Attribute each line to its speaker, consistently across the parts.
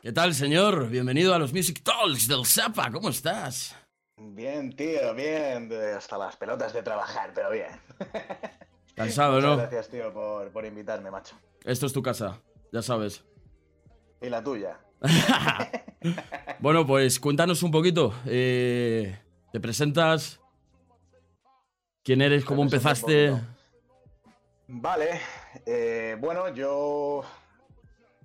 Speaker 1: ¿Qué tal, señor? Bienvenido a los Music Talks del Zapa. ¿Cómo estás?
Speaker 2: Bien, tío, bien. Hasta las pelotas de trabajar, pero bien.
Speaker 1: Cansado, ¿no?
Speaker 2: Gracias, tío, por, por invitarme, macho.
Speaker 1: Esto es tu casa, ya sabes.
Speaker 2: Y la tuya.
Speaker 1: bueno, pues cuéntanos un poquito. Eh, ¿Te presentas? ¿Quién eres? ¿Cómo empezaste?
Speaker 2: Vale, eh, bueno, yo.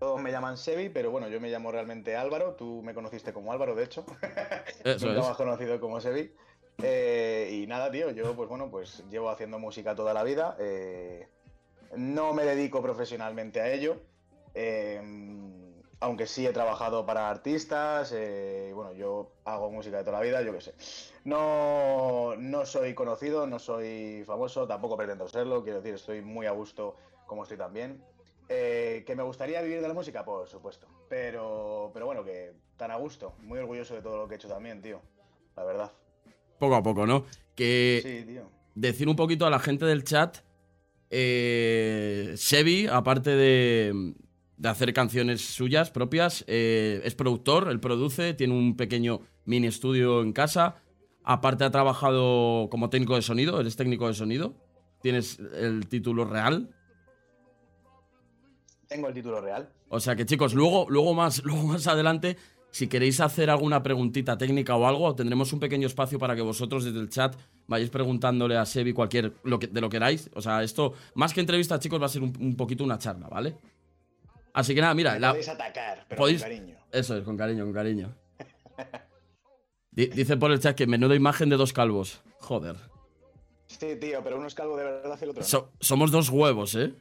Speaker 2: Todos me llaman Sebi, pero bueno, yo me llamo realmente Álvaro. Tú me conociste como Álvaro, de hecho.
Speaker 1: Eso
Speaker 2: me has conocido como Sebi. Eh, y nada, tío, yo pues bueno, pues llevo haciendo música toda la vida. eh, no me dedico profesionalmente a ello. eh, aunque sí he trabajado para artistas. y bueno, yo hago música de toda la vida, yo qué sé. No, no soy conocido, no soy famoso, tampoco pretendo serlo. Quiero decir, estoy muy a gusto como estoy también. Eh, ¿Que me gustaría vivir de la música? Por supuesto. Pero, pero bueno, que tan a gusto. Muy orgulloso de todo lo que he hecho también, tío. La verdad.
Speaker 1: Poco a poco, ¿no? Que
Speaker 2: Sí, tío.
Speaker 1: decir un poquito a la gente del chat. Eh, Sebi, aparte de, de hacer canciones suyas propias, eh, es productor, él produce, tiene un pequeño mini estudio en casa. Aparte ha trabajado como técnico de sonido, eres técnico de sonido. Tienes el título real.
Speaker 2: Tengo el título real.
Speaker 1: O sea que chicos, luego, luego, más, luego más adelante, si queréis hacer alguna preguntita técnica o algo, tendremos un pequeño espacio para que vosotros desde el chat vayáis preguntándole a Sebi cualquier lo que, de lo que queráis. O sea, esto, más que entrevista, chicos, va a ser un, un poquito una charla, ¿vale? Así que nada, mira,
Speaker 2: Me
Speaker 1: la-
Speaker 2: podéis atacar, pero
Speaker 1: podéis-
Speaker 2: con cariño.
Speaker 1: eso es, con cariño, con cariño. Di- Dice por el chat que menuda imagen de dos calvos. Joder.
Speaker 2: Sí, tío, pero uno es calvo de verdad y el otro no.
Speaker 1: So- somos dos huevos, ¿eh?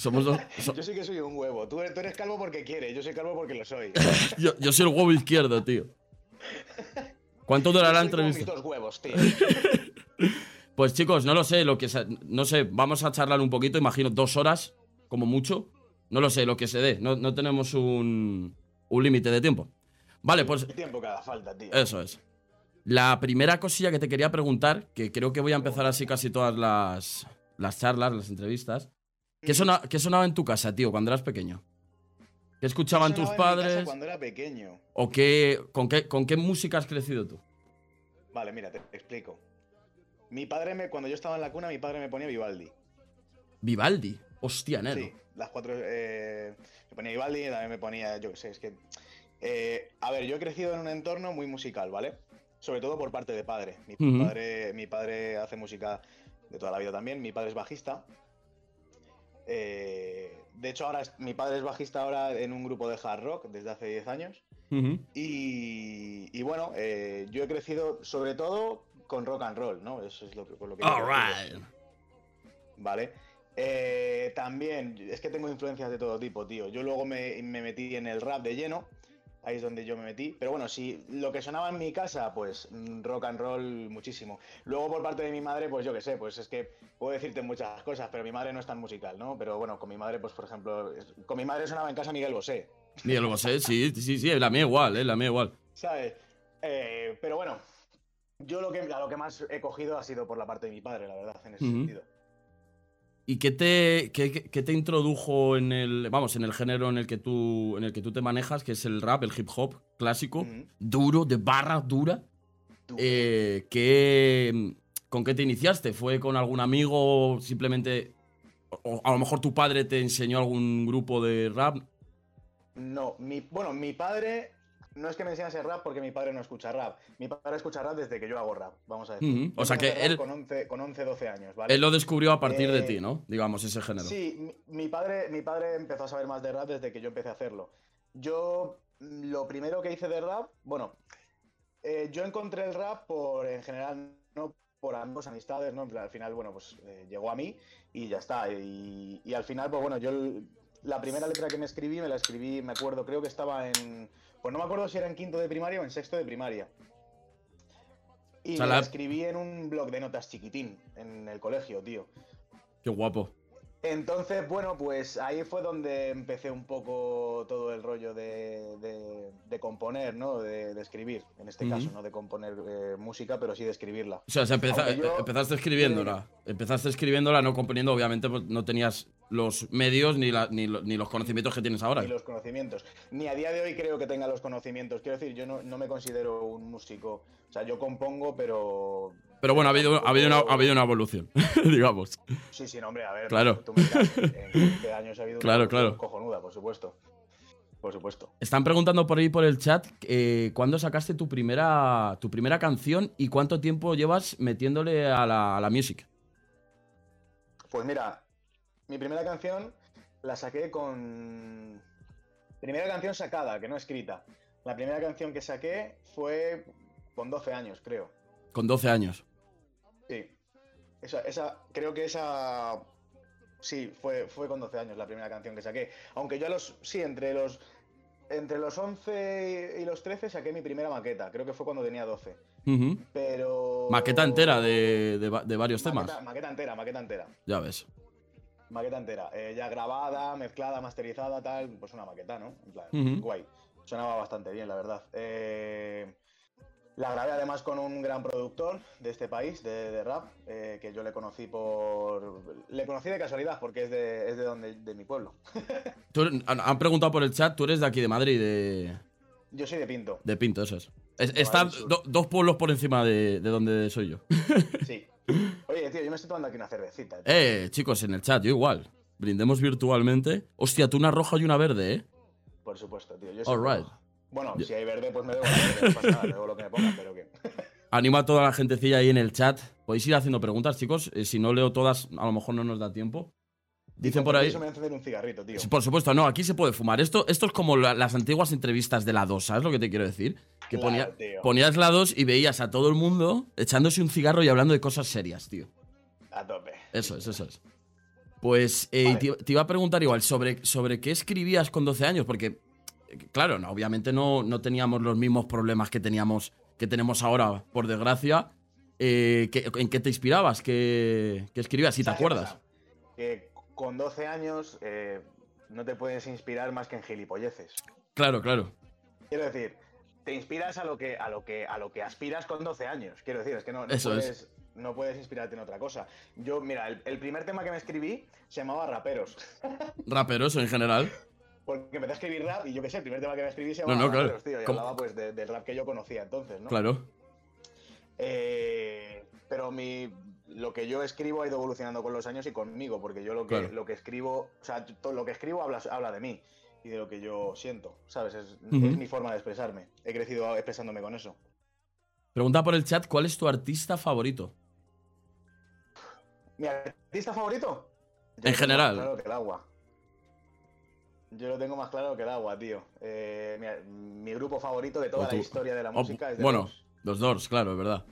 Speaker 1: Somos dos. so-
Speaker 2: Yo sí que soy un huevo. Tú eres, tú eres calvo porque quieres, yo soy calvo porque lo soy.
Speaker 1: yo, yo soy el huevo izquierdo, tío. ¿Cuánto durará la entrevista?
Speaker 2: dos huevos, tío.
Speaker 1: Pues chicos, no lo sé, lo que se- no sé, vamos a charlar un poquito, imagino dos horas, como mucho. No lo sé, lo que se dé, no, no tenemos un, un límite de tiempo. Vale, pues
Speaker 2: El tiempo haga falta, tío.
Speaker 1: eso es. La primera cosilla que te quería preguntar, que creo que voy a empezar así casi todas las, las charlas, las entrevistas. ¿Qué, sona- qué sonaba en tu casa, tío, cuando eras pequeño? ¿Qué escuchaban tus
Speaker 2: Sonaba en mi casa
Speaker 1: padres?
Speaker 2: Cuando era pequeño.
Speaker 1: ¿O qué, con, qué, con qué música has crecido tú?
Speaker 2: Vale, mira, te, explico. Mi padre, me, cuando yo estaba en la cuna, mi padre me ponía Vivaldi.
Speaker 1: Vivaldi. Hostia, Nero.
Speaker 2: Sí, las cuatro. eh, me ponía Vivaldi, también me ponía, yo qué sé, es que. eh, a ver, yo he crecido en un entorno muy musical, ¿vale? Sobre todo por parte de padre. Mi, padre. mi padre hace música de toda la vida también. Mi padre es bajista. Eh, de hecho, ahora es- mi padre es bajista ahora en un grupo de hard rock desde hace 10 años. Y, y bueno, eh, yo he crecido sobre todo con rock and roll, ¿no? Eso es lo con lo que crecido.
Speaker 1: Alright.
Speaker 2: Vale. Eh, también, es que tengo influencias de todo tipo, tío. Yo luego me, me metí en el rap de lleno. Ahí es donde yo me metí. Pero bueno, si lo que sonaba en mi casa, pues mm, rock and roll muchísimo. Luego por parte de mi madre, pues yo qué sé, pues es que puedo decirte muchas cosas, pero mi madre no es tan musical, ¿no? Pero bueno, con mi madre, pues por ejemplo, con mi madre sonaba en casa Miguel Bosé,
Speaker 1: Miguel Bosé, sí, sí, sí, la mía igual, eh, la mía igual.
Speaker 2: ¿sabes? Eh, pero bueno, yo lo que, a lo que más he cogido ha sido por la parte de mi padre, la verdad, en ese sentido.
Speaker 1: ¿Y qué te, qué, qué- te introdujo en el, vamos, en el género en el que tú, en el que tú te manejas, que es el rap, el hip hop clásico, duro, de barra dura? Eh, ¿qué- ¿Con qué te iniciaste? ¿Fue con algún amigo? Simplemente, o a lo mejor tu padre te enseñó algún grupo de rap.
Speaker 2: No, mi, bueno, mi padre no es que me enseñase rap porque mi padre no escucha rap. Mi padre escucha rap desde que yo hago rap, vamos a decir.
Speaker 1: O sea que él-
Speaker 2: Con 11, con 11 12 años, ¿vale?
Speaker 1: Él lo descubrió a partir de
Speaker 2: Eh,
Speaker 1: ti, ¿no? Digamos, ese género.
Speaker 2: Sí, mi, mi padre, mi padre empezó a saber más de rap desde que yo empecé a hacerlo. Yo, mm, lo primero que hice de rap, bueno, eh, yo encontré el rap por, en general, no por amigos, amistades, ¿no? Al final, bueno, pues eh, llegó a mí y ya está. Y, y al final, pues bueno, yo el- la primera letra que me escribí, me la escribí, me acuerdo, creo que estaba en, pues no me acuerdo si era en quinto de primaria o en sexto de primaria. Y
Speaker 1: O sea,
Speaker 2: me
Speaker 1: la-
Speaker 2: la escribí en un blog de notas chiquitín, en el colegio, tío.
Speaker 1: Qué guapo.
Speaker 2: Entonces, bueno, pues ahí fue donde empecé un poco todo el rollo de, de- de componer, ¿no? De, de escribir, en este caso, no de componer eh, música, pero sí de escribirla.
Speaker 1: O sea, se empeza-
Speaker 2: Aunque yo-
Speaker 1: empezaste escribiéndola. Empezaste escribiéndola, no componiendo, obviamente pues, no tenías los medios ni, la- ni, lo- ni los conocimientos que tienes ahora.
Speaker 2: Ni los conocimientos. Ni a día de hoy creo que tenga los conocimientos. Quiero decir, yo no, no me considero un músico. O sea, yo compongo, pero.
Speaker 1: Pero bueno, ha habido, ha habido, una, ha habido una evolución, digamos.
Speaker 2: Sí, sí, no, hombre, a ver.
Speaker 1: Claro.
Speaker 2: Tú me dirás, en 15 años ha habido una
Speaker 1: Claro,
Speaker 2: evolución
Speaker 1: claro.
Speaker 2: cojonuda, por supuesto. Por supuesto.
Speaker 1: Están preguntando por ahí por el chat eh, cuándo sacaste tu primera, tu primera canción y cuánto tiempo llevas metiéndole a la, a la music.
Speaker 2: Pues mira, mi primera canción la saqué con. Primera canción sacada, que no escrita. La primera canción que saqué fue con 12 años, creo.
Speaker 1: Con 12 años.
Speaker 2: Sí. Esa, esa, creo que esa. Sí, fue, fue con 12 años la primera canción que saqué. Aunque yo a los. Sí, entre los. Entre los 11 y los 13 saqué mi primera maqueta. Creo que fue cuando tenía 12.
Speaker 1: Ujú.
Speaker 2: Pero.
Speaker 1: Maqueta entera de, de va- de varios temas.
Speaker 2: Maqueta entera, maqueta entera.
Speaker 1: Ya ves.
Speaker 2: Maqueta entera. Eh, ya grabada, mezclada, masterizada, tal. Pues una maqueta, ¿no? En plan, guay. Sonaba bastante bien, la verdad. Eh, la grabé además con un gran productor de este país, de, de rap, eh, que yo le conocí por. Le conocí de casualidad, porque es de, es de donde, de mi pueblo.
Speaker 1: Tú- han, preguntado por el chat, tú eres de aquí de Madrid, de,
Speaker 2: Yo soy de Pinto,
Speaker 1: de Pinto, eso es. Es- está
Speaker 2: del sur.
Speaker 1: do- dos pueblos por encima de, de donde soy yo.
Speaker 2: sí. Oye, tío, yo me estoy tomando aquí una cervecita. tío.
Speaker 1: Eh, chicos, en el chat, yo igual. Brindemos virtualmente. Hostia, tú una roja y una verde, ¿eh?
Speaker 2: Por supuesto, tío. Yo
Speaker 1: All right.
Speaker 2: Bueno, si hay verde, pues me debo verde, no pasa nada, me debo lo que me ponga, pero que.
Speaker 1: Anima a toda la gentecilla ahí en el chat. Podéis ir haciendo preguntas, chicos. Eh, si no leo todas, a lo mejor no nos da tiempo. Dicen por ahí.
Speaker 2: Eso me voy a encender un cigarrito, tío.
Speaker 1: Sí, Por supuesto, no, aquí se puede fumar. Esto, esto es como la- las antiguas entrevistas de la 2, ¿sabes lo que te quiero decir? Que
Speaker 2: Claro,
Speaker 1: ponía- ponías la 2 y veías a todo el mundo echándose un cigarro y hablando de cosas serias, tío.
Speaker 2: A tope.
Speaker 1: Eso es, eso es. Pues eh,
Speaker 2: Vale.
Speaker 1: te, te iba a preguntar igual sobre, sobre qué escribías con 12 años, porque, eh, claro, no, obviamente no, no teníamos los mismos problemas que teníamos que tenemos ahora, por desgracia. Eh, ¿qué- ¿En qué te inspirabas? ¿Qué, qué escribías? Si te
Speaker 2: ¿Sabes qué
Speaker 1: acuerdas.
Speaker 2: Que con 12 años eh, no te puedes inspirar más que en gilipolleces.
Speaker 1: Claro, claro.
Speaker 2: Quiero decir, te inspiras a lo que, a lo que, a lo que aspiras con 12 años. Quiero decir, es que no, no
Speaker 1: Eso es.
Speaker 2: puedes, no puedes inspirarte en otra cosa. Yo, mira, el, el primer tema que me escribí se llamaba Raperos.
Speaker 1: Raperoso en general.
Speaker 2: Porque empecé a escribir rap y yo qué sé, el primer tema que me escribí se
Speaker 1: No,
Speaker 2: llamaba
Speaker 1: no, claro.
Speaker 2: Raperos, tío. Y
Speaker 1: ¿Cómo?
Speaker 2: hablaba pues de- del rap que yo conocía entonces, ¿no?
Speaker 1: Claro.
Speaker 2: Eh, pero mi, lo que yo escribo ha ido evolucionando con los años y conmigo, porque yo lo que,
Speaker 1: Claro.
Speaker 2: lo que escribo, o sea, todo lo que escribo habla, habla de mí y de lo que yo siento, ¿sabes? Es, mi forma de expresarme. He crecido expresándome con eso.
Speaker 1: Pregunta por el chat, ¿cuál es tu artista favorito?
Speaker 2: ¿Mi artista favorito? Yo
Speaker 1: En general.
Speaker 2: Claro que el agua. Yo lo tengo más claro que el agua, tío. Eh, mi, mi grupo favorito de toda la historia de la
Speaker 1: O-
Speaker 2: música es de
Speaker 1: bueno, los Doors, claro, es verdad.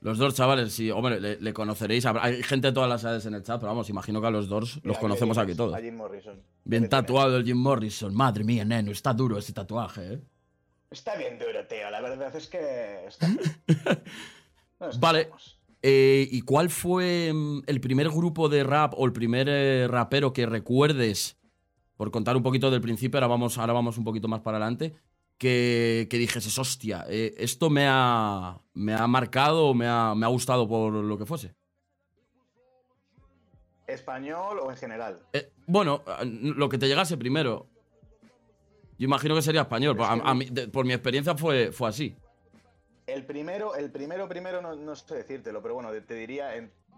Speaker 1: Los Doors, chavales, sí, hombre, le, le conoceréis. Hay gente de todas las edades en el chat, pero vamos, imagino que a los Doors
Speaker 2: Mira,
Speaker 1: los conocemos aquí todos.
Speaker 2: A Jim Morrison.
Speaker 1: Bien tatuado el Jim Morrison. Madre mía, neno, está duro ese tatuaje, ¿eh?
Speaker 2: Está bien duro, tío. La verdad es que. Está...
Speaker 1: Vale. Eh, ¿Y cuál fue mm, el primer grupo de rap o el primer eh, rapero que recuerdes? Por contar un poquito del principio, ahora vamos, ahora vamos un poquito más para adelante. Que, que dijeses, hostia, eh, esto me ha, me ha marcado o me ha, me ha gustado por lo que fuese.
Speaker 2: ¿Español o en general?
Speaker 1: Eh, bueno, lo que te llegase primero. Yo imagino que sería español.
Speaker 2: Es
Speaker 1: A-
Speaker 2: que-
Speaker 1: a mí- de- por mi experiencia fue, fue así.
Speaker 2: El primero, el primero, primero, no, no sé decírtelo, pero bueno, te diría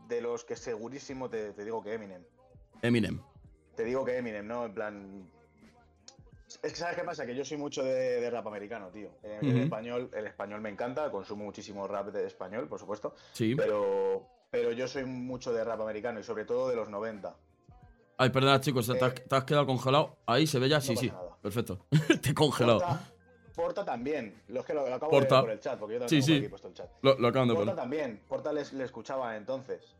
Speaker 2: de los que segurísimo te, te digo que Eminem.
Speaker 1: Eminem.
Speaker 2: Te digo que Eminem, ¿no? En plan. Es que sabes qué pasa, que yo soy mucho de, de rap americano, tío. Eh, El español, el español me encanta, consumo muchísimo rap de español, por supuesto.
Speaker 1: Sí.
Speaker 2: Pero, pero yo soy mucho de rap americano y sobre todo de los 90.
Speaker 1: Ay, perdona, chicos, te,
Speaker 2: Eh,
Speaker 1: has, te has quedado congelado. Ahí se ve ya, sí, sí.
Speaker 2: nada.
Speaker 1: Perfecto. te he congelado.
Speaker 2: Porta, Porta también. Lo, es que lo, lo acabo
Speaker 1: Porta.
Speaker 2: de ver por el chat, porque yo también
Speaker 1: Sí, sí.
Speaker 2: aquí puesto el chat.
Speaker 1: Lo, lo acaban de
Speaker 2: Porta
Speaker 1: poner.
Speaker 2: también. Porta le escuchaba entonces.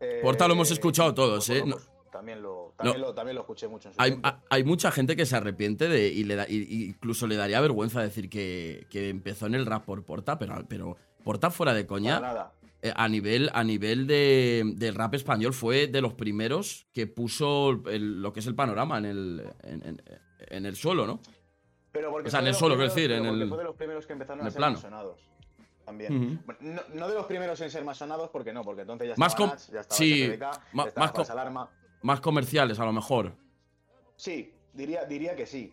Speaker 2: Eh,
Speaker 1: Porta lo hemos escuchado todos,
Speaker 2: pues,
Speaker 1: ¿eh?
Speaker 2: pues, también, lo, también, lo, también lo escuché mucho en su
Speaker 1: Hay, hay mucha gente que se arrepiente de, y, le da, y- incluso le daría vergüenza decir que, que empezó en el rap por Porta, pero, pero Porta fuera de coña,
Speaker 2: nada.
Speaker 1: eh, a nivel, a nivel de, del rap español fue de los primeros que puso el- lo que es el panorama en el, en, en- en el suelo, ¿no?
Speaker 2: Pero porque
Speaker 1: O sea, en el suelo, quiero decir, en el-
Speaker 2: Fue de los primeros que empezaron a ser
Speaker 1: plano.
Speaker 2: más sonados. también. no, de los primeros en ser más sonados, porque no, porque entonces ya
Speaker 1: más
Speaker 2: estaba
Speaker 1: ya estaba sí, más,
Speaker 2: alarma.
Speaker 1: Más comerciales, a lo mejor.
Speaker 2: Sí, diría, diría que sí.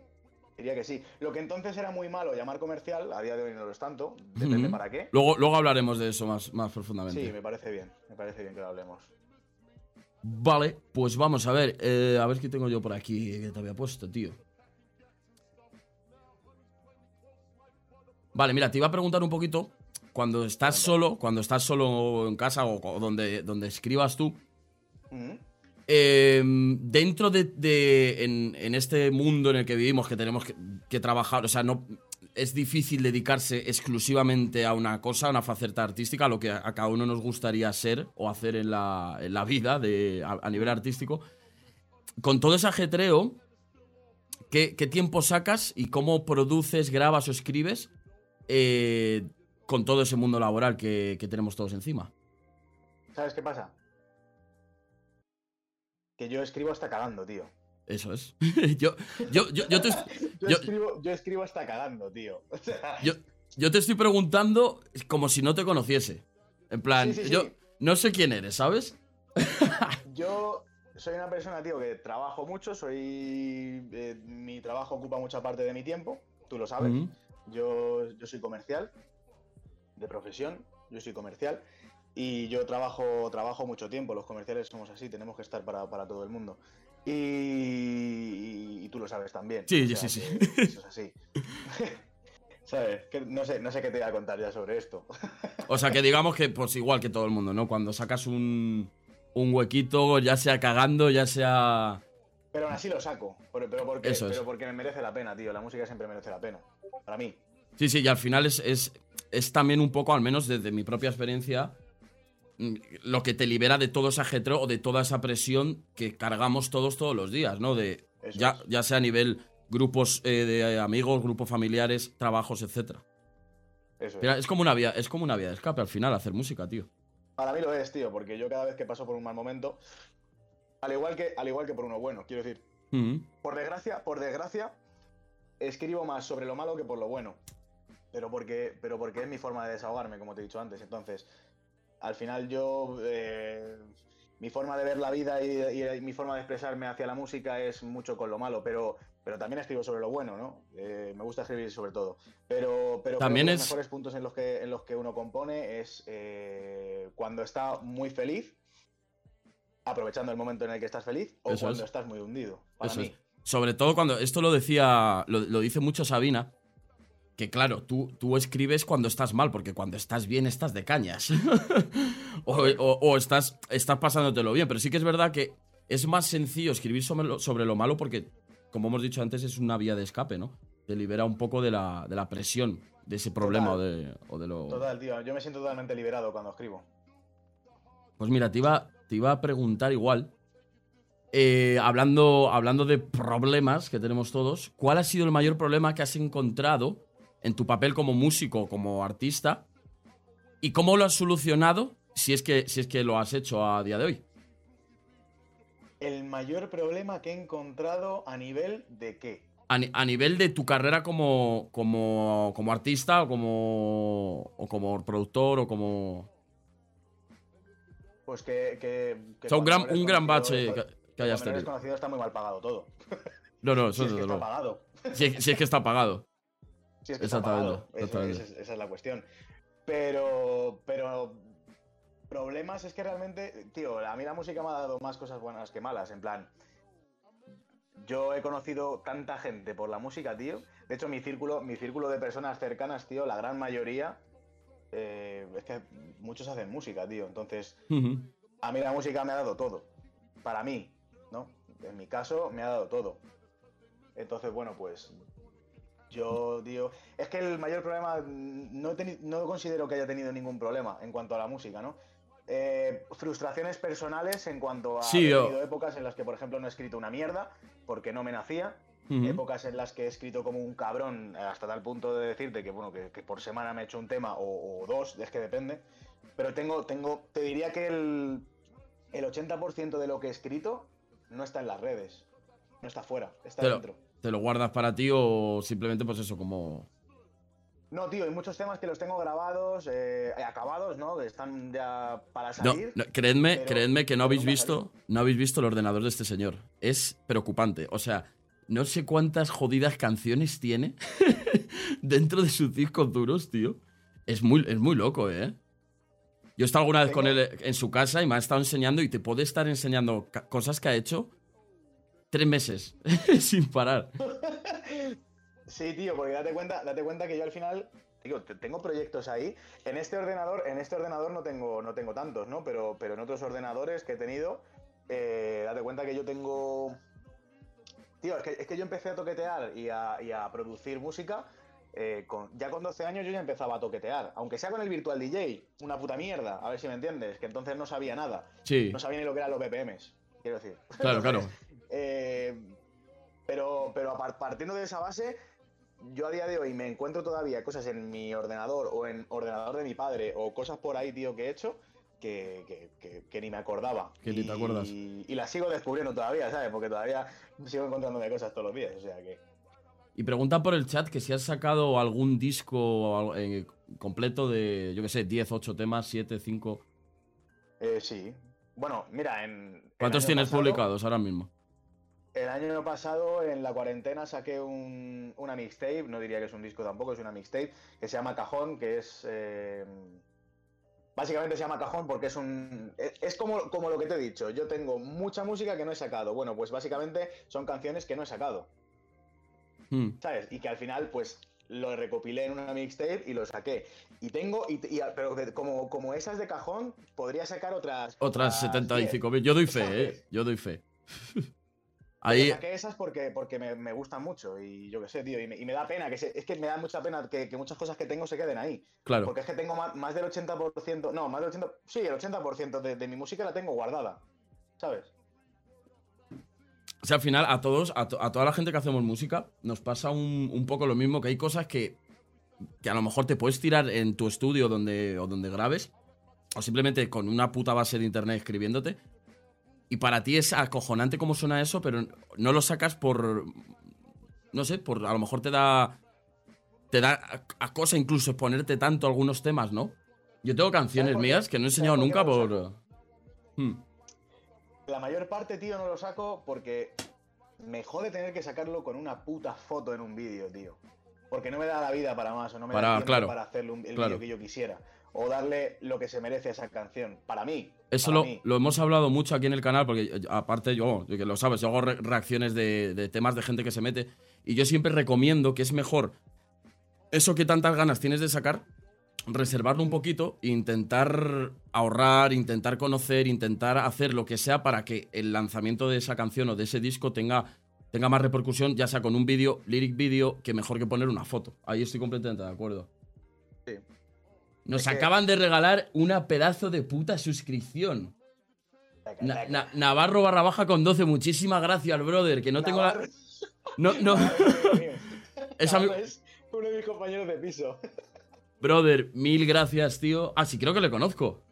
Speaker 2: Diría que sí. Lo que entonces era muy malo llamar comercial, a día de hoy no lo es tanto. Depende para qué.
Speaker 1: Luego, luego hablaremos de eso más, más profundamente.
Speaker 2: Sí, me parece bien. Me parece bien que lo hablemos.
Speaker 1: Vale, pues vamos a ver. Eh, a ver qué tengo yo por aquí que te había puesto, tío. Vale, mira, te iba a preguntar un poquito. Cuando estás solo, cuando estás solo en casa o, donde, donde escribas tú, Em, dentro de, en, este mundo en el que vivimos, que tenemos que, trabajar, o sea, no es difícil dedicarse exclusivamente a una cosa, a una faceta artística, lo que a, cada uno nos gustaría ser o hacer en la, en la vida de, a, nivel artístico. Con todo ese ajetreo, ¿qué, tiempo sacas y cómo produces, grabas o escribes eh, con todo ese mundo laboral que tenemos todos encima?
Speaker 2: ¿Sabes qué pasa? Que yo escribo hasta cagando, tío.
Speaker 1: Eso es. yo, yo, yo, yo, te,
Speaker 2: yo, escribo, hasta cagando, tío.
Speaker 1: yo, yo te estoy preguntando como si no te conociese. En plan, yo no sé quién eres, ¿sabes?
Speaker 2: yo soy una persona, tío, que trabajo mucho, soy. Eh, mi trabajo ocupa mucha parte de mi tiempo, tú lo sabes. yo, yo soy comercial, de profesión, yo soy comercial. Y yo trabajo, trabajo mucho tiempo, los comerciales somos así, tenemos que estar para, todo el mundo. Y, tú lo sabes también.
Speaker 1: Sí, sí, sí.
Speaker 2: Eso es así. ¿Sabes? no, sé, no sé qué te voy a contar ya sobre esto.
Speaker 1: o sea, que digamos que, pues igual que todo el mundo, ¿no? Cuando sacas un, un huequito, ya sea cagando, ya sea...
Speaker 2: Pero aún así lo saco. Pero, porque, pero porque me merece la pena, tío. La música siempre merece la pena. Para mí.
Speaker 1: Sí, sí, y al final es, es, es también un poco, al menos desde mi propia experiencia, lo que te libera de todo ese ajetro o de toda esa presión que cargamos todos todos los días, ¿no? De ya, ya sea a nivel grupos eh, de amigos, grupos familiares, trabajos, etcétera. Eso es. como una vía, es como una vía de escape al final hacer música, tío.
Speaker 2: Para mí lo es, tío, porque yo cada vez que paso por un mal momento, al igual que, al igual que por uno bueno, quiero decir, por desgracia, por desgracia, escribo más sobre lo malo que por lo bueno. Pero porque, pero porque es mi forma de desahogarme, como te he dicho antes. Entonces, al final yo, eh, mi forma de ver la vida y, mi forma de expresarme hacia la música es mucho con lo malo, pero, pero también escribo sobre lo bueno, ¿no? Eh, me gusta escribir sobre todo. Pero, pero
Speaker 1: también
Speaker 2: los mejores puntos en los que, en los que uno compone es eh, cuando está muy feliz, aprovechando el momento en el que estás feliz, o cuando estás muy hundido. Para mí.
Speaker 1: Sobre todo cuando, esto lo decía, lo dice mucho Sabina, que claro, tú, tú escribes cuando estás mal, porque cuando estás bien estás de cañas. o, estás, estás pasándotelo bien. Pero sí que es verdad que es más sencillo escribir sobre lo, sobre lo malo porque, como hemos dicho antes, es una vía de escape, ¿no? Te libera un poco de la, de la presión de ese problema o de, o de, lo...
Speaker 2: Total, tío. Yo me siento totalmente liberado cuando escribo.
Speaker 1: Pues mira, te iba, te iba a preguntar igual. Eh, hablando, hablando de problemas que tenemos todos, ¿cuál ha sido el mayor problema que has encontrado en tu papel como músico, como artista, y cómo lo has solucionado si es que, si es que lo has hecho a día de hoy.
Speaker 2: El mayor problema que he encontrado a nivel de qué?
Speaker 1: A, nivel de tu carrera como, como, como artista o como, o como productor o como...
Speaker 2: Pues que...
Speaker 1: un gran, un gran bache que, hayas tenido.
Speaker 2: conocido está muy mal pagado todo.
Speaker 1: No, no, eso
Speaker 2: es, que está pagado.
Speaker 1: Si, si, es que está pagado.
Speaker 2: Si es que Exactamente. Esa, es la cuestión. Pero, pero problemas es que realmente, tío, a mí la música me ha dado más cosas buenas que malas. En plan, yo he conocido tanta gente por la música, tío. De hecho, mi círculo, mi círculo de personas cercanas, tío, la gran mayoría, eh, es que muchos hacen música, tío. Entonces, a mí la música me ha dado todo. Para mí, ¿no? En mi caso, me ha dado todo. Entonces, bueno, pues yo, tío, es que el mayor problema, no, no considero que haya tenido ningún problema en cuanto a la música, ¿no? Eh, frustraciones personales en cuanto a
Speaker 1: sí,
Speaker 2: épocas en las que, por ejemplo, no he escrito una mierda porque no me nacía. Épocas en las que he escrito como un cabrón hasta tal punto de decirte que, bueno, que, por semana me he hecho un tema o, dos, es que depende. Pero tengo, tengo, te diría que el, el 80% de lo que he escrito no está en las redes, no está fuera, está dentro
Speaker 1: te lo guardas para ti o simplemente, pues eso, como.
Speaker 2: No, tío, hay muchos temas que los tengo grabados, eh, acabados, ¿no? Que están ya para salir.
Speaker 1: No, creedme, creedme que no habéis visto, no habéis visto el ordenador de este señor. Es preocupante. O sea, no sé cuántas jodidas canciones tiene dentro de sus discos duros, tío. Es muy, es muy loco, ¿eh? Yo he estado alguna vez con él en su casa y me ha estado enseñando y te puede estar enseñando cosas que ha hecho tres meses sin parar.
Speaker 2: Sí, tío, porque date cuenta, date cuenta que yo al final, digo, tengo proyectos ahí. En este ordenador, en este ordenador no tengo, no tengo tantos, ¿no? Pero, pero en otros ordenadores que he tenido, eh, date cuenta que yo tengo. Tío, es que, yo empecé a toquetear y a, producir música. Eh, ya con 12 años yo ya empezaba a toquetear, aunque sea con el Virtual DJ, una puta mierda, a ver si me entiendes, que entonces no sabía nada.
Speaker 1: Sí.
Speaker 2: No sabía ni lo que eran los BPMs, quiero decir.
Speaker 1: Claro, claro.
Speaker 2: Eh, pero, pero partiendo de esa base, yo a día de hoy me encuentro todavía cosas en mi ordenador o en ordenador de mi padre o cosas por ahí, tío, que he hecho que, ni me acordaba.
Speaker 1: Que ni te acuerdas.
Speaker 2: Y, las sigo descubriendo todavía, ¿sabes? Porque todavía sigo encontrándome cosas todos los días, o sea que...
Speaker 1: Y preguntan por el chat que si has sacado algún disco eh, completo de, yo qué sé, 10, 8 temas, 7, 5.
Speaker 2: Eh, sí. Bueno, mira, en...
Speaker 1: ¿Cuántos tienes publicados ahora mismo?
Speaker 2: El año pasado, en la cuarentena, saqué una mixtape, no diría que es un disco tampoco, es una mixtape, que se llama Cajón, que es... Eh, básicamente se llama Cajón porque es un... Es como, como lo que te he dicho, yo tengo mucha música que no he sacado. Bueno, pues básicamente son canciones que no he sacado. Hmm. ¿Sabes? Y que al final, pues lo recopilé en una mixtape y lo saqué. Y tengo, y, pero como, como esas de cajón, podría sacar otras.
Speaker 1: Otras 75 Yo doy fe, ¿eh? Yo doy fe.
Speaker 2: Ahí... Saqué esas porque, porque me, gustan mucho y yo qué sé, tío, y me, da pena, que es que me da mucha pena que, muchas cosas que tengo se queden ahí.
Speaker 1: Claro.
Speaker 2: Porque es que tengo más, del 80%, no, más del 80%, sí, el 80% de, mi música la tengo guardada, ¿sabes?
Speaker 1: O sea, al final a todos, a, toda la gente que hacemos música, nos pasa un, poco lo mismo, que hay cosas que, que a lo mejor te puedes tirar en tu estudio donde, o donde grabes, o simplemente con una puta base de internet escribiéndote, y para ti es acojonante cómo suena eso, pero no lo sacas por. No sé, por. A lo mejor te da. Te da a, cosa incluso exponerte tanto algunos temas, ¿no? Yo tengo canciones mías que no he enseñado nunca por.
Speaker 2: Hmm. La mayor parte, tío, no lo saco porque me jode tener que sacarlo con una puta foto en un vídeo, tío. Porque no me da la vida para más o no me da tiempo para hacerle el vídeo que yo quisiera o darle lo que se merece a esa canción. Para mí.
Speaker 1: Eso
Speaker 2: lo,
Speaker 1: lo, hemos hablado mucho aquí en el canal, porque eh, aparte yo, que lo sabes, yo hago reacciones de, temas de gente que se mete. Y yo siempre recomiendo que es mejor eso que tantas ganas tienes de sacar, reservarlo un poquito e intentar ahorrar, intentar conocer, intentar hacer lo que sea para que el lanzamiento de esa canción o de ese disco tenga, tenga más repercusión, ya sea con un vídeo, lyric vídeo, que mejor que poner una foto. Ahí estoy completamente de acuerdo.
Speaker 2: Sí.
Speaker 1: Nos acaban de regalar una pedazo de puta suscripción. Navarro barra baja con 12. Muchísimas gracias, brother. Que no tengo la. No, no.
Speaker 2: es uno de mis compañeros de piso.
Speaker 1: Brother, mil gracias, tío. Ah, sí, creo que le conozco.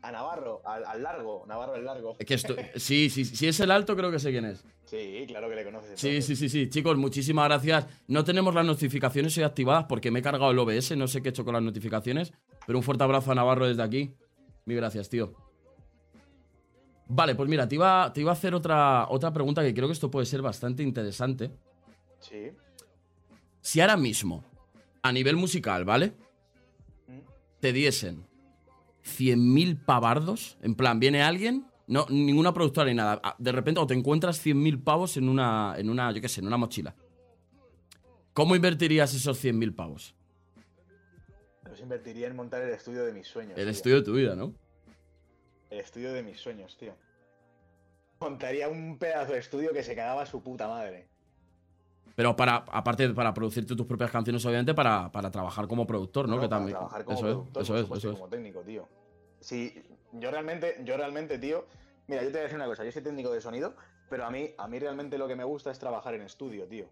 Speaker 2: A Navarro, al, largo, Navarro el largo.
Speaker 1: Que sí, sí, si es el alto, creo que sé quién es.
Speaker 2: Sí, claro que le conoces.
Speaker 1: Sí, sí, sí, sí. Chicos, muchísimas gracias. No tenemos las notificaciones hoy activadas porque me he cargado el OBS, no sé qué he hecho con las notificaciones. Pero un fuerte abrazo a Navarro desde aquí. Mil gracias, tío. Vale, pues mira, te iba, te iba a hacer otra, otra pregunta que creo que esto puede ser bastante interesante.
Speaker 2: Sí.
Speaker 1: Si ahora mismo, a nivel musical, ¿vale? Mm. Te diesen 100.000 pavardos. En plan, viene alguien, no, ninguna productora ni nada. De repente, o te encuentras 100.000 pavos en una, en una, yo qué sé, en una mochila. ¿Cómo invertirías esos 100.000 pavos?
Speaker 2: Los invertiría en montar el estudio de mis sueños.
Speaker 1: El estudio de tu vida, ¿no?
Speaker 2: El estudio de mis sueños, tío. Montaría un pedazo de estudio que se cagaba su puta madre.
Speaker 1: Pero para, aparte para producirte tus propias canciones, obviamente, para, trabajar como productor, ¿no? que también.
Speaker 2: Trabajar como productor, eso es, eso es. Como técnico, tío. Sí, yo realmente, yo realmente, tío. Mira, yo te voy a decir una cosa, yo soy técnico de sonido, pero a mí, a mí realmente lo que me gusta es trabajar en estudio, tío.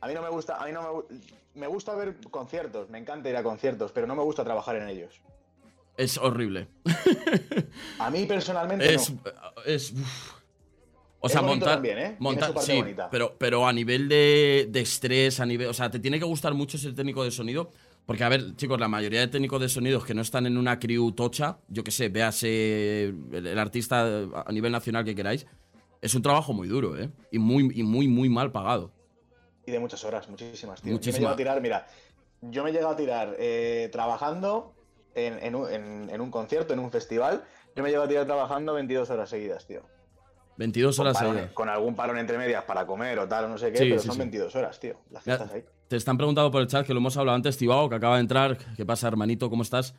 Speaker 2: A mí no me gusta, a mí no me, me gusta ver conciertos, me encanta ir a conciertos, pero no me gusta trabajar en ellos.
Speaker 1: Es horrible.
Speaker 2: a mí personalmente
Speaker 1: es,
Speaker 2: no.
Speaker 1: Es. O sea, montar.
Speaker 2: también, ¿eh?
Speaker 1: Montar
Speaker 2: parte
Speaker 1: sí,
Speaker 2: bonita.
Speaker 1: pero, pero a nivel de, de estrés, a nivel. O sea, te tiene que gustar mucho ser técnico de sonido. Porque, a ver, chicos, la mayoría de técnicos de sonidos que no están en una crew tocha, yo que sé, véase el, el artista a nivel nacional que queráis, es un trabajo muy duro, ¿eh? Y muy, y muy, muy mal pagado.
Speaker 2: Y de muchas horas, muchísimas, tío.
Speaker 1: Muchísimas.
Speaker 2: Yo me llego a tirar, mira, yo me he llegado a tirar eh, trabajando en, en un, en- en un concierto, en un festival. Yo me llego a tirar trabajando 22 horas seguidas, tío.
Speaker 1: 22
Speaker 2: Con,
Speaker 1: horas seguidas.
Speaker 2: con algún parón entre medias para comer o tal, o no sé qué,
Speaker 1: Sí,
Speaker 2: pero
Speaker 1: sí,
Speaker 2: son
Speaker 1: sí.
Speaker 2: 22 horas, tío. Las que
Speaker 1: Ya.
Speaker 2: estás ahí.
Speaker 1: Te están preguntando por el chat, que lo hemos hablado antes, Tibao, que acaba de entrar. ¿Qué pasa, hermanito? ¿Cómo estás?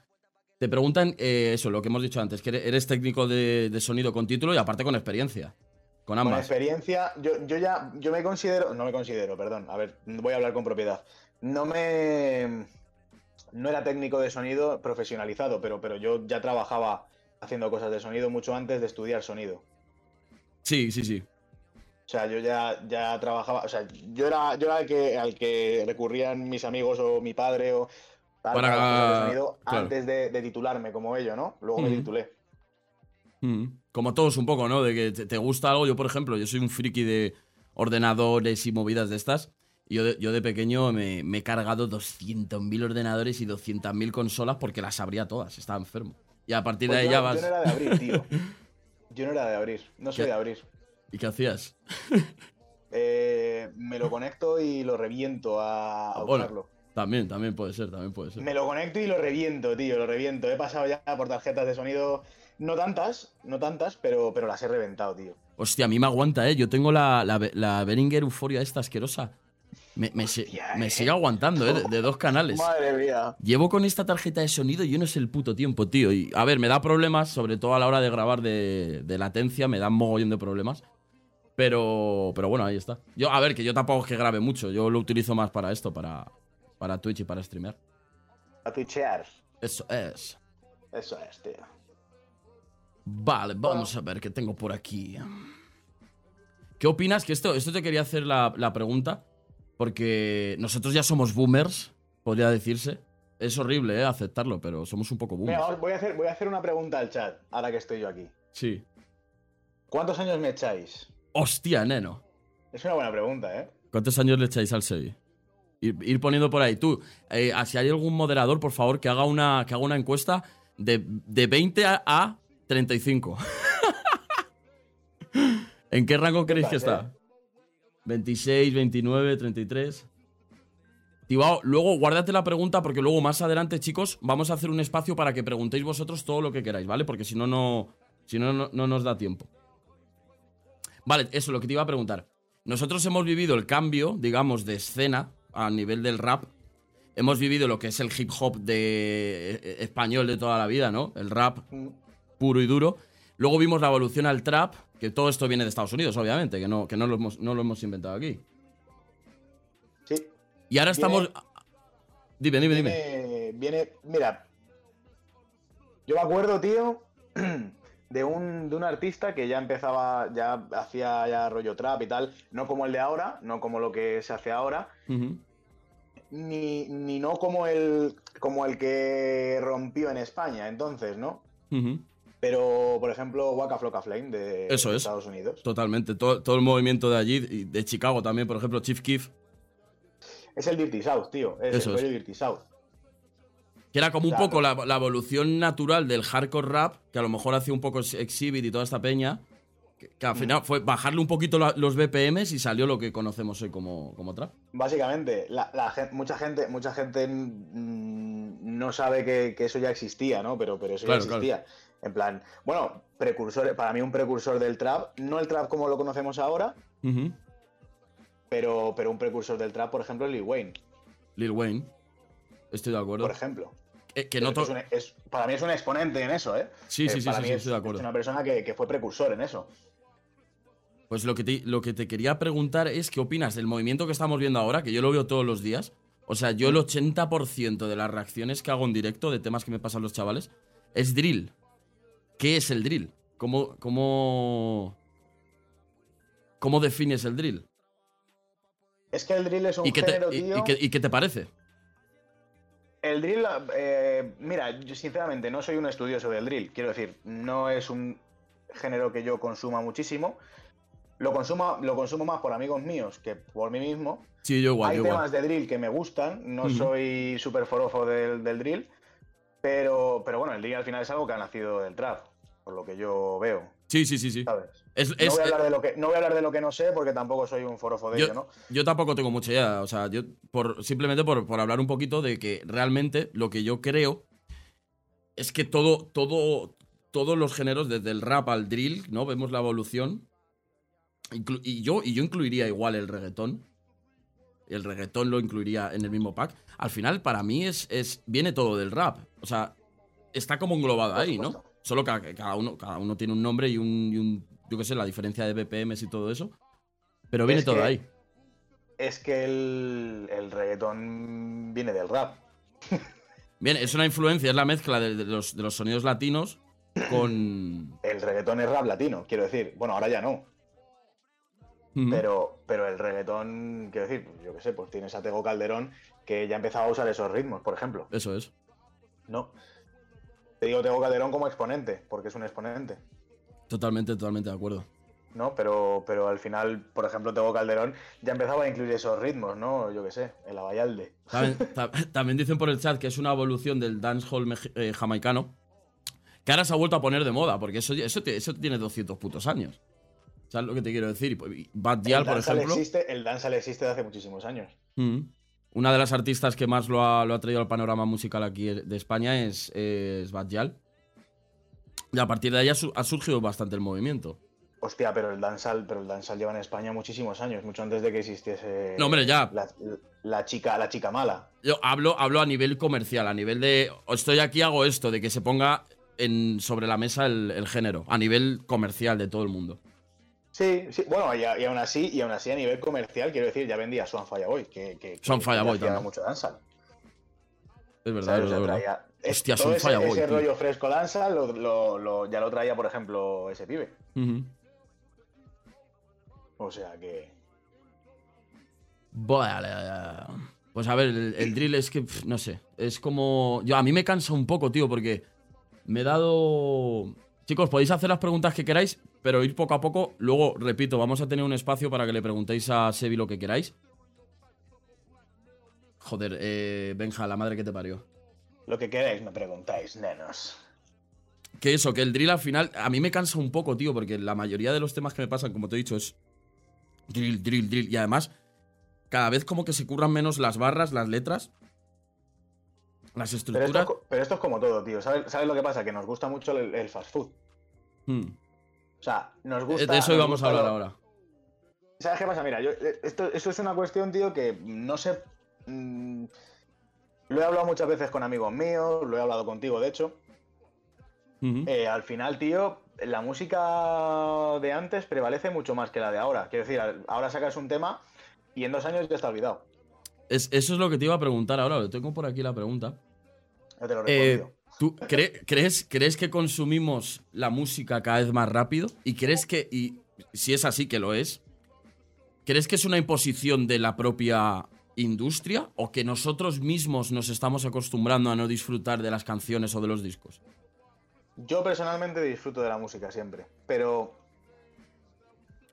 Speaker 1: Te preguntan eh, eso, lo que hemos dicho antes, que eres- técnico de, de sonido con título y aparte con experiencia. Con
Speaker 2: Con
Speaker 1: ambas.
Speaker 2: experiencia, yo, yo ya, yo me considero, no me considero, perdón, a ver, voy a hablar con propiedad. No me, no era técnico de sonido profesionalizado, pero, pero yo ya trabajaba haciendo cosas de sonido mucho antes de estudiar sonido.
Speaker 1: Sí, sí, sí.
Speaker 2: O sea, yo ya, ya trabajaba, o sea, yo era, yo era el que, al que recurrían mis amigos o mi padre o tal,
Speaker 1: Para-
Speaker 2: de sonido
Speaker 1: claro.
Speaker 2: antes de, de titularme como ello, ¿no? Luego me
Speaker 1: Ujú.
Speaker 2: titulé.
Speaker 1: Mm. Como todos un poco, ¿no? De que te, gusta algo. Yo, por ejemplo, yo soy un friki de ordenadores y movidas de estas. Yo de, yo de pequeño me, me he cargado 200.000 ordenadores y 200.000 consolas porque las abría todas. Estaba enfermo. Y a partir
Speaker 2: Pues
Speaker 1: de ahí
Speaker 2: yo,
Speaker 1: ya
Speaker 2: yo
Speaker 1: vas...
Speaker 2: no era de abrir, tío. Yo no era de abrir, no soy
Speaker 1: ¿Qué?
Speaker 2: de abrir.
Speaker 1: ¿Y qué hacías?
Speaker 2: Eh, me lo conecto y lo reviento a, a
Speaker 1: Ah, bueno.
Speaker 2: usarlo.
Speaker 1: También, también puede ser, también puede ser.
Speaker 2: Me lo conecto y lo reviento, tío, lo reviento. He pasado ya por tarjetas de sonido, no tantas, no tantas, pero, pero las he reventado, tío.
Speaker 1: Hostia, a mí me aguanta, ¿eh? Yo tengo la, la, la Behringer Euphoria esta asquerosa. Me, me, se-
Speaker 2: Hostia,
Speaker 1: me
Speaker 2: eh.
Speaker 1: sigue aguantando, ¿eh? De, de dos canales.
Speaker 2: Madre mía.
Speaker 1: Llevo con esta tarjeta de sonido y yo no sé el puto tiempo, tío. Y, a ver, me da problemas, sobre todo a la hora de grabar de, de latencia, me da un mogollón de problemas. Pero, pero bueno, ahí está. Yo, a ver, que yo tampoco es que grabe mucho. Yo lo utilizo más para esto, para, para Twitch y para streamear.
Speaker 2: A twitchear.
Speaker 1: Eso es.
Speaker 2: Eso es, tío.
Speaker 1: Vale, vamos a ver qué tengo por aquí. ¿Qué opinas? Que esto, esto te quería hacer la, la pregunta. Porque nosotros ya somos boomers, podría decirse. Es horrible, ¿eh? Aceptarlo, pero somos un poco boomers.
Speaker 2: Mira, voy, a hacer, voy a hacer una pregunta al chat, ahora que estoy yo aquí.
Speaker 1: Sí.
Speaker 2: ¿Cuántos años me echáis?
Speaker 1: Hostia, neno.
Speaker 2: Es una buena pregunta, ¿eh?
Speaker 1: ¿Cuántos años le echáis al Sevi? Ir, ir poniendo por ahí. Tú, eh, si hay algún moderador, por favor, que haga una, que haga una encuesta de, de 20 a, a 35. ¿En qué rango creéis que está? 26, 29, 33. Tibao, luego guárdate la pregunta porque luego más adelante, chicos, vamos a hacer un espacio para que preguntéis vosotros todo lo que queráis, ¿vale? Porque si no, no, si no, no, no nos da tiempo. Vale, eso, lo que te iba a preguntar. Nosotros hemos vivido el cambio, digamos, de escena a nivel del rap. Hemos vivido lo que es el hip hop de eh, español de toda la vida, ¿no? El rap
Speaker 2: Mm.
Speaker 1: puro y duro. Luego vimos la evolución al trap, que todo esto viene de Estados Unidos, obviamente, que no, que no, lo, hemos, no lo hemos inventado aquí.
Speaker 2: Sí.
Speaker 1: Y ahora
Speaker 2: Viene-
Speaker 1: estamos... Dime, dime, dime.
Speaker 2: Viene, mira, yo me acuerdo, tío, de un, de un artista que ya empezaba, ya hacía ya rollo trap y tal, no como el de ahora, no como lo que se hace ahora, ni, ni no como el, como el que rompió en España, entonces, ¿no?
Speaker 1: Ujú.
Speaker 2: Pero, por ejemplo, Waka Flocka Flame de,
Speaker 1: Eso
Speaker 2: de
Speaker 1: es.
Speaker 2: Estados Unidos.
Speaker 1: Totalmente. Todo, todo el movimiento de allí, y de Chicago también, por ejemplo, Chief Keef,
Speaker 2: Es el Dirty South, tío. Es
Speaker 1: Eso
Speaker 2: el
Speaker 1: es.
Speaker 2: Dirty South.
Speaker 1: que era como un
Speaker 2: Claro.
Speaker 1: poco la, la evolución natural del hardcore rap, que a lo mejor hacía un poco Exhibit y toda esta peña, que, que al final fue bajarle un poquito la- los BPMs y salió lo que conocemos hoy como, como trap.
Speaker 2: Básicamente, la, mucha gente, mucha gente mm, no sabe que, que eso ya existía, ¿no? Pero, pero eso
Speaker 1: Claro,
Speaker 2: ya existía. En plan, bueno, precursor, para mí un precursor del trap, no el trap como lo conocemos ahora, pero, pero un precursor del trap, por ejemplo, Lil Wayne,
Speaker 1: Lil Wayne. Estoy de acuerdo.
Speaker 2: por ejemplo.
Speaker 1: Eh, que no
Speaker 2: Es un- es- para mí es un exponente en eso, ¿eh?
Speaker 1: Sí,
Speaker 2: Eh,
Speaker 1: sí, sí,
Speaker 2: para
Speaker 1: sí,
Speaker 2: mí
Speaker 1: sí,
Speaker 2: es,
Speaker 1: estoy de acuerdo.
Speaker 2: es una persona que, que fue precursor en eso.
Speaker 1: Pues lo que, te, lo que te quería preguntar es qué opinas del movimiento que estamos viendo ahora, que yo lo veo todos los días. O sea, yo el 80% de las reacciones que hago en directo de temas que me pasan los chavales es drill. ¿Qué es el drill? ¿Cómo, cómo, cómo defines el drill?
Speaker 2: Es que el drill es un
Speaker 1: ¿Y qué, te,
Speaker 2: género,
Speaker 1: y- qué- y qué te parece?
Speaker 2: El drill, eh, mira, yo sinceramente no soy un estudioso del drill. Quiero decir, no es un género que yo consuma muchísimo. lo consumo, lo consumo más por amigos míos que por mí mismo.
Speaker 1: Sí, yo igual.
Speaker 2: Hay
Speaker 1: yo
Speaker 2: temas
Speaker 1: igual.
Speaker 2: de drill que me gustan, no soy súper forofo del, del drill, pero, pero bueno, el drill al final es algo que ha nacido del trap, por lo que yo veo,
Speaker 1: Sí, sí, sí, sí.
Speaker 2: ¿sabes?
Speaker 1: Es,
Speaker 2: No voy, a hablar de lo que, no voy a hablar de lo que no sé porque tampoco soy un forofo de
Speaker 1: Yo-
Speaker 2: ello, ¿no?
Speaker 1: Yo tampoco tengo mucha idea. O sea, yo por, simplemente por, por hablar un poquito de que realmente lo que yo creo es que todo, todo, todos los géneros, desde el rap al drill, ¿no? Vemos la evolución. Inclu- y, yo, y yo incluiría igual el reggaetón. El reggaetón lo incluiría en el mismo pack. Al final, para mí, es, es viene todo del rap. O sea, está como englobado ahí, ¿no? Solo que cada uno, cada uno tiene un nombre y un, y un- yo qué sé, la diferencia de BPMs y todo eso. Pero viene
Speaker 2: Es
Speaker 1: todo
Speaker 2: que-
Speaker 1: ahí.
Speaker 2: Es que el, el reggaetón viene del rap.
Speaker 1: Bien, es una influencia, es la mezcla de, de los, de los sonidos latinos con.
Speaker 2: El reggaetón es rap latino, quiero decir. Bueno, ahora ya no. Pero, pero el reggaetón, quiero decir, yo qué sé, pues tienes a Tego Calderón que ya empezaba a usar esos ritmos, por ejemplo.
Speaker 1: Eso es.
Speaker 2: No. Te digo Tego Calderón como exponente, porque es un exponente.
Speaker 1: Totalmente, totalmente de acuerdo.
Speaker 2: ¿no? Pero, pero al final, por ejemplo, Tego Calderón ya empezaba a incluir esos ritmos, ¿no? Yo qué sé, el Abayalde.
Speaker 1: También, ta- también dicen por el chat que es una evolución del dancehall eh, jamaicano. Que ahora se ha vuelto a poner de moda, porque eso, eso, eso tiene 200 putos años. ¿Sabes lo que te quiero decir? Y Bad
Speaker 2: el
Speaker 1: por ejemplo.
Speaker 2: existe, el dancehall existe de hace muchísimos años.
Speaker 1: Mm. Una de las artistas que más lo ha, lo ha traído al panorama musical aquí de España es, es Bad Gyal. Y a partir de ahí ha, su- ha surgido bastante el movimiento.
Speaker 2: Hostia, pero el dancehall, pero el dancehall lleva en España muchísimos años, mucho antes de que existiese
Speaker 1: No, hombre, ya.
Speaker 2: la, la chica, la chica mala.
Speaker 1: Yo hablo, hablo a nivel comercial, a nivel de. Estoy aquí, hago esto, de que se ponga en, sobre la mesa el, el género, a nivel comercial de todo el mundo.
Speaker 2: Sí, sí, bueno, y, aún así, y aún así a nivel comercial, quiero decir, ya vendía Swan Fireboy, que, que,
Speaker 1: Swan Fireboy también.
Speaker 2: mucho dancehall.
Speaker 1: Es verdad, es verdad, Hostia, Swan
Speaker 2: ese,
Speaker 1: Fireboy,
Speaker 2: ese
Speaker 1: tío.
Speaker 2: rollo fresco dancehall lo, lo- lo- ya lo traía, por ejemplo, ese pibe. O sea que.
Speaker 1: Vale. Pues a ver, el, el drill es que, no sé, es como... Yo, a mí me cansa un poco, tío, porque me he dado... Chicos, podéis hacer las preguntas que queráis, pero ir poco a poco. Luego, repito, vamos a tener un espacio para que le preguntéis a Sebi lo que queráis. Joder, eh, Benja, la madre que te parió.
Speaker 2: Lo que queráis me preguntáis, nenos.
Speaker 1: Que eso, que el drill al final a mí me cansa un poco, tío, porque la mayoría de los temas que me pasan, como te he dicho, es drill, drill, drill. Y además, cada vez como que se curran menos las barras, las letras, las
Speaker 2: Pero esto,
Speaker 1: estructuras.
Speaker 2: pero esto es como todo, tío. ¿Sabes, sabes lo que pasa? Que nos gusta mucho el, el fast food.
Speaker 1: Hmm.
Speaker 2: O sea, nos gusta.
Speaker 1: De eso íbamos a hablar
Speaker 2: lo-
Speaker 1: ahora.
Speaker 2: ¿Sabes qué pasa? Mira, yo, eh, esto, eso es una cuestión, tío, que no sé. mm, lo he hablado muchas veces con amigos míos, lo he hablado contigo, de hecho. Eh, al final, tío, la música de antes prevalece mucho más que la de ahora. Quiero decir, ahora sacas un tema y en dos años ya está olvidado.
Speaker 1: Es- eso es lo que te iba a preguntar ahora. Lo tengo por aquí la pregunta.
Speaker 2: Ya te lo
Speaker 1: Eh. ¿Tú cre- crees, crees que consumimos la música cada vez más rápido? ¿Y crees que, y si es así que lo es, crees que es una imposición de la propia industria o que nosotros mismos nos estamos acostumbrando a no disfrutar de las canciones o de los discos?
Speaker 2: Yo personalmente disfruto de la música siempre, pero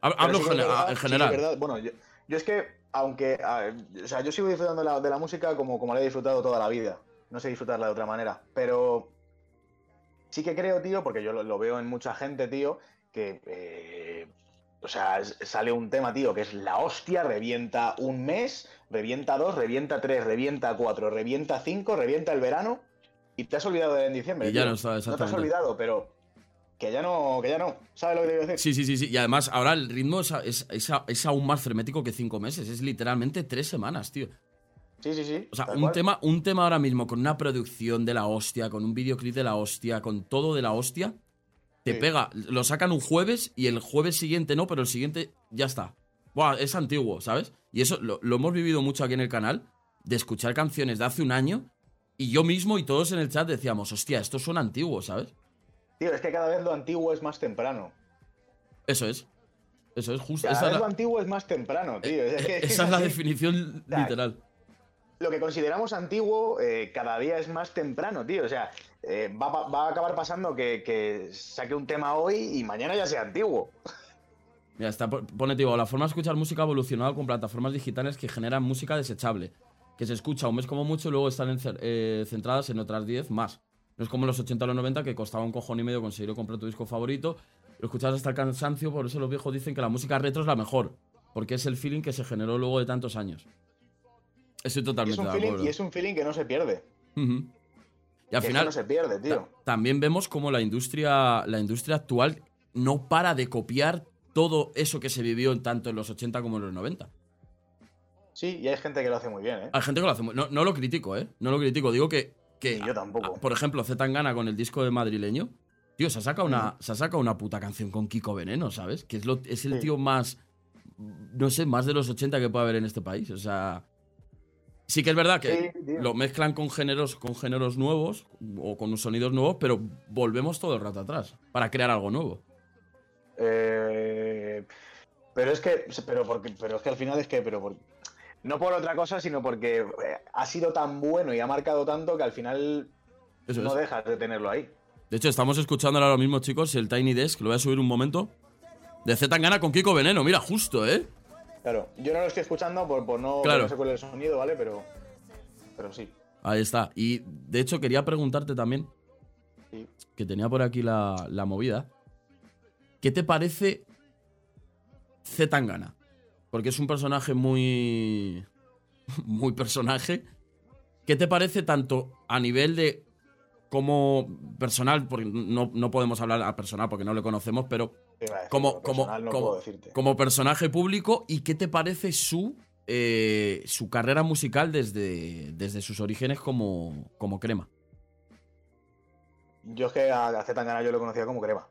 Speaker 1: Hab-
Speaker 2: Pero
Speaker 1: Hablo
Speaker 2: sí
Speaker 1: en
Speaker 2: verdad- sí
Speaker 1: general.
Speaker 2: verdad. Bueno, yo, yo es que, aunque. a- o sea, yo sigo disfrutando de la, de la música como, como la he disfrutado toda la vida. No sé disfrutarla de otra manera. Pero. Sí que creo, tío, porque yo lo, lo veo en mucha gente, tío, que. eh, o sea, sale un tema, tío, que es la hostia, revienta un mes, revienta dos, revienta tres, revienta cuatro, revienta cinco, revienta el verano y te has olvidado de en diciembre.
Speaker 1: Y ya
Speaker 2: tío.
Speaker 1: no está,
Speaker 2: No te has olvidado, pero que ya no, que ya no. ¿Sabes lo que te quiero decir?
Speaker 1: Sí, sí, sí, sí. Y además, ahora el ritmo es, es- es- es aún más frenético que cinco meses. Es literalmente tres semanas, tío.
Speaker 2: Sí, sí, sí.
Speaker 1: O sea, un
Speaker 2: cual.
Speaker 1: tema, un tema ahora mismo con una producción de la hostia, con un videoclip de la hostia, con todo de la hostia, te
Speaker 2: Sí.
Speaker 1: pega. Lo sacan un jueves y el jueves siguiente no, pero el siguiente ya está. Buah, es antiguo, ¿sabes? Y eso lo, lo hemos vivido mucho aquí en el canal, de escuchar canciones de hace un año y yo mismo y todos en el chat decíamos, hostia, esto suena antiguo, ¿sabes?
Speaker 2: Tío, es que cada vez lo antiguo es más temprano.
Speaker 1: Eso es. Eso es justo.
Speaker 2: Cada
Speaker 1: Esa
Speaker 2: vez lo antiguo es más temprano, tío. Es que- es que
Speaker 1: esa es la
Speaker 2: así.
Speaker 1: definición literal.
Speaker 2: Lo que consideramos antiguo eh, cada día es más temprano, tío. O sea, eh, va, a acabar pasando que, que saque un tema hoy y mañana ya sea antiguo.
Speaker 1: Mira, está, pone, digo, la forma de escuchar música ha evolucionado con plataformas digitales que generan música desechable, que se escucha un mes como mucho y luego están eh, centradas en otras 10 más. No es como los 80 o los 90 que costaba un cojón y medio conseguir comprar tu disco favorito. Lo escuchabas hasta el cansancio, por eso los viejos dicen que la música retro es la mejor, porque es el feeling que se generó luego de tantos años. Estoy totalmente
Speaker 2: de
Speaker 1: acuerdo.
Speaker 2: Y es un feeling que no se pierde.
Speaker 1: Y al final.
Speaker 2: no se pierde, tío.
Speaker 1: También vemos como la industria, la industria actual no para de copiar todo eso que se vivió tanto en los 80 como en los 90.
Speaker 2: Sí, y hay gente que lo hace muy bien, ¿eh?
Speaker 1: Hay gente que lo hace muy No, no lo critico, ¿eh? No lo critico. Digo que. Que
Speaker 2: yo tampoco.
Speaker 1: por ejemplo, Zetangana con el disco de madrileño. Tío, se ha sacado una, se saca una puta canción con Kiko Veneno, ¿sabes? Que es, lo, es el tío más. No sé, más de los 80 que puede haber en este país. O sea. Sí que es verdad que lo mezclan con géneros, con géneros nuevos o con sonidos nuevos, pero volvemos todo el rato atrás para crear algo nuevo.
Speaker 2: Eh, pero es que, pero porque, pero es que al final es que, pero no por otra cosa, sino porque eh, ha sido tan bueno y ha marcado tanto que al final no dejas de tenerlo ahí.
Speaker 1: De hecho, estamos escuchando ahora mismo, chicos, el Tiny Desk, lo voy a subir un momento. De Z Tangana con Kiko Veneno, mira, justo, ¿eh?
Speaker 2: Claro, yo no lo estoy escuchando por, no, claro. sé cuál es el sonido, ¿vale? Pero, pero sí.
Speaker 1: Ahí está. Y de hecho quería preguntarte también, que tenía por aquí la, la movida, ¿qué te parece Zetangana? Porque es un personaje muy... muy personaje. ¿Qué te parece tanto a nivel de como personal, porque no, no podemos hablar a personal porque no le conocemos, pero como, como, como, personaje público y qué te parece su, eh, su carrera musical desde, desde sus orígenes como, como crema.
Speaker 2: Yo es que a Zetangana yo lo conocía como crema.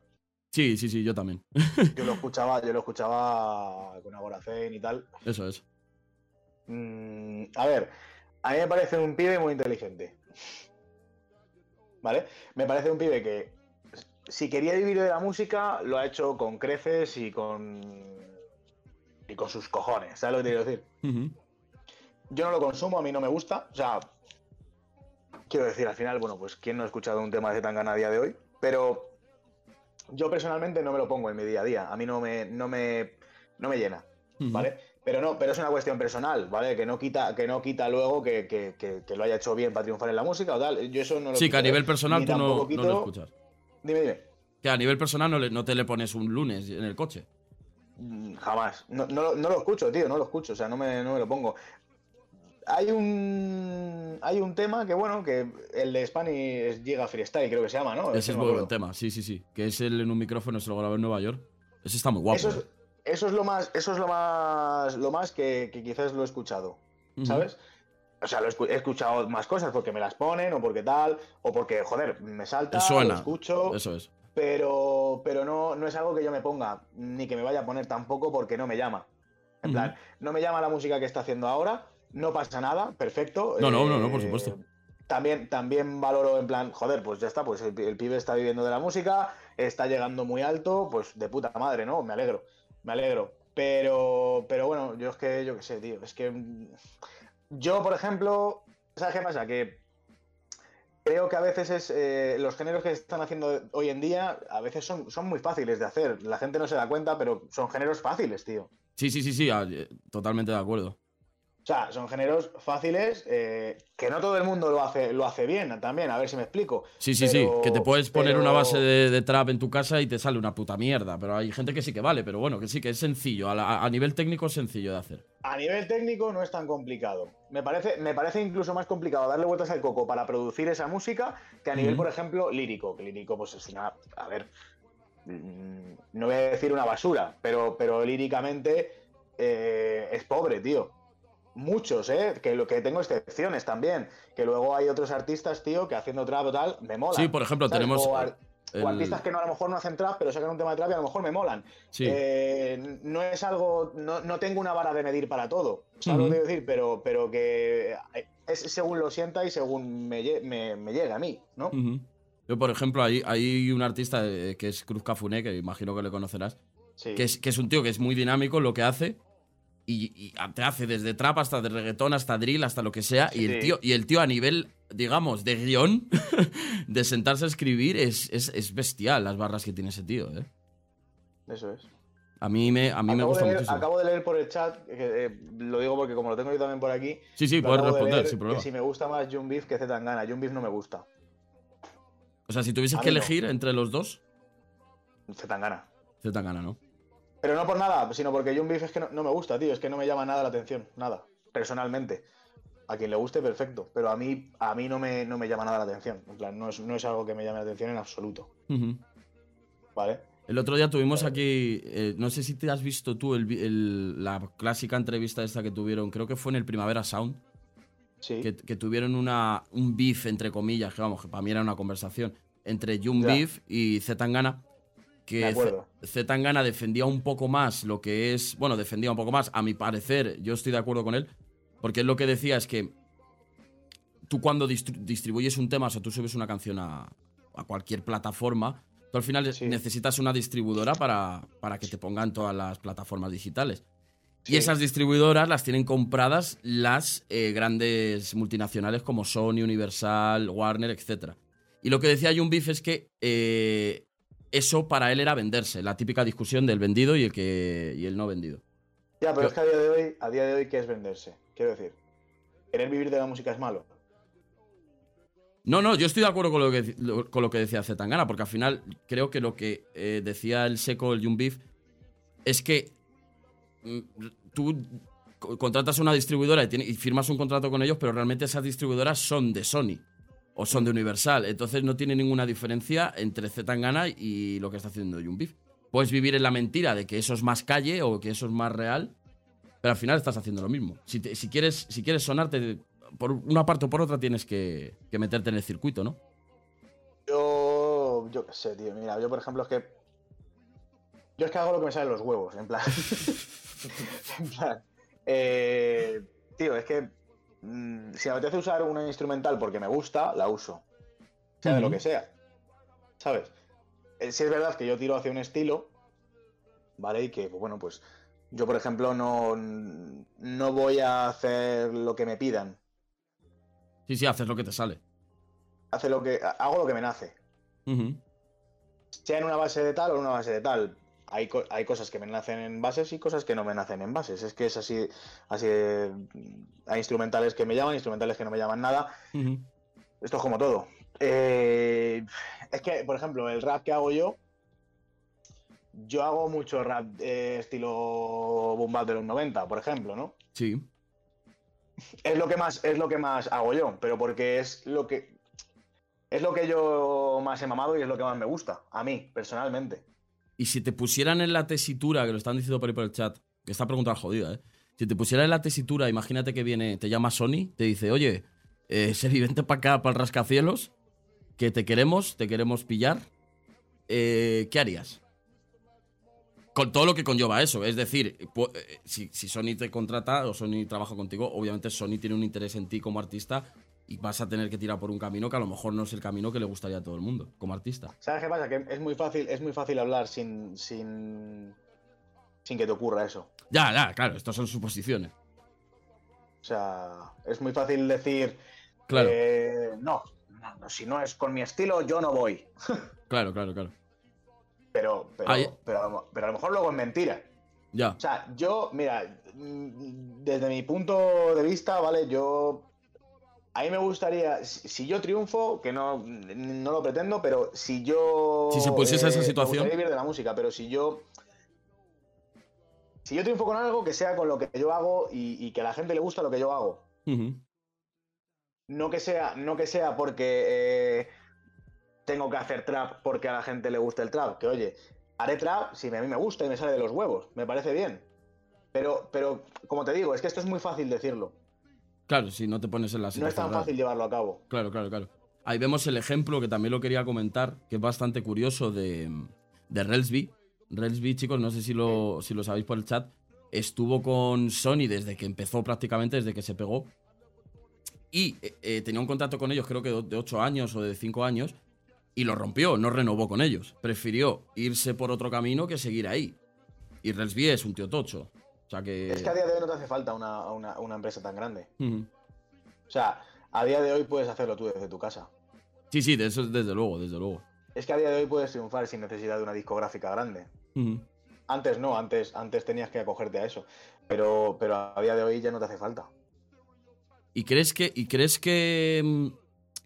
Speaker 1: Sí, sí, sí, yo también.
Speaker 2: yo lo escuchaba, yo lo escuchaba con Agoracén y tal.
Speaker 1: Eso es.
Speaker 2: Mm, a ver, a mí me parece un pibe muy inteligente. ¿Vale? Me parece un pibe que si quería vivir de la música, lo ha hecho con creces y con. y con sus cojones, ¿sabes lo que te quiero decir? Yo no lo consumo, a mí no me gusta. O sea, quiero decir, al final, bueno, pues quién no ha escuchado un tema de Tangana a día de hoy, pero yo personalmente no me lo pongo en mi día a día. A mí no me, no me, no me llena, ¿vale? Pero no, pero es una cuestión personal, ¿vale? Que no quita, que no quita luego que, que, lo haya hecho bien para triunfar en la música o tal. Yo eso no lo
Speaker 1: Sí, que a nivel personal tú no, no, lo escuchas.
Speaker 2: Dime, dime.
Speaker 1: Que a nivel personal no, no te le pones un lunes en el coche.
Speaker 2: Mm, jamás. No, lo escucho, tío, no lo escucho. O sea, no me, lo pongo. Hay un hay un tema que, bueno, que el de Spanish llega freestyle, creo que se llama, ¿no?
Speaker 1: Ese es muy buen tema, sí, sí, sí. Que es el en un micrófono, se lo grabó en Nueva York. Ese está muy guapo.
Speaker 2: Eso es,
Speaker 1: ¿eh?
Speaker 2: eso es lo más, eso es lo más, lo más que, quizás lo he escuchado, ¿sabes? O sea, lo he escuchado más cosas porque me las ponen o porque tal, o porque, joder, me salta,
Speaker 1: suena.
Speaker 2: lo escucho.
Speaker 1: Eso es.
Speaker 2: Pero, pero no, no es algo que yo me ponga, ni que me vaya a poner tampoco porque no me llama. En plan, no me llama la música que está haciendo ahora, no pasa nada, perfecto.
Speaker 1: No, no, no, no, por eh, supuesto.
Speaker 2: También, también valoro en plan, joder, pues ya está, pues el, el, pibe está viviendo de la música, está llegando muy alto, pues de puta madre, ¿no? Me alegro, me alegro. Pero, pero bueno, yo es que, yo qué sé, tío, es que yo, por ejemplo, ¿sabes qué pasa? Que creo que a veces es eh, los géneros que están haciendo hoy en día, a veces son, son muy fáciles de hacer. La gente no se da cuenta, pero son géneros fáciles, tío.
Speaker 1: Sí, sí, sí, sí, ah, totalmente de acuerdo.
Speaker 2: O sea, son géneros fáciles eh, que no todo el mundo lo hace, lo hace bien también, a ver si me explico.
Speaker 1: Sí, sí, sí, que te puedes poner una base de, trap en tu casa y te sale una puta mierda, pero hay gente que sí que vale, pero bueno, que sí que es sencillo, a, nivel técnico es sencillo de hacer.
Speaker 2: A nivel técnico no es tan complicado. Me parece, me parece incluso más complicado darle vueltas al coco para producir esa música que a nivel, por ejemplo, lírico. Que lírico pues es una, a ver, mm, no voy a decir una basura, pero, pero líricamente eh, es pobre, tío muchos, ¿eh? Que, lo, que tengo excepciones también. Que luego hay otros artistas, tío, que haciendo trap o tal, me molan.
Speaker 1: Sí, por ejemplo, tenemos.
Speaker 2: O, artistas que no, a lo mejor no hacen trap, pero sacan un tema de trap y a lo mejor me molan. Eh, no es algo. No, tengo una vara de medir para todo. ¿Sabes lo que decir? Pero, pero que es según lo sienta y según me, me, llega a mí, ¿no?
Speaker 1: Yo, por ejemplo, hay, hay un artista eh, que es Cruz Cafuné, que imagino que le conocerás. Que, es, que es un tío que es muy dinámico lo que hace y, te hace desde trap hasta de reggaetón, hasta drill, hasta lo que sea. Y, el tío, y el tío a nivel, digamos, de guion, de sentarse a escribir, es, es, bestial las barras que tiene ese tío. ¿eh?
Speaker 2: Eso es.
Speaker 1: A mí me, a mí me gusta
Speaker 2: leer,
Speaker 1: muchísimo.
Speaker 2: acabo de leer por el chat, que, eh, lo digo porque como lo tengo yo también por aquí.
Speaker 1: Sí, sí, puedes responder sin problema.
Speaker 2: Que si me gusta más Jun Beef que Zetangana. Jun Beef no me gusta.
Speaker 1: O sea, si tuvieses
Speaker 2: A
Speaker 1: que
Speaker 2: no.
Speaker 1: elegir entre los dos,
Speaker 2: Zetangana.
Speaker 1: Zetangana, ¿no?
Speaker 2: Pero no por nada, sino porque Jun Beef es que no, no me gusta, tío. Es que no me llama nada la atención. Nada. Personalmente. A quien le guste, perfecto. Pero a mí, a mí no, me, no me llama nada la atención. En plan, no es, no es algo que me llame la atención en absoluto. ¿Vale?
Speaker 1: El otro día tuvimos aquí, eh, no sé si te has visto tú el la clásica entrevista esta que tuvieron, creo que fue en el Primavera Sound,
Speaker 2: Sí.
Speaker 1: que, que tuvieron una, un beef, entre comillas, que vamos, que para mí era una conversación, entre Jun
Speaker 2: Ya.
Speaker 1: Beef y Zetangana, que Zetangana defendía un poco más lo que es, bueno, defendía un poco más, a mi parecer, yo estoy de acuerdo con él, porque él lo que decía es que tú cuando distri- distribuyes un tema, o sea, tú subes una canción a, a cualquier plataforma, tú al final
Speaker 2: Sí.
Speaker 1: necesitas una distribuidora para, para que te pongan todas las plataformas digitales. Y esas distribuidoras las tienen compradas las eh, grandes multinacionales como Sony, Universal, Warner, etc. Y lo que decía Jun Beef es que eh, eso para él era venderse, la típica discusión del vendido y el, que, y el no vendido.
Speaker 2: Ya, pero
Speaker 1: Yo-
Speaker 2: es que a día de hoy, a día de hoy, ¿qué es venderse? Quiero decir, querer vivir de la música es malo.
Speaker 1: No, no, yo estoy de acuerdo con lo que, lo- con lo que decía Zetangana, porque al final creo que lo que eh, decía el seco, el Jun Beef, es que mm, tú co- contratas una distribuidora y, tiene- y firmas un contrato con ellos, pero realmente esas distribuidoras son de Sony o son de Universal. Entonces no tiene ninguna diferencia entre Zetangana y lo que está haciendo Jun Beef. Puedes vivir en la mentira de que eso es más calle o que eso es más real, pero al final estás haciendo lo mismo. Si, quieres, si quieres sonarte por una parte o por otra, tienes que, meterte en el circuito, ¿no?
Speaker 2: Yo, yo qué sé, tío. Mira, yo por ejemplo es que. Yo es que hago lo que me sale de los huevos, en plan. en plan. eh, tío, es que. Mm, si me apetece usar una instrumental porque me gusta, la uso. Sea de lo que sea. ¿Sabes? Eh, sí es verdad que yo tiro hacia un estilo. ¿Vale? Y que, pues, bueno, pues. Yo, por ejemplo, no, no voy a hacer lo que me pidan.
Speaker 1: Sí, sí, haces lo que te sale.
Speaker 2: Hace lo que, hago lo que me nace. Sea en una base de tal o en una base de tal. Hay, hay cosas que me nacen en bases y cosas que no me nacen en bases. Es que es así, así de- Hay instrumentales que me llaman, instrumentales que no me llaman nada. Esto es como todo. Eh, es que, por ejemplo, el rap que hago yo, yo hago mucho rap eh, estilo boom bap de los 90, por ejemplo, ¿no?
Speaker 1: Sí.
Speaker 2: Es lo que más, es lo que más hago yo, pero porque es lo que es lo que yo más he mamado y es lo que más me gusta, a mí, personalmente.
Speaker 1: Y si te pusieran en la tesitura, que lo están diciendo por ahí por el chat, que esta pregunta es jodida, ¿eh? Si te pusieran en la tesitura, imagínate que viene, te llama Sony, te dice, oye, eh, Seri, vente para acá, para el rascacielos, que te queremos, te queremos pillar. Eh, ¿Qué harías? Con todo lo que conlleva eso. Es decir, eh, si, si Sony te contrata o Sony trabaja contigo, obviamente Sony tiene un interés en ti como artista y vas a tener que tirar por un camino que a lo mejor no es el camino que le gustaría a todo el mundo como artista.
Speaker 2: ¿Sabes qué pasa? Que es muy fácil, es muy fácil hablar sin, sin, sin que te ocurra eso.
Speaker 1: Ya, ya, claro, estas son suposiciones.
Speaker 2: O sea, es muy fácil decir,
Speaker 1: Claro,
Speaker 2: eh, no, no, si no es con mi estilo, yo no voy.
Speaker 1: claro, claro, claro.
Speaker 2: Pero, pero,
Speaker 1: Ahí-
Speaker 2: pero, a lo- pero a lo mejor luego es mentira.
Speaker 1: Ya.
Speaker 2: O sea, yo, mira, mm, desde mi punto de vista, ¿vale? Yo. A mí me gustaría, si yo triunfo, que no, no lo pretendo, pero si yo.
Speaker 1: Si se pusiese esa
Speaker 2: me
Speaker 1: situación.
Speaker 2: gustaría vivir de la música, pero si yo. Si yo triunfo con algo, que sea con lo que yo hago y, y que a la gente le gusta lo que yo hago. No que sea, no que sea porque eh, tengo que hacer trap porque a la gente le gusta el trap. Que oye, haré trap si a mí me gusta y me sale de los huevos. Me parece bien. Pero, pero, como te digo, es que esto es muy fácil decirlo.
Speaker 1: Claro, si no te pones en la
Speaker 2: No
Speaker 1: situación.
Speaker 2: es tan fácil llevarlo a cabo.
Speaker 1: Claro, claro, claro. Ahí vemos el ejemplo que también lo quería comentar, que es bastante curioso de, de Relsby. Relsby, chicos, no sé si lo, si lo sabéis por el chat, estuvo con Sony desde que empezó prácticamente, desde que se pegó. Y eh, eh, tenía un contrato con ellos, creo que de 8 años o de 5 años, y lo rompió, no renovó con ellos. Prefirió irse por otro camino que seguir ahí. Y Relsby es un tío tocho. O sea que.
Speaker 2: Es que a día de hoy no te hace falta una, una- una empresa tan grande. O sea, a día de hoy puedes hacerlo tú desde tu casa.
Speaker 1: Sí, sí, de eso desde luego, desde luego.
Speaker 2: Es que a día de hoy puedes triunfar sin necesidad de una discográfica grande. Antes no, antes, antes tenías que acogerte a eso. Pero, pero a día de hoy ya no te hace falta.
Speaker 1: ¿Y crees que, y crees que, mm,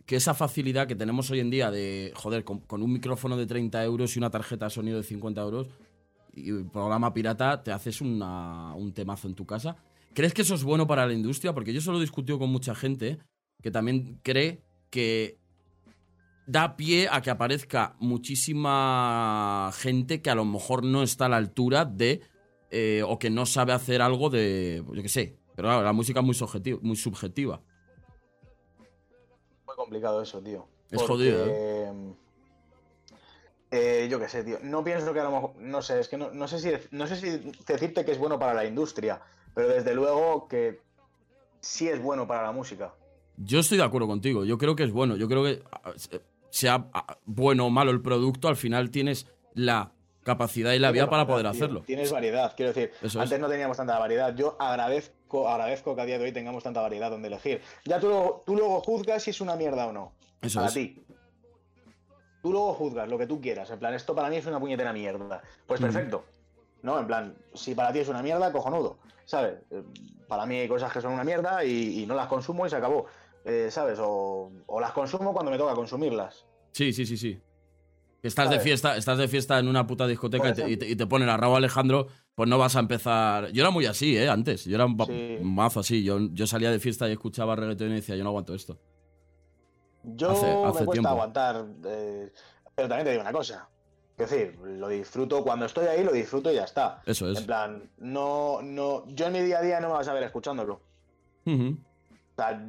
Speaker 1: que esa facilidad que tenemos hoy en día de, joder, con, con un micrófono de 30 euros y una tarjeta de sonido de 50 euros y programa pirata, te haces una- un temazo en tu casa? ¿Crees que eso es bueno para la industria? Porque yo solo he discutido con mucha gente que también cree que da pie a que aparezca muchísima gente que a lo mejor no está a la altura de eh, o que no sabe hacer algo de, yo qué sé. Pero claro, la música es muy, subjeti- muy subjetiva.
Speaker 2: Muy complicado eso, tío.
Speaker 1: Es jodido,
Speaker 2: eh, yo qué sé, tío. No pienso que a lo mejor. No sé, es que no, no sé si no sé si decirte que es bueno para la industria, pero desde luego que sí es bueno para la música.
Speaker 1: Yo estoy de acuerdo contigo. Yo creo que es bueno. Yo creo que ah, se- sea ah, bueno o malo el producto, al final tienes la capacidad y la vía para poder hacerlo.
Speaker 2: Tienes variedad, quiero decir.
Speaker 1: Eso
Speaker 2: antes
Speaker 1: es.
Speaker 2: no teníamos tanta variedad. Yo agradezco, agradezco que a día de hoy tengamos tanta variedad donde elegir. Ya tú, tú luego juzgas si es una mierda o no.
Speaker 1: Eso
Speaker 2: para
Speaker 1: es.
Speaker 2: ti. Tú luego juzgas lo que tú quieras. En plan, esto para mí es una puñetera mierda. Pues perfecto. ¿No? En plan, si para ti es una mierda, cojonudo. ¿Sabes? Eh, Para mí hay cosas que son una mierda y, y no las consumo y se acabó. Eh, ¿Sabes? O, o las consumo cuando me toca consumirlas.
Speaker 1: Sí, sí, sí, sí. Estás de fiesta, estás de fiesta en una puta discoteca y te, y te- y te ponen a Raúl Alejandro, pues no vas a empezar. Yo era muy así, ¿eh? Antes. Yo era un, pa-
Speaker 2: Sí.
Speaker 1: un mazo así. Yo, yo salía de fiesta y escuchaba reggaetón y decía, yo no aguanto esto.
Speaker 2: Yo
Speaker 1: Hace-
Speaker 2: me cuesta aguantar. eh, pero también te digo una cosa. Es decir, lo disfruto. Cuando estoy ahí, lo disfruto y ya está.
Speaker 1: Eso es.
Speaker 2: En plan, no, no. Yo en mi día a día no me vas a ver escuchándolo. O sea,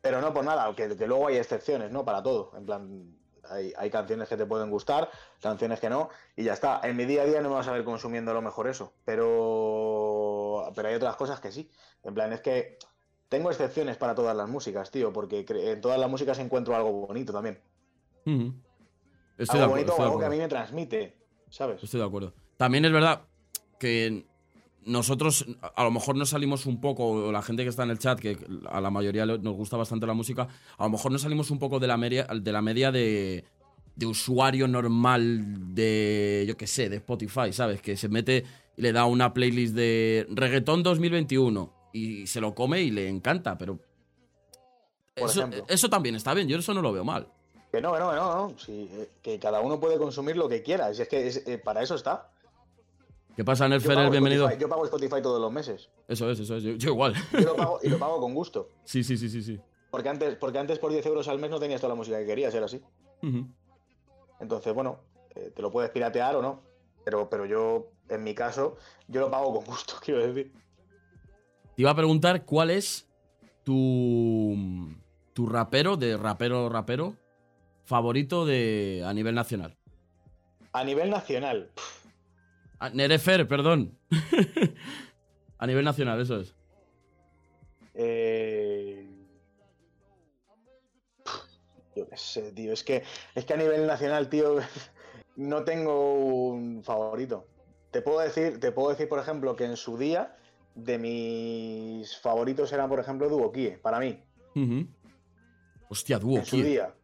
Speaker 2: pero no por nada, que, que luego hay excepciones, ¿no? Para todo. En plan, hay, hay canciones que te pueden gustar, canciones que no, y ya está. En mi día a día no me vas a ver consumiendo lo mejor eso, pero, pero hay otras cosas que sí. En plan, es que tengo excepciones para todas las músicas, tío, porque en todas las músicas encuentro algo bonito también.
Speaker 1: Estoy de
Speaker 2: algo
Speaker 1: acuerdo.
Speaker 2: bonito,
Speaker 1: estoy de
Speaker 2: algo que a mí me transmite, ¿sabes?
Speaker 1: Estoy de acuerdo. También es verdad que nosotros a lo mejor nos salimos un poco, o la gente que está en el chat, que a la mayoría nos gusta bastante la música, a lo mejor nos salimos un poco de la media de, la media de, de usuario normal de, yo qué sé, de Spotify, ¿sabes? Que se mete y le da una playlist de reggaetón 2021 y se lo come y le encanta, pero... Eso, eso también está bien, yo eso no lo veo mal.
Speaker 2: Que no, que no, que no, no. Sí, eh, que cada uno puede consumir lo que quiera. Si es que es- eh, para eso está.
Speaker 1: ¿Qué pasa,
Speaker 2: Yo
Speaker 1: Nerfer?
Speaker 2: pago,
Speaker 1: Bienvenido.
Speaker 2: Spotify, yo pago Spotify todos los meses.
Speaker 1: Eso es, eso es, yo, yo igual.
Speaker 2: Yo lo pago y lo pago con gusto.
Speaker 1: sí, sí, sí, sí, sí.
Speaker 2: Porque antes, porque antes por 10 euros al mes no tenías toda la música que querías, era así. Entonces, bueno, eh, te lo puedes piratear o no. Pero, pero yo, en mi caso, yo lo pago con gusto, quiero decir.
Speaker 1: Te iba a preguntar cuál es tu, tu rapero, de rapero rapero, favorito de, a nivel nacional.
Speaker 2: A nivel nacional,
Speaker 1: Ah, Nerefer, perdón. a nivel nacional, eso es.
Speaker 2: eh, yo qué sé, tío. Es que, es que a nivel nacional, tío, no tengo un favorito. Te puedo decir, te puedo decir, por ejemplo, que en su día, de mis favoritos eran, por ejemplo, Duokie, para mí.
Speaker 1: Ujú. Hostia, dúo,
Speaker 2: en su día.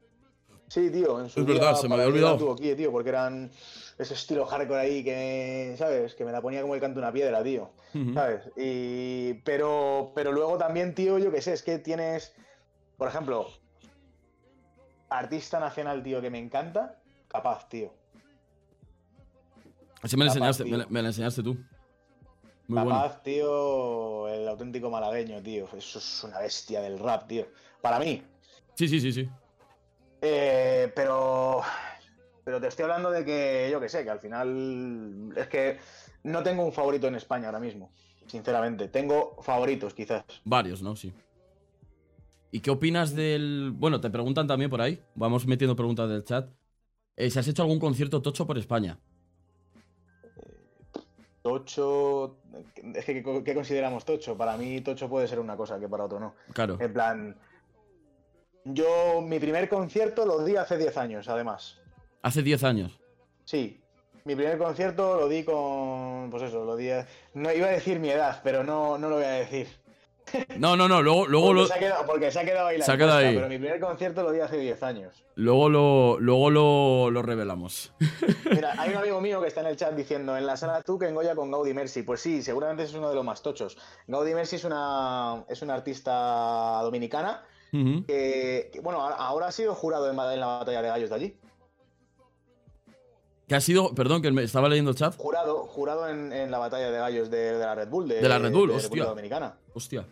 Speaker 2: Sí, tío, en su
Speaker 1: Es
Speaker 2: día.
Speaker 1: verdad, se me había olvidado.
Speaker 2: Duokie, tío, porque eran ese estilo hardcore ahí que, ¿sabes? Que me la ponía como el canto de una piedra, tío. ¿Sabes? Y, pero, pero luego también, tío, yo qué sé, es que tienes, por ejemplo, artista nacional, tío, que me encanta, capaz, tío.
Speaker 1: Así me
Speaker 2: Capaz,
Speaker 1: enseñaste,
Speaker 2: tío.
Speaker 1: me, la- me la enseñaste tú. Muy bueno.
Speaker 2: capaz, tío, el auténtico malagueño, tío. Eso es una bestia del rap, tío. Para mí.
Speaker 1: Sí, sí, sí, sí.
Speaker 2: Eh, pero. Pero te estoy hablando de que, yo qué sé, que al final. Es que no tengo un favorito en España ahora mismo. Sinceramente. Tengo favoritos, quizás.
Speaker 1: Varios, ¿no? Sí. ¿Y qué opinas del...? Bueno, te preguntan también por ahí. Vamos metiendo preguntas del chat. Eh, si has hecho algún concierto tocho por España.
Speaker 2: Tocho. Es que, ¿qué, consideramos tocho? Para mí, tocho puede ser una cosa que para otro no.
Speaker 1: Claro.
Speaker 2: En plan. Yo, mi primer concierto lo di hace 10 años, además.
Speaker 1: Hace 10 años.
Speaker 2: Sí. Mi primer concierto lo di con. Pues eso, lo di. No iba a decir mi edad, pero no, no lo voy a decir.
Speaker 1: No, no, no, luego, luego
Speaker 2: porque,
Speaker 1: lo,
Speaker 2: se ha quedado, porque se ha quedado ahí la
Speaker 1: Se ha quedado ahí.
Speaker 2: Pero mi primer concierto lo di hace 10 años.
Speaker 1: luego lo, luego lo, lo revelamos.
Speaker 2: Mira, hay un amigo mío que está en el chat diciendo en la sala tú que engolla con Gaudi Mercy. Pues sí, seguramente es uno de los más tochos. Gaudi Mercy es una, es una artista dominicana que, que, bueno, ahora- ha sido jurado en la batalla de gallos de allí.
Speaker 1: Que ha sido, perdón, que me estaba leyendo el chat.
Speaker 2: Jurado, jurado en, en la batalla de gallos de, de la Red Bull. De,
Speaker 1: De la Red Bull,
Speaker 2: de
Speaker 1: hostia.
Speaker 2: Dominicana.
Speaker 1: Hostia.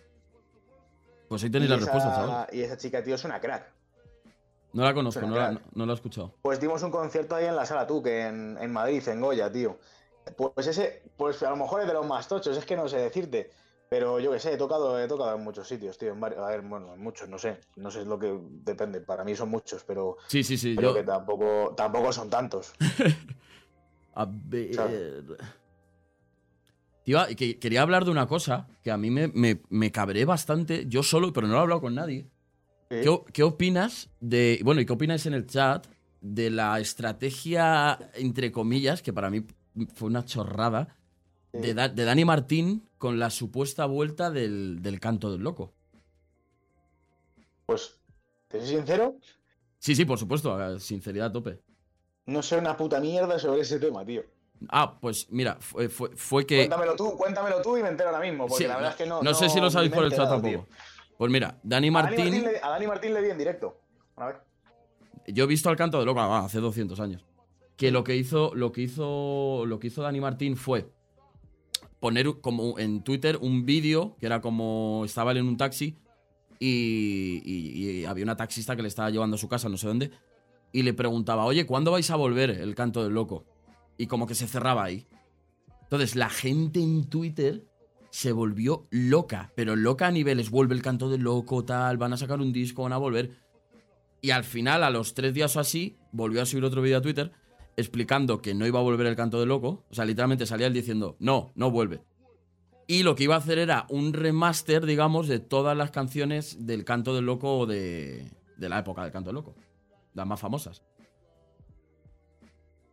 Speaker 1: Pues ahí tenéis
Speaker 2: y
Speaker 1: la respuesta, chaval.
Speaker 2: y esa chica, tío, es una crack.
Speaker 1: No la conozco,
Speaker 2: Suena
Speaker 1: no la,
Speaker 2: crack.
Speaker 1: no, no la he escuchado.
Speaker 2: Pues dimos un concierto ahí en la sala tú, que en, en Madrid, en Goya, tío. Pues ese, pues a lo mejor es de los más tochos, es que no sé decirte. Pero yo qué sé, he tocado, he tocado en muchos sitios, tío. En varios, a ver, bueno, en muchos, no sé. No sé lo que depende. Para mí son muchos, pero,
Speaker 1: Sí, sí, sí.
Speaker 2: pero
Speaker 1: Yo,
Speaker 2: que tampoco, tampoco son tantos.
Speaker 1: A ver.
Speaker 2: ¿Sabes?
Speaker 1: Tío, que quería hablar de una cosa que a mí me, me, me cabré bastante, yo solo, pero no lo he hablado con nadie.
Speaker 2: Sí.
Speaker 1: ¿Qué, qué opinas de. Bueno, ¿y qué opináis en el chat de la estrategia, entre comillas, que para mí fue una chorrada, de, Da- de Dani Martín con la supuesta vuelta del, del canto del loco?
Speaker 2: Pues, te soy sincero,
Speaker 1: Sí, sí, por supuesto, a- sinceridad a tope.
Speaker 2: no sé una puta mierda sobre ese tema, tío.
Speaker 1: Ah, pues mira, fue, fue, fue que.
Speaker 2: Cuéntamelo tú, cuéntamelo tú y me entero ahora mismo, porque
Speaker 1: Sí,
Speaker 2: la verdad es que no.
Speaker 1: no sé si lo sabéis por el chat tampoco.
Speaker 2: tío.
Speaker 1: Pues mira, Dani
Speaker 2: A Dani
Speaker 1: Martín.
Speaker 2: Martín le- a Dani Martín le vi en directo. A ver.
Speaker 1: Yo he visto al canto de loco ah, hace 200 años. Que lo que hizo, lo que hizo, lo que hizo Dani Martín fue poner como en Twitter un vídeo que era como estaba él en un taxi y, y- había una taxista que le estaba llevando a su casa, no sé dónde, y le preguntaba, oye, ¿cuándo vais a volver el canto del loco? Y como que se cerraba ahí. Entonces la gente en Twitter se volvió loca, pero loca a niveles, vuelve el canto del loco, tal, van a sacar un disco, van a volver. Y al final, a los tres días o así, volvió a subir otro vídeo a Twitter explicando que no iba a volver el canto del loco. O sea, literalmente salía él diciendo, no, no vuelve. Y lo que iba a hacer era un remaster, digamos, de todas las canciones del canto del loco de, de la época del canto del loco. Las más famosas.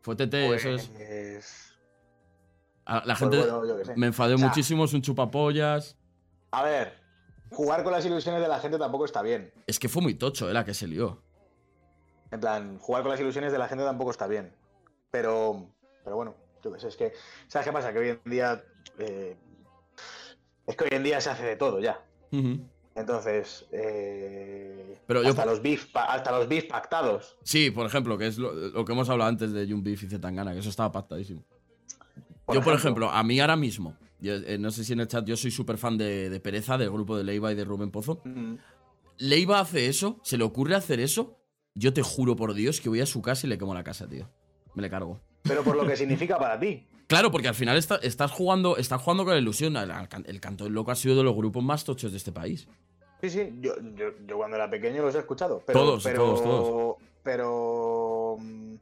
Speaker 1: Fue TT, eso es.
Speaker 2: Pues,
Speaker 1: a- La
Speaker 2: pues
Speaker 1: gente
Speaker 2: bueno,
Speaker 1: me enfadé
Speaker 2: O sea,
Speaker 1: muchísimo, es un chupapollas.
Speaker 2: A ver, jugar con las ilusiones de la gente tampoco está bien.
Speaker 1: Es que fue muy tocho, eh, la que se lió.
Speaker 2: En plan, jugar con las ilusiones de la gente tampoco está bien. Pero, pero bueno, yo qué sé, es que, ¿sabes qué pasa? Que hoy en día, eh, es que hoy en día se hace de todo ya. Entonces, eh,
Speaker 1: Pero yo-
Speaker 2: hasta, los beef, hasta los beef pactados.
Speaker 1: Sí, por ejemplo, que es lo, lo que hemos hablado antes de Jun Beef y Zetangana, que eso estaba pactadísimo.
Speaker 2: Por
Speaker 1: yo, por ejemplo, a mí ahora mismo, yo, eh, no sé si en el chat, yo soy súper fan de, de Pereza, del grupo de Leiva y de Rubén Pozo. Leiva hace eso, se le ocurre hacer eso, yo te juro por Dios que voy a su casa y le quemo la casa, tío. Me le cargo.
Speaker 2: Pero por lo que significa para ti.
Speaker 1: Claro, porque al final está- estás, jugando, estás jugando con la ilusión. El, el can- el Canto del Loco ha sido de los grupos más tochos de este país.
Speaker 2: Sí, sí, yo, yo, yo cuando era pequeño los he escuchado. Pero,
Speaker 1: Todos,
Speaker 2: pero,
Speaker 1: todos, todos.
Speaker 2: Pero. mm,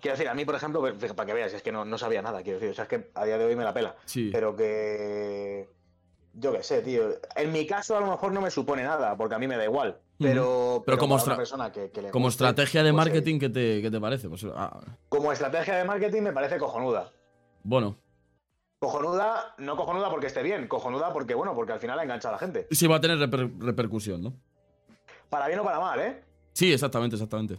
Speaker 2: Quiero decir, a mí, por ejemplo, para que veas, es que no, no sabía nada, quiero decir. O sea, es que a día de hoy me la pela.
Speaker 1: Sí.
Speaker 2: Pero que. Yo qué sé, tío. En mi caso, a lo mejor no me supone nada, porque a mí me da igual. Pero,
Speaker 1: Pero como estra-
Speaker 2: persona que, que le
Speaker 1: Como
Speaker 2: guste,
Speaker 1: estrategia de
Speaker 2: pues, eh,
Speaker 1: marketing, ¿qué te, qué te parece? Pues, ah,
Speaker 2: como estrategia de marketing me parece cojonuda.
Speaker 1: bueno,
Speaker 2: Cojonuda, no cojonuda porque esté bien, cojonuda porque, bueno, porque al final ha enganchado a la gente.
Speaker 1: sí va a tener reper- repercusión, ¿no?
Speaker 2: Para bien o para mal, ¿eh?
Speaker 1: Sí, exactamente, exactamente.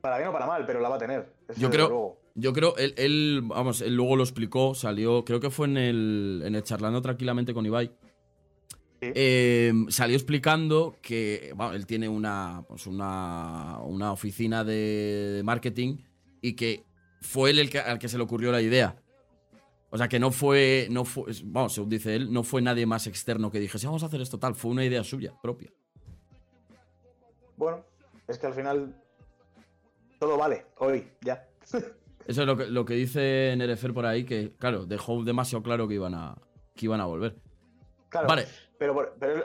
Speaker 2: Para bien o para mal, pero la va a tener.
Speaker 1: Yo creo-. Yo creo, él, él, vamos, él luego lo explicó, salió, creo que fue en el, en el charlando tranquilamente con Ibai. Eh, salió explicando que bueno, él tiene una, pues una, una oficina de, de marketing y que fue él el que, al que se le ocurrió la idea. O sea, que no fue, no fue, vamos, según dice él, no fue nadie más externo que dijese, vamos a hacer esto tal, fue una idea suya, propia.
Speaker 2: Bueno, es que al final todo vale, hoy, ya.
Speaker 1: Eso es lo que, lo que dice Nerefer por ahí, que claro, dejó demasiado claro que iban a, que iban a volver.
Speaker 2: Claro,
Speaker 1: Vale,
Speaker 2: pero,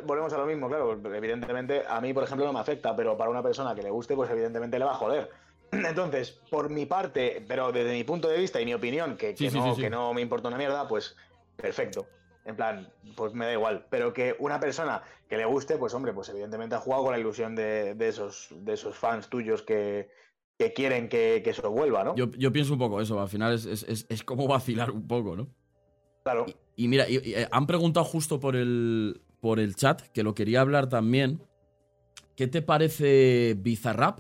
Speaker 2: volvemos a lo mismo, claro. Evidentemente, a mí, por ejemplo, no me afecta, pero para una persona que le guste, pues evidentemente le va a joder. Entonces, por mi parte, pero desde mi punto de vista y mi opinión, que, que
Speaker 1: sí,
Speaker 2: no,
Speaker 1: sí, sí.
Speaker 2: que no me importa una mierda, pues perfecto. En plan, pues me da igual. Pero que una persona que le guste, pues hombre, pues evidentemente ha jugado con la ilusión de, de esos, de esos fans tuyos que, que quieren que, que eso vuelva, ¿no?
Speaker 1: yo, yo pienso un poco eso, al final es, es, es, es como vacilar un poco, ¿no?
Speaker 2: claro.
Speaker 1: Y mira, y- y, eh, han preguntado justo por el, por el chat, que lo quería hablar también. ¿Qué te parece Bizarrap?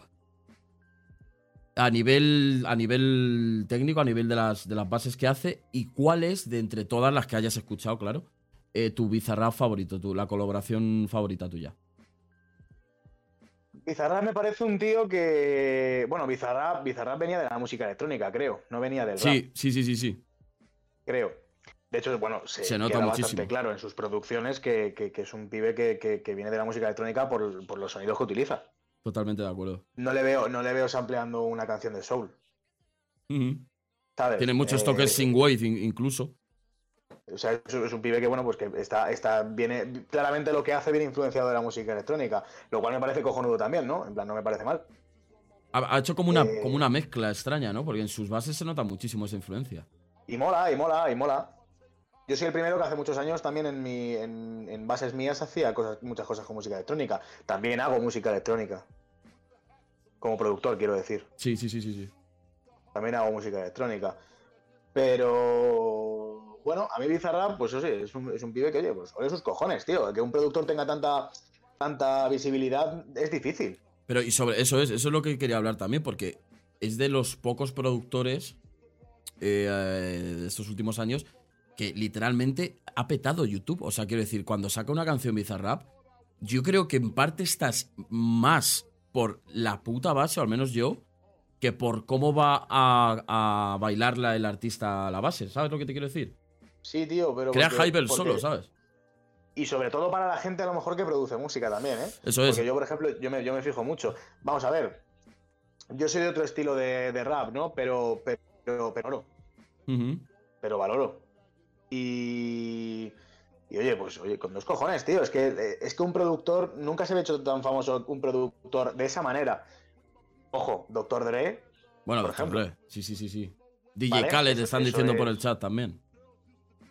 Speaker 1: A nivel, a nivel técnico, a nivel de las, de las bases que hace, y cuál es, de entre todas las que hayas escuchado, claro, eh, tu Bizarrap favorito, tu, la colaboración favorita tuya.
Speaker 2: Bizarrap me parece un tío que. Bueno, Bizarrap, Bizarrap venía de la música electrónica, creo. No venía del
Speaker 1: Sí,
Speaker 2: rap,
Speaker 1: sí, sí, sí, sí.
Speaker 2: creo. De hecho, bueno, se,
Speaker 1: Se nota
Speaker 2: queda
Speaker 1: muchísimo.
Speaker 2: bastante claro en sus producciones que, que- que es un pibe que, que- viene de la música electrónica por, por los sonidos que utiliza.
Speaker 1: Totalmente de acuerdo.
Speaker 2: No le veo, no le veo sampleando una canción de soul.
Speaker 1: Tiene muchos
Speaker 2: Eh,
Speaker 1: toques sin wave in- incluso.
Speaker 2: O sea, es, es un pibe que, bueno, pues que está, está, viene, claramente lo que hace viene influenciado de la música electrónica, lo cual me parece cojonudo también, ¿no? En plan, no me parece mal.
Speaker 1: Ha, ha hecho como una,
Speaker 2: Eh.
Speaker 1: como una mezcla extraña, ¿no? Porque en sus bases se nota muchísimo esa influencia.
Speaker 2: Y mola, y mola, y mola. Yo soy el primero que hace muchos años también en, mi, en, en bases mías hacía cosas, muchas cosas con música electrónica. También hago música electrónica. Como productor, quiero decir.
Speaker 1: Sí, sí, sí, sí, sí.
Speaker 2: También hago música electrónica. Pero bueno, a mí Bizarrap, pues eso sí, es un, pibe que, oye, pues ole sus cojones, tío. Que un productor tenga tanta, tanta visibilidad es difícil.
Speaker 1: Pero y sobre eso es, eso es lo que quería hablar también, porque es de los pocos productores eh, eh, de estos últimos años que literalmente ha petado YouTube. O sea, quiero decir, cuando saca una canción Bizarrap, yo creo que en parte estás más por la puta base, o al menos yo, que por cómo va a, a bailarla el artista a la base. ¿Sabes lo que te quiero decir?
Speaker 2: Sí, tío, pero.
Speaker 1: Crea
Speaker 2: porque-
Speaker 1: hype el
Speaker 2: porque-
Speaker 1: solo, ¿sabes?
Speaker 2: Y sobre todo para la gente a lo mejor que produce música también, ¿eh?
Speaker 1: Eso es.
Speaker 2: Porque yo, por ejemplo, yo me, yo me fijo mucho. Vamos a ver. Yo soy de otro estilo de, de rap, ¿no? Pero, pero, pero, valoro.
Speaker 1: Ujú.
Speaker 2: Pero valoro. Y. Y oye, pues oye, con dos cojones, tío. Es que, es que un productor nunca se ha hecho tan famoso un productor de esa manera. Ojo, Doctor Dre.
Speaker 1: Bueno,
Speaker 2: Por
Speaker 1: Dr.
Speaker 2: ejemplo.
Speaker 1: Dre. Sí, sí, sí, sí. DJ
Speaker 2: Vale,
Speaker 1: Khaled
Speaker 2: eso-
Speaker 1: están
Speaker 2: eso
Speaker 1: diciendo por el chat también.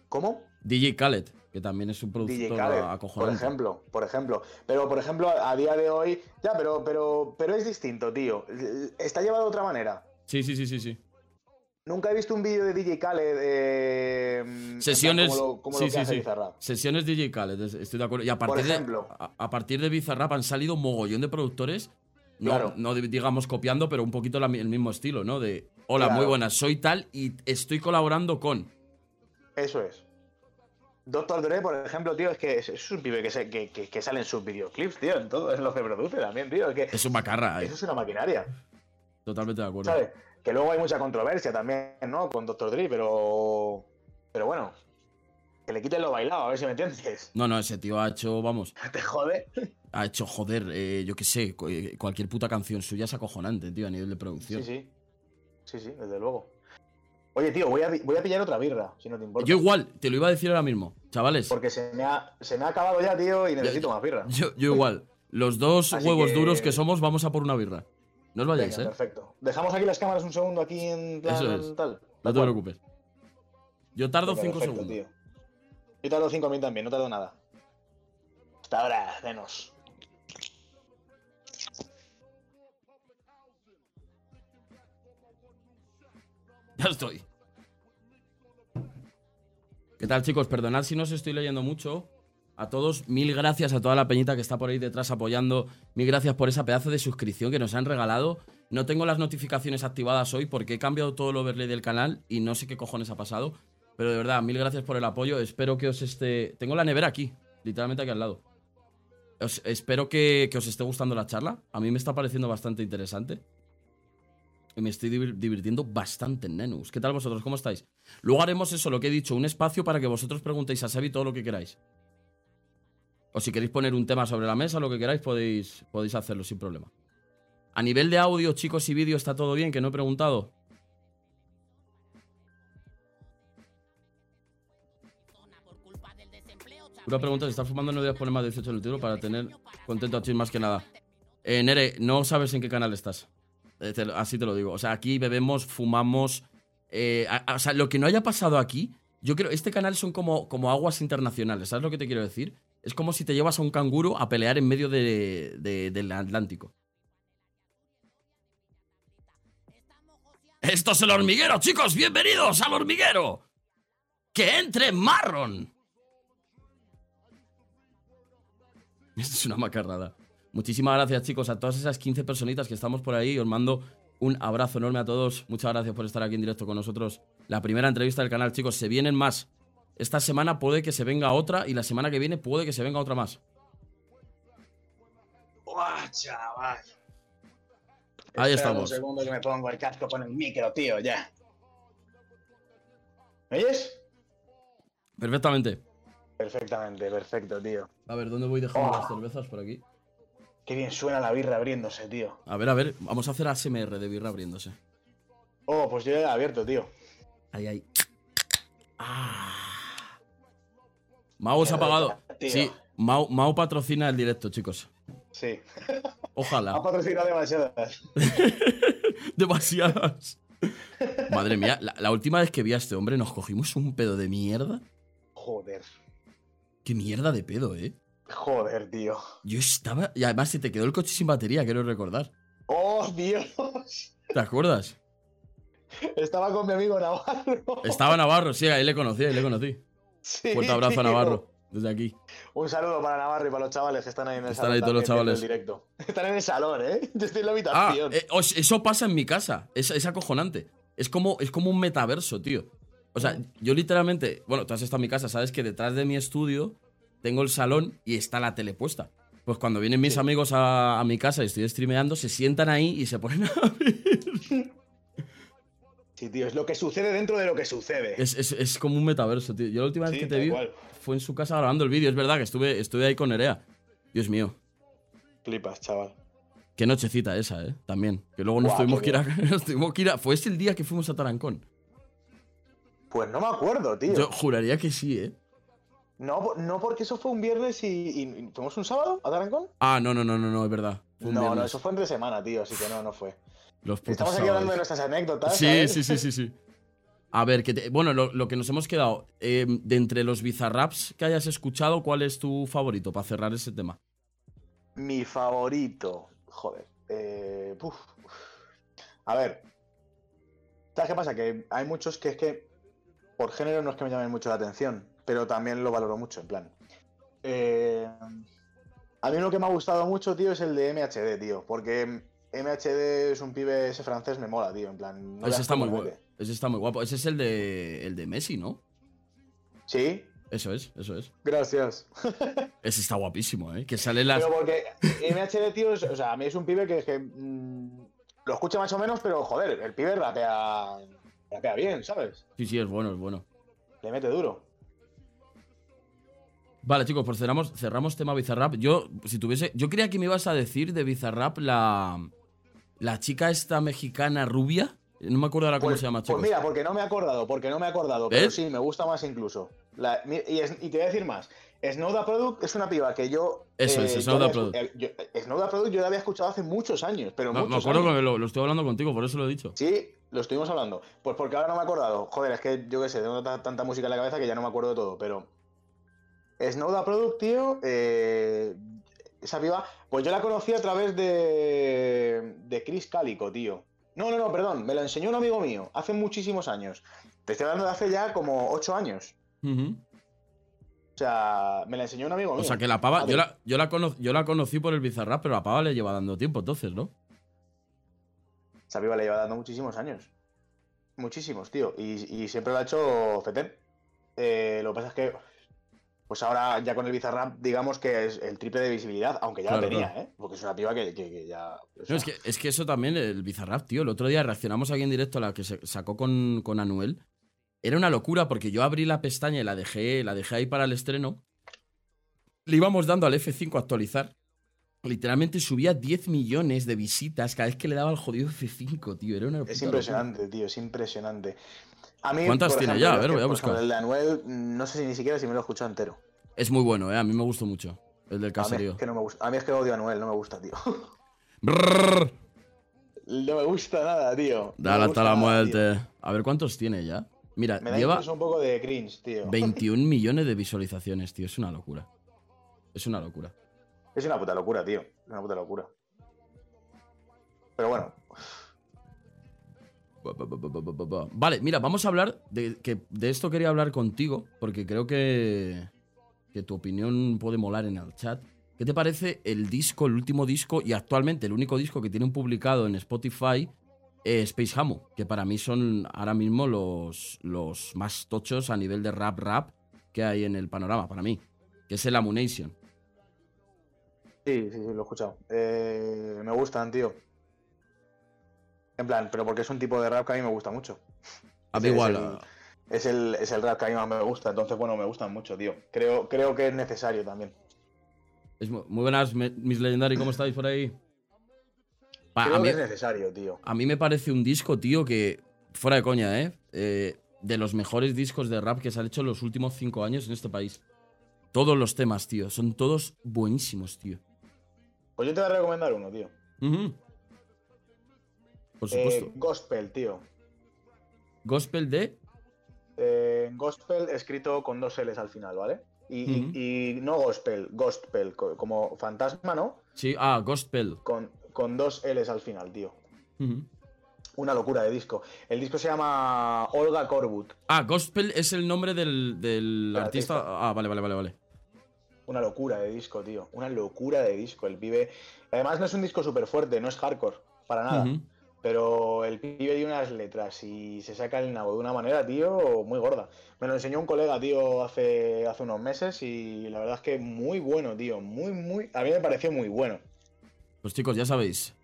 Speaker 2: ¿Cómo?
Speaker 1: DJ Khaled, que también es un productor
Speaker 2: Khaled, por
Speaker 1: acojonante.
Speaker 2: ejemplo, por ejemplo. Pero, por ejemplo, a día de hoy, ya, pero, pero, pero es distinto, tío. Está llevado de otra manera.
Speaker 1: Sí, sí, sí, sí, sí.
Speaker 2: Nunca he visto un vídeo de DJ Khaled. eh,
Speaker 1: Sesiones.
Speaker 2: Como lo, como
Speaker 1: sí,
Speaker 2: lo que
Speaker 1: sí,
Speaker 2: hace
Speaker 1: sí.
Speaker 2: Bizarrap.
Speaker 1: Sesiones DJ Khaled, es- estoy de acuerdo. Y a
Speaker 2: Por
Speaker 1: partir,
Speaker 2: ejemplo.
Speaker 1: de, a, a partir de Bizarrap han salido mogollón de productores. No,
Speaker 2: Claro.
Speaker 1: no di- digamos copiando, pero un poquito la el mismo estilo, ¿no? De hola,
Speaker 2: Claro.
Speaker 1: muy buenas, soy tal y estoy colaborando con.
Speaker 2: Eso es. Doctor Dre, por ejemplo, tío, es que es, es un pibe que, se- que, que, que sale en sus videoclips, tío, en todo, en lo que produce también, tío. Es que
Speaker 1: Es un macarra, eh.
Speaker 2: eso es una maquinaria,
Speaker 1: Totalmente de acuerdo.
Speaker 2: ¿sabes? Que luego hay mucha controversia también, ¿no? Con Doctor Dre, pero. Pero bueno. Que le quiten lo bailado, a ver si me entiendes.
Speaker 1: No, no, ese tío ha hecho, vamos,
Speaker 2: Te jode.
Speaker 1: ha hecho, joder, eh, yo qué sé, eh, cualquier puta canción suya es acojonante, tío, a nivel de producción.
Speaker 2: Sí, sí. Sí, sí, desde luego. Oye, tío, voy a, voy a pillar otra birra, si no te importa.
Speaker 1: Yo igual, te lo iba a decir ahora mismo, chavales.
Speaker 2: Porque se me, ha, se me ha acabado ya, tío, y necesito más birra.
Speaker 1: Yo, yo igual. Los dos
Speaker 2: Así
Speaker 1: huevos
Speaker 2: que-
Speaker 1: duros que somos, vamos a por una birra. No os vayáis,
Speaker 2: Venga,
Speaker 1: ¿eh?
Speaker 2: perfecto. Dejamos aquí las cámaras un segundo aquí en plan
Speaker 1: Eso es.
Speaker 2: tal.
Speaker 1: No te preocupes. Yo tardo
Speaker 2: Venga,
Speaker 1: cinco
Speaker 2: perfecto,
Speaker 1: segundos.
Speaker 2: tío. Yo tardo cinco minutos también, no tardo nada. Hasta ahora, menos.
Speaker 1: Ya estoy. ¿Qué tal, chicos? Perdonad si no os estoy leyendo mucho. A todos, mil gracias a toda la peñita que está por ahí detrás apoyando. Mil gracias por esa pedazo de suscripción que nos han regalado. No tengo las notificaciones activadas hoy porque he cambiado todo el overlay del canal y no sé qué cojones ha pasado. Pero de verdad, mil gracias por el apoyo. Espero que os esté. Tengo la nevera aquí, literalmente aquí al lado. Espero que, que os esté gustando la charla. A mí me está pareciendo bastante interesante. Y me estoy divir- divirtiendo bastante en Nenus. ¿Qué tal vosotros? ¿Cómo estáis? Luego haremos eso, lo que he dicho, un espacio para que vosotros preguntéis a Sebi todo lo que queráis. O si queréis poner un tema sobre la mesa, lo que queráis, podéis, podéis hacerlo sin problema. A nivel de audio, chicos, y vídeo, ¿está todo bien? Que no he preguntado. Una pregunta, si estás fumando no debes poner más de 18 en el tiro para tener contento a ti más que nada. Eh, Nere, no sabes en qué canal estás. Eh, así te lo digo. O sea, aquí bebemos, fumamos. eh, o sea, lo que no haya pasado aquí, yo creo, este canal son como, como aguas internacionales. ¿Sabes lo que te quiero decir? Es como si te llevas a un canguro a pelear en medio de- de- del Atlántico. Esto es el hormiguero, chicos. Bienvenidos al hormiguero. Que entre Marron. Es una macarrada. Muchísimas gracias, chicos, a todas esas 15 personitas que estamos por ahí. Os mando un abrazo enorme a todos. Muchas gracias por estar aquí en directo con nosotros. La primera entrevista del canal, chicos. Se vienen más. Esta semana puede que se venga otra y la semana que viene puede que se venga otra más.
Speaker 2: ¡Buah, chaval!
Speaker 1: Ahí
Speaker 2: Espera
Speaker 1: estamos.
Speaker 2: Un segundo que me pongo el casco con el micro, tío, ya. ¿Me oyes?
Speaker 1: Perfectamente.
Speaker 2: Perfectamente, perfecto, tío.
Speaker 1: A ver, ¿dónde voy dejando
Speaker 2: Oh.
Speaker 1: las cervezas por aquí?
Speaker 2: Qué bien suena la birra abriéndose, tío.
Speaker 1: A ver, a ver, vamos a hacer ASMR de birra abriéndose.
Speaker 2: Oh, pues yo ya he abierto, tío.
Speaker 1: Ahí, ahí. Ah. Mau se ha apagado.
Speaker 2: tío.
Speaker 1: Sí, Mau, Mau patrocina el directo, chicos.
Speaker 2: Sí. Ha
Speaker 1: Ojalá.
Speaker 2: patrocinado demasiadas.
Speaker 1: Demasiadas. Madre mía, la, la última vez que vi a este hombre nos cogimos un pedo de mierda.
Speaker 2: Joder.
Speaker 1: Qué mierda de pedo, eh.
Speaker 2: Joder, tío.
Speaker 1: Yo estaba. Y además se te quedó el coche sin batería, quiero recordar.
Speaker 2: ¡Oh, Dios!
Speaker 1: ¿Te acuerdas?
Speaker 2: Estaba con mi amigo Navarro.
Speaker 1: Estaba Navarro, sí, ahí le conocí, ahí le conocí.
Speaker 2: Sí,
Speaker 1: Fuerte abrazo a. Navarro, desde aquí.
Speaker 2: Un saludo para Navarro y para los chavales que están ahí en el
Speaker 1: Están
Speaker 2: salón.
Speaker 1: ahí todos los chavales.
Speaker 2: directo. Están en el salón, ¿eh? Yo estoy en la
Speaker 1: Ah,
Speaker 2: habitación.
Speaker 1: eh, os- eso pasa en mi casa. Es, es acojonante. Es como, es como un metaverso, tío. O sea, yo literalmente. Bueno, tú has estado en mi casa, sabes que detrás de mi estudio tengo el salón y está la tele puesta. Pues cuando vienen mis
Speaker 2: Sí.
Speaker 1: amigos a, a mi casa y estoy streameando, se sientan ahí y se ponen a ver.
Speaker 2: Sí, tío, es lo que sucede dentro de lo que sucede.
Speaker 1: Es, es- es como un metaverso, tío. Yo la última vez que te vi fue en su casa grabando el vídeo. Es verdad que estuve, estuve ahí con Nerea. Dios mío.
Speaker 2: Flipas, chaval.
Speaker 1: Qué nochecita esa, ¿eh? También. Que luego nos
Speaker 2: Guau,
Speaker 1: tuvimos que, ir a, nos tuvimos que ir a- Fue ese el día que fuimos a Tarancón.
Speaker 2: Pues no me acuerdo, tío.
Speaker 1: Yo juraría que sí, ¿eh?
Speaker 2: No, no porque eso fue un viernes y, y- ¿Fuimos un sábado a Tarancón?
Speaker 1: Ah, no, no, no, no, no, es verdad. Fue un
Speaker 2: No, no, eso fue entre semana, tío, así que no, no fue.
Speaker 1: Los
Speaker 2: Estamos aquí hablando de nuestras anécdotas.
Speaker 1: Sí,
Speaker 2: ¿sabes?
Speaker 1: sí, sí, sí, sí. A ver, que te- bueno, lo, lo que nos hemos quedado. eh, de entre los bizarraps que hayas escuchado, ¿cuál es tu favorito para cerrar ese tema?
Speaker 2: Mi favorito. Joder. Eh. A ver. ¿Sabes qué pasa? Que hay muchos que es que por género no es que me llamen mucho la atención, pero también lo valoro mucho, en plan. Eh, a mí uno que me ha gustado mucho, tío, es el de MHD, tío. Porque MHD es un pibe, ese francés me mola, tío. En plan. no
Speaker 1: ese está muy guapo. Ese está muy guapo. Ese es el de, el de Messi, ¿no?
Speaker 2: Sí,
Speaker 1: Eso es, eso es.
Speaker 2: gracias.
Speaker 1: Ese está guapísimo, ¿eh? Que sale las.
Speaker 2: Pero porque MHD, tío, es- o sea, a mí es un pibe que, que, mm, lo escucha más o menos, pero joder, el pibe rapea, rapea bien, ¿sabes?
Speaker 1: Sí, sí, es bueno, es bueno.
Speaker 2: Le mete duro.
Speaker 1: Vale, chicos, pues cerramos, cerramos tema Bizarrap. Yo, si tuviese. Yo creía que me ibas a decir de Bizarrap la. La chica esta mexicana rubia. No me acuerdo ahora cómo
Speaker 2: Pues,
Speaker 1: se llama,
Speaker 2: pues
Speaker 1: chicos.
Speaker 2: mira, porque no me he acordado, porque no me he acordado, pero
Speaker 1: ¿Ves?
Speaker 2: sí, me gusta más incluso. La- y, es- y te voy a decir más. Snowda Product es una piba que yo.
Speaker 1: Eso es,
Speaker 2: yo
Speaker 1: Snowda Product.
Speaker 2: eh, yo- Snowda Product yo la había escuchado hace muchos años, pero
Speaker 1: No, me
Speaker 2: muchos
Speaker 1: acuerdo
Speaker 2: años.
Speaker 1: que lo, lo estoy hablando contigo, por eso lo he dicho.
Speaker 2: Sí, lo estuvimos hablando. Pues porque ahora no me he acordado. Joder, es que yo qué sé, tengo ta- tanta música en la cabeza que ya no me acuerdo de todo, pero. Snowda Product, tío, eh, esa piba, pues yo la conocí a través de. de Chris Calico, tío. No, no, no, perdón, me la enseñó un amigo mío, hace muchísimos años. Te estoy hablando de hace ya como ocho años.
Speaker 1: Ujú.
Speaker 2: O sea, me la enseñó un amigo mío.
Speaker 1: O sea que la pava, yo la, yo, la cono- yo la conocí por el Bizarrap, pero la pava le lleva dando tiempo entonces, ¿no?
Speaker 2: Esa piba le lleva dando muchísimos años. Muchísimos, tío. Y, y siempre lo ha hecho Feten. Eh, lo que pasa es que, pues ahora ya con el Bizarrap, digamos que es el triple de visibilidad, aunque ya
Speaker 1: Claro,
Speaker 2: lo tenía. ¿eh? Porque es una piba que, que- que ya. o
Speaker 1: No,
Speaker 2: sea,
Speaker 1: es, que, es que eso también, el Bizarrap, tío. El otro día reaccionamos aquí en directo a la que se sacó con, con Anuel. Era una locura porque yo abrí la pestaña y la dejé, la dejé ahí para el estreno. Le íbamos dando al F5 a actualizar. Literalmente subía 10 millones de visitas cada vez que le daba al jodido F5, tío. Era una
Speaker 2: Es
Speaker 1: locura.
Speaker 2: impresionante, tío, es impresionante. A mí,
Speaker 1: ¿Cuántas
Speaker 2: por
Speaker 1: tiene
Speaker 2: ejemplo,
Speaker 1: ya? A ver, voy a buscar.
Speaker 2: ejemplo, El de Anuel, no sé si ni siquiera si me lo he escuchado entero.
Speaker 1: Es muy bueno, ¿eh? A mí me gustó mucho. El del
Speaker 2: A mí,
Speaker 1: caserío.
Speaker 2: es que no me gusta. a mí es que odio a Anuel, no me gusta, tío.
Speaker 1: Brrr.
Speaker 2: No me gusta nada, tío. No
Speaker 1: Dale hasta la
Speaker 2: nada,
Speaker 1: muerte. A ver cuántos tiene ya. Mira,
Speaker 2: Me da
Speaker 1: lleva
Speaker 2: un poco de cringe, tío.
Speaker 1: 21 millones de visualizaciones, tío. Es una locura. Es una locura.
Speaker 2: Es una puta locura, tío. Es una puta locura. Pero bueno,
Speaker 1: Vale, mira, vamos a hablar de que de esto quería hablar contigo porque creo que que tu opinión puede molar en el chat. ¿Qué te parece el disco, el último disco y actualmente el único disco que tienen publicado en Spotify, eh, Space Hamo? Que para mí son ahora mismo los, los más tochos a nivel de rap rap que hay en el panorama, para mí. Que es el Amunation.
Speaker 2: Sí, sí, sí, lo he escuchado. Eh, me gustan, tío. En plan, pero porque es un tipo de rap que a mí me gusta mucho.
Speaker 1: A mí
Speaker 2: Es
Speaker 1: igual.
Speaker 2: el- Es el, es el rap que a mí más me gusta, entonces bueno, me gustan mucho, tío. Creo, creo que es necesario también.
Speaker 1: es mu- muy buenas, Miss Legendary, ¿cómo estáis por ahí? Pa,
Speaker 2: Creo
Speaker 1: a, mí,
Speaker 2: que es necesario, tío.
Speaker 1: a mí me parece un disco, tío, que. Fuera de coña, ¿eh? Eh, De los mejores discos de rap que se han hecho en los últimos cinco años en este país. Todos los temas, tío. Son todos buenísimos, tío.
Speaker 2: Pues yo te voy a recomendar uno, tío.
Speaker 1: Ujú. Por
Speaker 2: Eh,
Speaker 1: supuesto.
Speaker 2: gospel, tío.
Speaker 1: Gospel de.
Speaker 2: Eh, gospel escrito con dos L's al final, ¿vale? Y, no gospel, gospel, co- como fantasma, ¿no?
Speaker 1: Sí, ah, Gospel.
Speaker 2: Con, con dos L's al final, tío. Una locura de disco. El disco se llama Olga Corbut.
Speaker 1: Ah, Gospel es el nombre del, del artista.
Speaker 2: artista.
Speaker 1: Ah, vale, vale, vale, vale.
Speaker 2: Una locura de disco, tío. Una locura de disco. El pibe. Además, no es un disco súper fuerte, no es hardcore, para nada. Pero el pibe tiene unas letras y se saca el nabo de una manera, tío, muy gorda. Me lo enseñó un colega, tío, hace, hace unos meses y la verdad es que muy bueno, tío. Muy, muy. A mí me pareció muy bueno.
Speaker 1: Pues chicos, ya sabéis.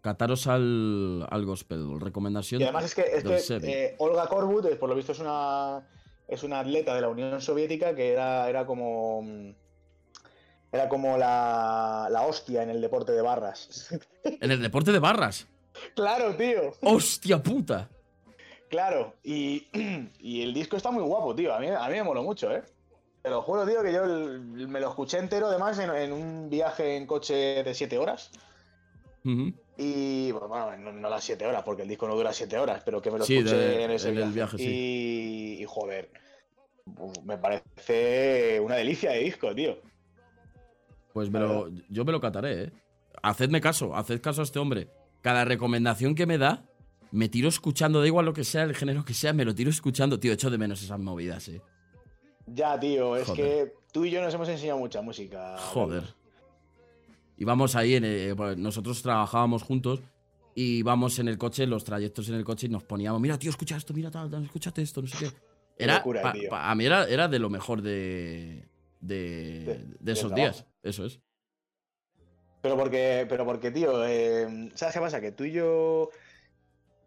Speaker 1: Cataros al, al Gospel. Recomendación.
Speaker 2: Y además es que, es que eh, Olga Korbut, por lo visto, es una, es una atleta de la Unión Soviética que era, era como. Era como la, la hostia en el deporte de barras.
Speaker 1: En el deporte de barras.
Speaker 2: Claro, tío.
Speaker 1: ¡Hostia puta!
Speaker 2: Claro. Y, y el disco está muy guapo, tío. A mí, a mí me moló mucho, ¿eh? Te lo juro, tío, que yo el- me lo escuché entero, además, en, en un viaje en coche de 7 horas. Y bueno, bueno, no, no las 7 horas, porque el disco no dura 7 horas, pero que me lo
Speaker 1: Sí,
Speaker 2: escuché
Speaker 1: de-
Speaker 2: en ese
Speaker 1: en el
Speaker 2: viaje.
Speaker 1: viaje,
Speaker 2: y, y, joder, me parece una delicia de disco, tío.
Speaker 1: Pues me lo- yo me lo cataré, ¿eh? Hacedme caso, haced caso a este hombre. Cada recomendación que me da, me tiro escuchando, da igual lo que sea, el género que sea, me lo tiro escuchando. Tío, echo de menos esas movidas, ¿eh?
Speaker 2: Ya, tío, es
Speaker 1: Joder.
Speaker 2: que tú y yo nos hemos enseñado mucha música.
Speaker 1: Joder. Íbamos ahí, en el- pues, nosotros trabajábamos juntos y íbamos en el coche, los trayectos en el coche y nos poníamos, mira, tío, escucha esto, mira, tal, tal, escúchate esto, no sé qué. Era,
Speaker 2: locura,
Speaker 1: pa-
Speaker 2: tío.
Speaker 1: pa- a mí era, era de lo mejor de, de,
Speaker 2: De-
Speaker 1: esos
Speaker 2: trabajo.
Speaker 1: días. Eso es.
Speaker 2: Pero porque, pero porque, tío, eh, ¿sabes qué pasa? Que tú y yo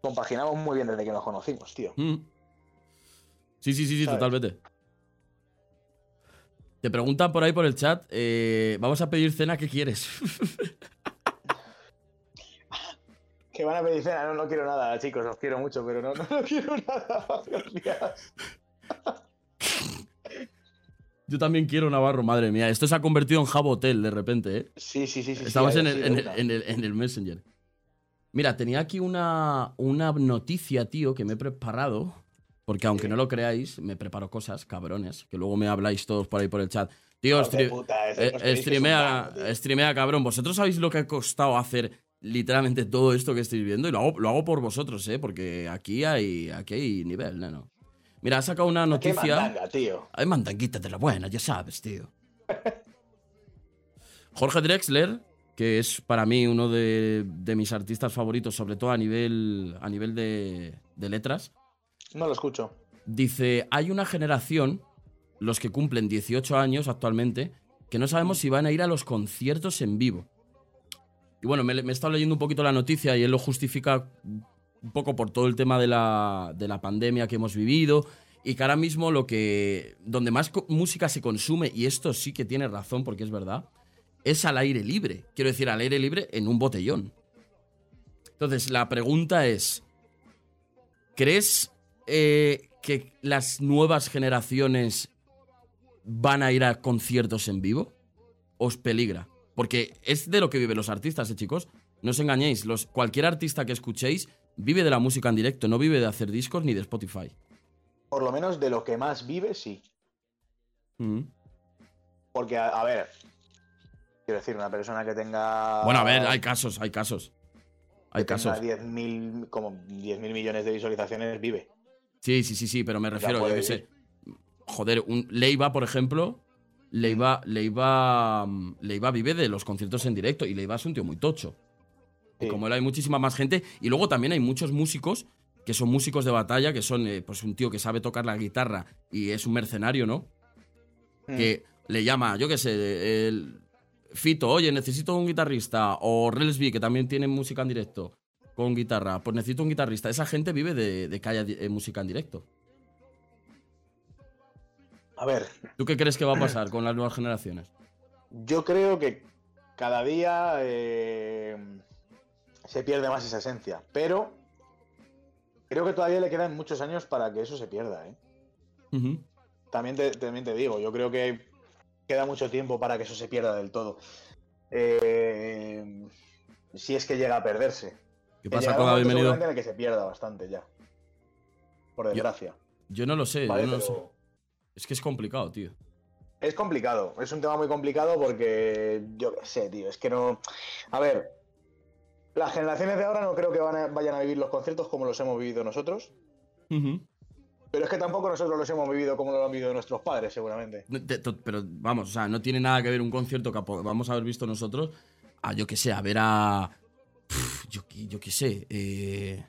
Speaker 2: compaginamos muy bien desde que nos conocimos, tío.
Speaker 1: Mm. Sí, sí, sí, sí,
Speaker 2: ¿Sabes?
Speaker 1: totalmente. Te preguntan por ahí por el chat, eh, vamos a pedir cena, ¿qué quieres?
Speaker 2: Que van a pedir cena, no, no quiero nada, chicos, os quiero mucho, pero no, no, no quiero nada.
Speaker 1: Yo también quiero Navarro, madre mía. Esto se ha convertido en Jabo Hotel de repente, ¿eh?
Speaker 2: Sí, sí, sí. sí
Speaker 1: Estamos
Speaker 2: sí,
Speaker 1: en, el, en, el, en el- en el Messenger. Mira, tenía aquí una, una noticia, tío, que me he preparado. Porque aunque
Speaker 2: Sí.
Speaker 1: no lo creáis, me preparo cosas, cabrones. Que luego me habláis todos por ahí por el chat. Tío,
Speaker 2: puta, ese
Speaker 1: eh, streamea,
Speaker 2: tío.
Speaker 1: streamea, cabrón. Vosotros sabéis lo que ha costado hacer literalmente todo esto que estáis viendo. Y lo hago, lo hago por vosotros, ¿eh? Porque aquí hay, aquí hay nivel, neno. Mira, ha sacado una
Speaker 2: Qué
Speaker 1: noticia.
Speaker 2: mandanga, tío.
Speaker 1: Hay mandanguita de la buena, ya sabes, tío. Jorge Drexler, que es para mí uno de, de mis artistas favoritos, sobre todo a nivel, a nivel de, de letras,
Speaker 2: No lo escucho.
Speaker 1: dice, hay una generación, los que cumplen 18 años actualmente, que no sabemos si van a ir a los conciertos en vivo. Y bueno, me, me he estado leyendo un poquito la noticia y él lo justifica un poco por todo el tema de la, de la pandemia que hemos vivido y que ahora mismo lo que donde más música se consume y esto sí que tiene razón porque es verdad es al aire libre. Quiero decir al aire libre en un botellón. Entonces la pregunta es crees eh, que las nuevas generaciones van a ir a conciertos en vivo os peligra porque es de lo que viven los artistas eh, chicos no os engañéis los cualquier artista que escuchéis vive de la música en directo no vive de hacer discos ni de Spotify
Speaker 2: Por lo menos de lo que más vive, sí.
Speaker 1: Mm.
Speaker 2: Porque, a, a ver, quiero decir, una persona que tenga.
Speaker 1: Bueno, a ver, hay casos, hay casos. Hay
Speaker 2: que tenga
Speaker 1: casos.
Speaker 2: 10.000, como 10.000 millones de visualizaciones, vive.
Speaker 1: Sí, sí, sí, sí, pero me refiero, yo qué sé. Joder, un Leiva, por ejemplo, Leiva, Leiva, mm, Leiva vive de los conciertos en directo y Leiva es un tío muy tocho. Y como él hay muchísima más gente. Y luego también hay muchos músicos que son músicos de batalla, que son eh, pues un tío que sabe tocar la guitarra y es un mercenario, ¿no?
Speaker 2: Mm.
Speaker 1: Que le llama, yo qué sé, el Fito, oye, necesito un guitarrista. O Relsby, que también tiene música en directo con guitarra. Pues necesito un guitarrista. Esa gente vive de, de que haya eh, música en directo.
Speaker 2: A ver,
Speaker 1: ¿Tú qué crees que va a pasar con las nuevas generaciones?
Speaker 2: yo creo que cada día eh, se pierde más esa esencia, pero creo que todavía le quedan muchos años para que eso se pierda. ¿eh? También, te, también te digo, yo creo que queda mucho tiempo para que eso se pierda del todo. Eh, si es que llega a perderse.
Speaker 1: ¿Qué
Speaker 2: Que
Speaker 1: pasa, Bienvenido.
Speaker 2: seguramente en el que se pierda bastante ya. Por desgracia.
Speaker 1: Yo no lo sé,
Speaker 2: ¿vale?
Speaker 1: yo no lo sé. Es que es complicado, tío.
Speaker 2: Es complicado, es un tema muy complicado porque yo qué sé, tío, es que no... A ver, las generaciones de ahora no creo que van a- vayan a vivir los conciertos como los hemos vivido nosotros, pero es que tampoco nosotros los hemos vivido como lo han vivido nuestros padres, seguramente.
Speaker 1: Pero vamos, o sea, no tiene nada que ver un concierto que vamos a haber visto nosotros a, yo qué sé, a ver a. yo, qué- yo qué sé. Eh,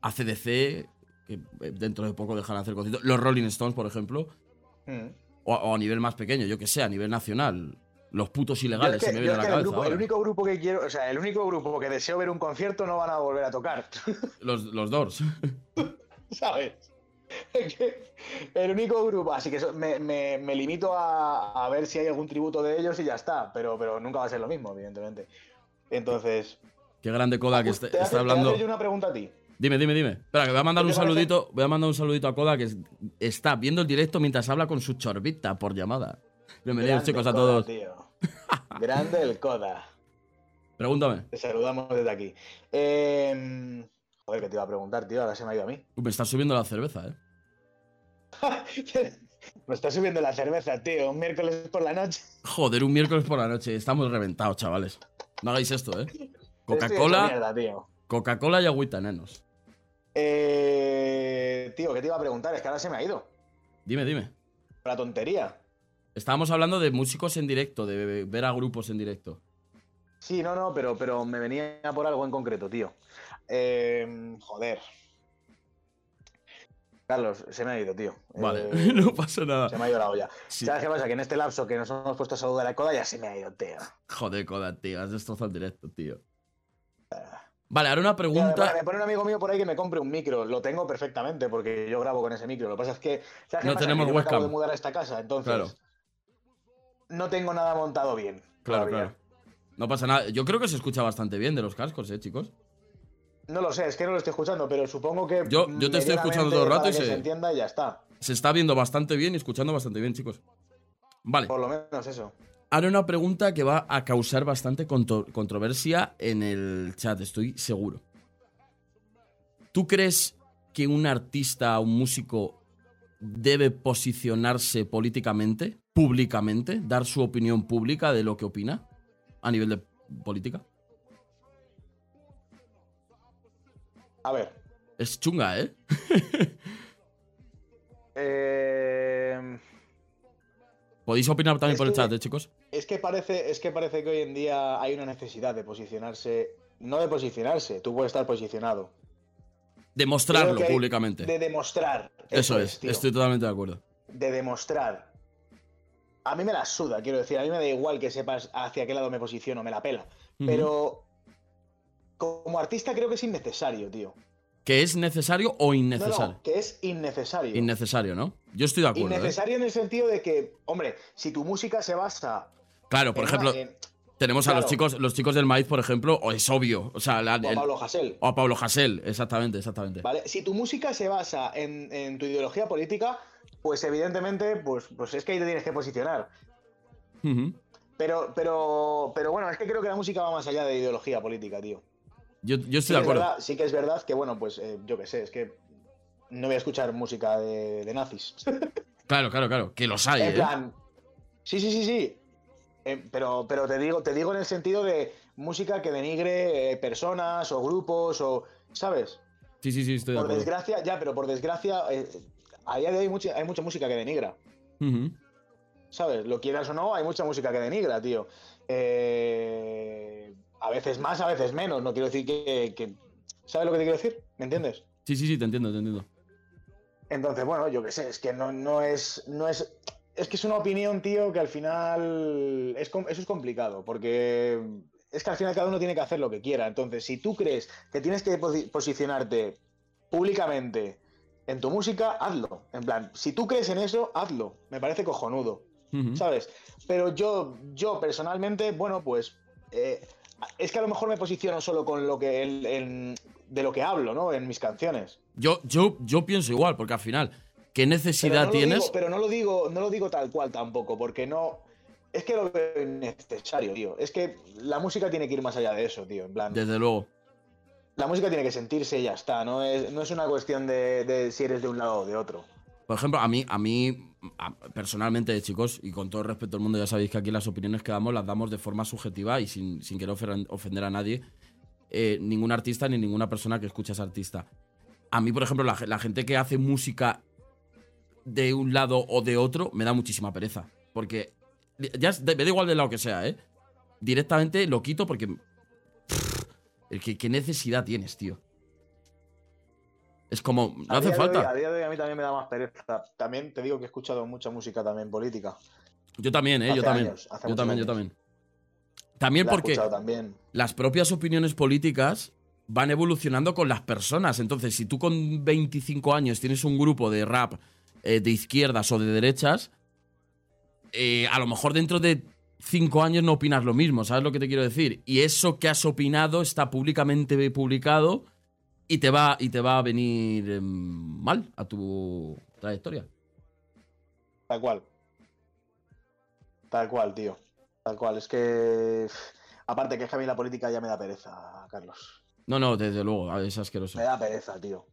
Speaker 1: a CDC, que eh, dentro de poco dejarán de hacer conciertos. Los Rolling Stones, por ejemplo.
Speaker 2: Mm.
Speaker 1: O, o a nivel más pequeño, yo que sé, a nivel nacional. Los putos ilegales
Speaker 2: es que-
Speaker 1: se me
Speaker 2: es
Speaker 1: a la
Speaker 2: el,
Speaker 1: cabeza.
Speaker 2: grupo- el único grupo que quiero, o sea, el único grupo que deseo ver un concierto no van a volver a tocar,
Speaker 1: Los, los Doors.
Speaker 2: ¿sabes? El único grupo, así que me, me- me limito a, a ver si hay algún tributo de ellos y ya está, pero, pero nunca va a ser lo mismo, evidentemente. Entonces,
Speaker 1: Qué grande Koda que está,
Speaker 2: te hace-
Speaker 1: está
Speaker 2: te
Speaker 1: hablando.
Speaker 2: yo una pregunta a ti.
Speaker 1: Dime, dime, dime. Espera, que voy a mandar
Speaker 2: ¿Qué
Speaker 1: un saludito. Voy a mandar un saludito a Koda que es- está viendo el directo mientras habla con su chorbita por llamada. Bienvenidos,
Speaker 2: Grande
Speaker 1: chicos, a todos.
Speaker 2: Grande el Coda.
Speaker 1: Pregúntame.
Speaker 2: Te saludamos desde aquí. Eh, joder, que te iba a preguntar, tío. Ahora se me ha ido a mí.
Speaker 1: Me está subiendo la cerveza, ¿eh?
Speaker 2: me está subiendo la cerveza, tío. Un miércoles por la noche.
Speaker 1: Joder, un miércoles por la noche. Estamos reventados, chavales. No hagáis esto, ¿eh? Coca-Cola. Coca-Cola y agüita, nenos.
Speaker 2: Eh, tío, ¿qué te iba a preguntar? Es que ahora se me ha ido.
Speaker 1: Dime, dime.
Speaker 2: La tontería.
Speaker 1: Estábamos hablando de músicos en directo, de ver a grupos en directo.
Speaker 2: Sí, no, no, pero, pero me venía por algo en concreto, tío. Eh, joder. Carlos, se me ha ido, tío.
Speaker 1: Vale,
Speaker 2: Eh,
Speaker 1: no pasa nada.
Speaker 2: Se me ha ido la olla.
Speaker 1: Sí.
Speaker 2: ¿Sabes qué pasa? Que en este lapso que nos hemos puesto a saludar a Coda ya se me ha ido, tío.
Speaker 1: Joder, Koda, tío. Has destrozado el directo, tío. Vale, ahora una pregunta.
Speaker 2: me pone un amigo mío por ahí que me compre un micro. Lo tengo perfectamente porque yo grabo con ese micro. Lo que pasa es que. ¿sabes qué
Speaker 1: No
Speaker 2: pasa?
Speaker 1: tenemos
Speaker 2: que yo me acabo
Speaker 1: webcam.
Speaker 2: de mudar a esta casa, entonces.
Speaker 1: Claro.
Speaker 2: No tengo nada montado bien.
Speaker 1: Claro,
Speaker 2: todavía.
Speaker 1: claro. No pasa nada. Yo creo que se escucha bastante bien de los cascos, ¿eh, chicos?
Speaker 2: No lo sé, es que no lo estoy escuchando, pero supongo que.
Speaker 1: Yo- yo te estoy escuchando todo el rato y se-
Speaker 2: se entienda y ya está.
Speaker 1: Se está viendo bastante bien y escuchando bastante bien, chicos. Vale.
Speaker 2: Por lo menos eso.
Speaker 1: Ahora una pregunta que va a causar bastante contro- controversia en el chat, estoy seguro. ¿Tú crees que un artista, un músico, debe posicionarse políticamente, públicamente, dar su opinión pública de lo que opina a nivel de política?
Speaker 2: A ver.
Speaker 1: Es chunga, ¿eh?
Speaker 2: eh,
Speaker 1: Podéis opinar también
Speaker 2: Es
Speaker 1: por el chat, ¿eh, chicos?
Speaker 2: Es que parece, es que parece que hoy en día hay una necesidad de posicionarse. No de posicionarse, tú puedes estar posicionado.
Speaker 1: Demostrarlo públicamente.
Speaker 2: De demostrar.
Speaker 1: Eso es,
Speaker 2: tío.
Speaker 1: estoy totalmente de acuerdo.
Speaker 2: De demostrar. A mí me la suda, quiero decir. A mí me da igual que sepas hacia qué lado me posiciono, me la pela. Pero como artista creo que es innecesario, tío.
Speaker 1: ¿Que es necesario o innecesario?
Speaker 2: no, que es innecesario.
Speaker 1: Innecesario, ¿no? Yo estoy de acuerdo. ¿eh?
Speaker 2: Innecesario en el sentido de que, hombre, si tu música se basa.
Speaker 1: Claro, por ejemplo,
Speaker 2: en-
Speaker 1: tenemos a los chicos, los chicos del maíz, por ejemplo, o es obvio. O sea, la-
Speaker 2: o a Pablo Hasél.
Speaker 1: o a Pablo Hasél, exactamente, exactamente.
Speaker 2: ¿Vale? Si tu música se basa en, en tu ideología política, pues evidentemente, pues, pues es que ahí te tienes que posicionar. Pero, pero, pero bueno, es que creo que la música va más allá de ideología política, tío.
Speaker 1: Yo, yo
Speaker 2: Sí,
Speaker 1: estoy
Speaker 2: que
Speaker 1: de
Speaker 2: es
Speaker 1: acuerdo.
Speaker 2: verdad, sí que es verdad que, bueno, pues eh, yo qué sé, es que no voy a escuchar música de, de nazis.
Speaker 1: Claro, claro, claro. Que los hay,
Speaker 2: en
Speaker 1: ¿eh?
Speaker 2: plan, sí, sí, sí, sí. Eh, pero, pero te digo, te digo en el sentido de música que denigre eh, personas o grupos o, ¿sabes?
Speaker 1: Sí, sí, sí, estoy de
Speaker 2: Por
Speaker 1: acuerdo.
Speaker 2: desgracia, ya, pero por desgracia, a día de hoy mucha- hay mucha música que denigra. ¿sabes? Lo quieras o no, hay mucha música que denigra, tío. Eh, a veces más, a veces menos. No quiero decir que, que- ¿Sabes lo que te quiero decir? ¿Me entiendes?
Speaker 1: Sí, sí, sí, te entiendo, te entiendo.
Speaker 2: Entonces, bueno, yo qué sé, es que no, no es. No es. Es que es una opinión, tío, que al final. Es, eso es complicado, porque es que al final cada uno tiene que hacer lo que quiera. Entonces, si tú crees que tienes que posi- posicionarte públicamente en tu música, hazlo. En plan, si tú crees en eso, hazlo. Me parece cojonudo. ¿sabes? Pero yo, yo personalmente, bueno, pues eh, es que a lo mejor me posiciono solo con lo que el- en- de lo que hablo, ¿no? En mis canciones.
Speaker 1: Yo, yo, yo pienso igual, porque al final, ¿qué
Speaker 2: Pero
Speaker 1: necesidad
Speaker 2: no
Speaker 1: tienes?
Speaker 2: digo- pero no lo digo, no lo digo tal cual tampoco, porque no. Es que lo veo innecesario, tío. Es que la música tiene que ir más allá de eso, tío. En plan,
Speaker 1: Desde luego.
Speaker 2: La música tiene que sentirse y ya está. No es, no es una cuestión de, de si eres de un lado o de otro.
Speaker 1: Por ejemplo, a mí, a mí, a- personalmente, chicos, y con todo respeto del mundo, ya sabéis que aquí las opiniones que damos las damos de forma subjetiva y sin, sin querer ofender a nadie. Eh, ningún artista ni ninguna persona que escucha es artista. A mí, por ejemplo, la, la gente que hace música de un lado o de otro me da muchísima pereza. Porque ya me da igual del lado que sea, ¿eh? Directamente lo quito porque. El que, ¿Qué necesidad tienes, tío? Es como. No
Speaker 2: A
Speaker 1: hace
Speaker 2: hoy-
Speaker 1: falta.
Speaker 2: a día de hoy a mí también me da más pereza. También te digo que he escuchado mucha música también política.
Speaker 1: Yo también, ¿eh?
Speaker 2: Hace
Speaker 1: yo también.
Speaker 2: años,
Speaker 1: yo también, yo también. También
Speaker 2: La
Speaker 1: porque
Speaker 2: también.
Speaker 1: las propias opiniones políticas van evolucionando con las personas. Entonces, si tú con 25 años tienes un grupo de rap eh, de izquierdas o de derechas, eh, a lo mejor dentro de 5 años no opinas lo mismo, ¿sabes lo que te quiero decir? Y eso que has opinado está públicamente publicado y te va, y te va a venir em, mal a tu trayectoria.
Speaker 2: Tal cual. Tal cual, tío. Tal cual. Es que. Aparte que es que a mí la política ya me da pereza, Carlos.
Speaker 1: No, no, desde luego, es asqueroso.
Speaker 2: Me da pereza, tío.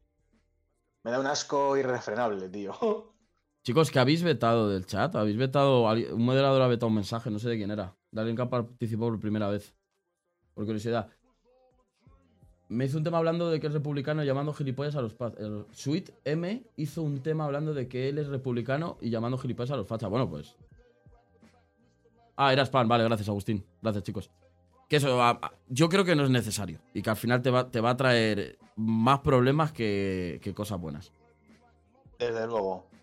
Speaker 2: Me da un asco irrefrenable, tío.
Speaker 1: Chicos, que habéis vetado del chat? ¿Habéis vetado? Un moderador ha vetado un mensaje, no sé de quién era. De alguien participado por primera vez. Por curiosidad. Me hizo un tema hablando de que es republicano llamando gilipollas a los fachas. Sweet M hizo un tema hablando de que él es republicano y llamando gilipollas a los fachas. Bueno, pues. Ah, era spam. Vale, gracias, Agustín. Gracias, chicos. Que eso, yo creo que no es necesario. Y que al final te va, te va a traer más problemas que, que cosas buenas.
Speaker 2: Desde luego.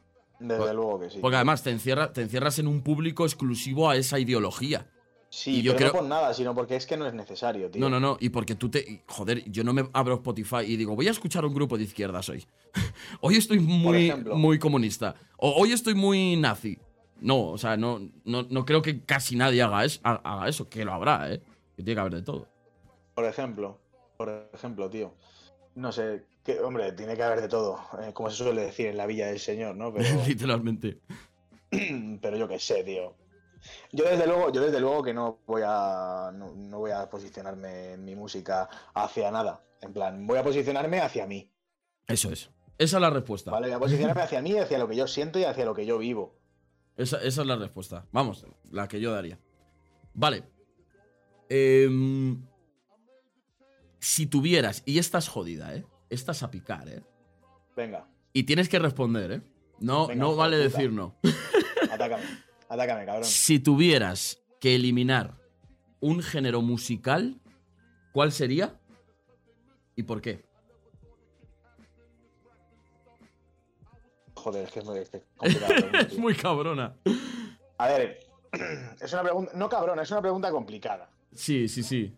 Speaker 2: Desde
Speaker 1: Por-
Speaker 2: luego que sí.
Speaker 1: Porque además te, encierra- te encierras en un público exclusivo a esa ideología.
Speaker 2: Sí,
Speaker 1: y yo
Speaker 2: pero
Speaker 1: creo-
Speaker 2: no por nada, sino porque es que no es necesario, tío.
Speaker 1: No, no, no. Y porque tú te. Joder, yo no me abro Spotify y digo, voy a escuchar un grupo de izquierdas hoy. hoy estoy muy, muy comunista. O hoy estoy muy nazi. No, o sea, no, no, no creo que casi nadie haga, es- haga eso. Que lo habrá, ¿eh? Que tiene que haber de todo.
Speaker 2: Por ejemplo, por ejemplo, tío. No sé, que, hombre, tiene que haber de todo, eh, como se suele decir en la Villa del Señor, ¿no? Pero,
Speaker 1: Literalmente.
Speaker 2: pero yo qué sé, tío. Yo desde luego, yo desde luego que no voy a no, no voy a posicionarme en mi música hacia nada. En plan, voy a posicionarme hacia mí,
Speaker 1: Eso es. Esa es la respuesta.
Speaker 2: ¿vale? Voy a posicionarme hacia mí, hacia lo que yo siento y hacia lo que yo vivo.
Speaker 1: Esa, esa es la respuesta. Vamos, la que yo daría. Vale. Em, si tuvieras, y estás jodida, ¿eh? Estás a picar, ¿eh?
Speaker 2: Venga,
Speaker 1: Y tienes que responder, ¿eh? No,
Speaker 2: Venga,
Speaker 1: no vale
Speaker 2: puta.
Speaker 1: decir no.
Speaker 2: atácame, atácame, cabrón.
Speaker 1: Si tuvieras que eliminar un género musical, ¿cuál sería? ¿Y por qué?
Speaker 2: Joder, es que es muy, es que es
Speaker 1: muy cabrona.
Speaker 2: A ver, es una pregunta, no cabrón, es una pregunta complicada.
Speaker 1: Sí, sí, sí.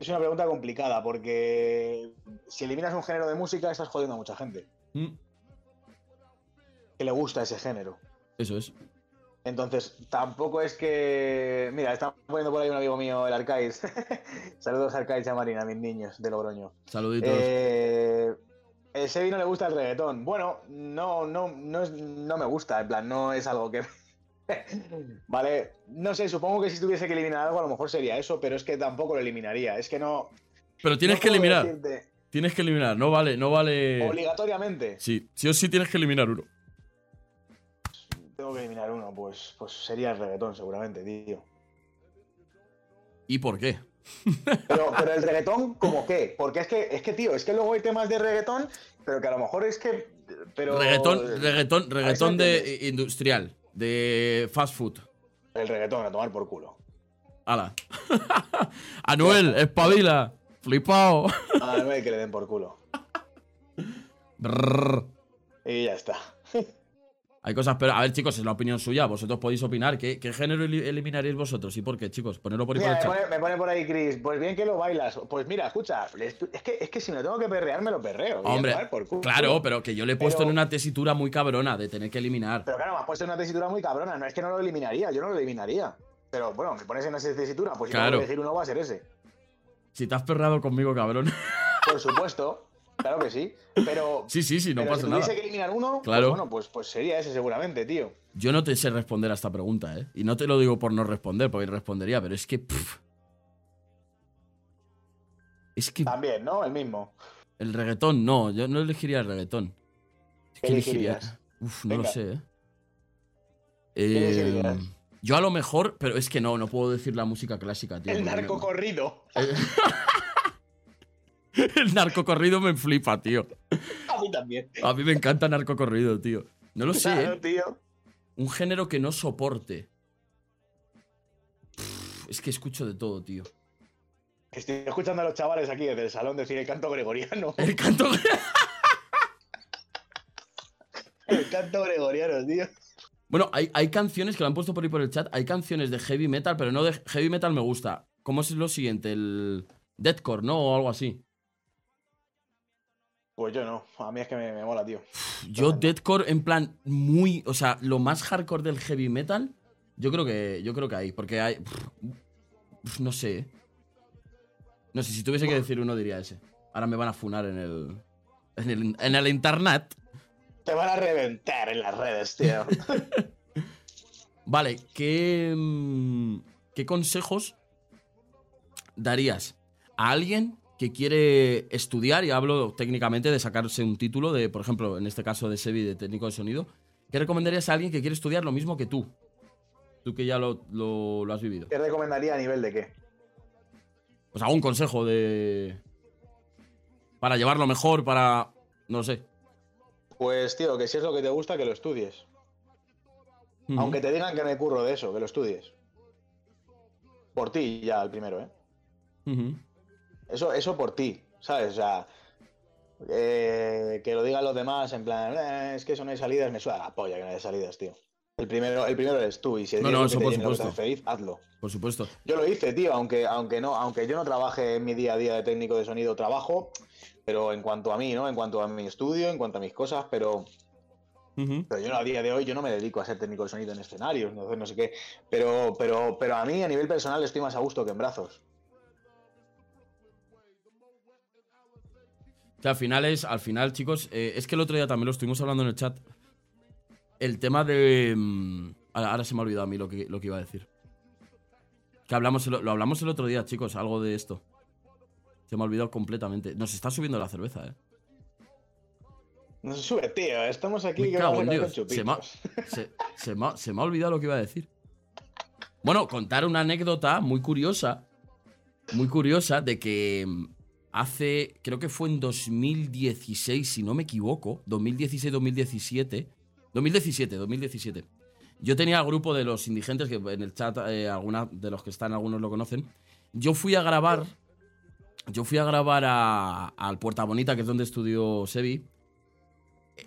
Speaker 2: Es una pregunta complicada porque si eliminas un género de música estás jodiendo a mucha gente
Speaker 1: Mm,
Speaker 2: que le gusta ese género.
Speaker 1: Eso es.
Speaker 2: Entonces, tampoco es que. Mira, está poniendo por ahí un amigo mío, el Arcais. Saludos, Arcais y a Marina, mis niños de Logroño.
Speaker 1: Saluditos.
Speaker 2: Eh, el Sebi no le gusta el reggaetón. Bueno, no, no, no, es- no me gusta, en plan, no es algo que. vale, no sé, supongo que si tuviese que eliminar algo, a lo mejor sería eso, pero es que tampoco lo eliminaría. Es que no.
Speaker 1: Pero tienes
Speaker 2: no
Speaker 1: que eliminar.
Speaker 2: decirte
Speaker 1: Tienes que eliminar. No vale, no vale.
Speaker 2: Obligatoriamente.
Speaker 1: Sí, sí o sí tienes que eliminar uno.
Speaker 2: Tengo que eliminar uno, pues, pues sería el reggaetón, seguramente, tío.
Speaker 1: ¿Y por qué?
Speaker 2: Pero, pero el reggaetón, ¿cómo qué? Porque es que, es que, tío, es que luego hay temas de reggaetón, pero que a lo mejor es que. Pero,
Speaker 1: reggaetón, reggaetón, reggaetón de
Speaker 2: entiendes.
Speaker 1: industrial. De fast food.
Speaker 2: El reggaetón, a tomar por culo.
Speaker 1: Hala. Anuel, espabila. Flipao.
Speaker 2: A Anuel que le den por culo. Y ya está.
Speaker 1: Hay cosas, pero a ver, chicos, es la opinión suya. Vosotros podéis opinar. ¿Qué, qué género eli- eliminaríais vosotros? ¿Y por qué, chicos? Ponedlo por ahí por el
Speaker 2: me, pone, me pone por ahí Chris, pues bien que lo bailas. Pues mira, escucha, es que, es que si me tengo que perrear, me lo perreo.
Speaker 1: Hombre,
Speaker 2: por culo.
Speaker 1: claro, pero que yo le he puesto
Speaker 2: Pero-
Speaker 1: en una tesitura muy cabrona de tener que eliminar.
Speaker 2: Pero claro, me has puesto en una tesitura muy cabrona. No es que no lo eliminaría, yo no lo eliminaría. Pero bueno, me pones en esa tesitura, pues si
Speaker 1: Claro.
Speaker 2: tengo que elegir uno va a ser ese.
Speaker 1: Si te has perrado conmigo, cabrón.
Speaker 2: Por supuesto, claro que sí. Pero,
Speaker 1: sí, sí, sí, no pasa
Speaker 2: si
Speaker 1: nada.
Speaker 2: tuviese que eliminar uno,
Speaker 1: Claro.
Speaker 2: pues bueno, pues, pues sería ese seguramente, tío.
Speaker 1: Yo no te sé responder a esta pregunta, ¿eh? Y no te lo digo por no responder, porque respondería, pero es que. pff. Es que
Speaker 2: También, ¿no? El mismo.
Speaker 1: el reggaetón, no, yo no elegiría el reggaetón. Es
Speaker 2: ¿Qué
Speaker 1: que elegiría. Uf, no lo sé, ¿eh?
Speaker 2: ¿Qué
Speaker 1: Eh? Yo a lo mejor, pero es que no, no puedo decir la música clásica, tío.
Speaker 2: El narco corrido.
Speaker 1: El narcocorrido me flipa, tío.
Speaker 2: A mí también.
Speaker 1: A mí me encanta narcocorrido, tío. No lo sé,
Speaker 2: Claro,
Speaker 1: ¿eh?
Speaker 2: tío.
Speaker 1: Un género que no soporte. Pff, es que escucho de todo, tío.
Speaker 2: Estoy escuchando a los chavales aquí desde el salón decir el canto gregoriano.
Speaker 1: El canto.
Speaker 2: El canto gregoriano, tío.
Speaker 1: Bueno, hay, hay canciones que lo han puesto por ahí por el chat. Hay canciones de heavy metal, pero no de heavy metal me gusta. ¿Cómo es lo siguiente? El deathcore, ¿no? O algo así.
Speaker 2: Pues yo no. A mí es que me, me mola, tío.
Speaker 1: Yo deathcore en plan muy, o sea, lo más hardcore del heavy metal, yo creo que yo creo que hay, porque hay pff, no sé. ¿eh? No sé, si tuviese que decir uno diría ese. Ahora me van a funar en el en el, en el internet.
Speaker 2: Te van a reventar en las redes, tío.
Speaker 1: Vale, ¿qué mm, qué consejos darías a alguien que quiere estudiar, y hablo técnicamente de sacarse un título de, por ejemplo, en este caso de Sevi, de técnico de sonido, ¿qué recomendarías a alguien que quiere estudiar lo mismo que tú? Tú que ya lo, lo- lo has vivido.
Speaker 2: ¿Qué recomendaría a nivel de qué?
Speaker 1: Pues algún consejo de... Para llevarlo mejor, para... No sé.
Speaker 2: Pues, tío, que si es lo que te gusta, que lo estudies. Aunque te digan que me curro de eso, que lo estudies. Por ti ya, el primero, ¿eh? Eso, eso por ti, ¿sabes? O sea, eh, que lo digan los demás en plan, "Eh, es que eso no hay salidas, me suda la polla que no hay salidas, tío. El primero, el primero eres tú y si
Speaker 1: No, no, eso
Speaker 2: que
Speaker 1: por supuesto.
Speaker 2: feliz, hazlo.
Speaker 1: Por supuesto.
Speaker 2: Yo lo hice, tío, aunque, aunque no, aunque yo no trabaje en mi día a día de técnico de sonido, trabajo, pero en cuanto a mí, ¿no? En cuanto a mi estudio, en cuanto a mis cosas, pero, pero yo a día de hoy yo no me dedico a ser técnico de sonido en escenarios, no, sé- no sé qué. Pero, pero, pero a mí a nivel personal estoy más a gusto que en brazos.
Speaker 1: O sea, al final es, al final, chicos, eh, es que el otro día también lo estuvimos hablando en el chat. El tema de. mm, ahora, se me ha olvidado a mí lo que, lo que iba a decir. Que hablamos el- lo hablamos el otro día, chicos, algo de esto. Se me ha olvidado completamente. Nos está subiendo la cerveza, eh.
Speaker 2: No se sube, tío, estamos aquí
Speaker 1: Me
Speaker 2: que
Speaker 1: cago en Dios. Se me, ha,
Speaker 2: chupitos.
Speaker 1: se- se me ha- se me ha olvidado lo que iba a decir. Bueno, contar una anécdota muy curiosa. Muy curiosa de que mm, hace, creo que fue en 2016, si no me equivoco. 2016-2017. 2017, 2017. Yo tenía el grupo de los indigentes, que en el chat eh, alguna de los que están, algunos lo conocen. Yo fui a grabar. Yo fui a grabar a- al Puerta Bonita, que es donde estudió Sebi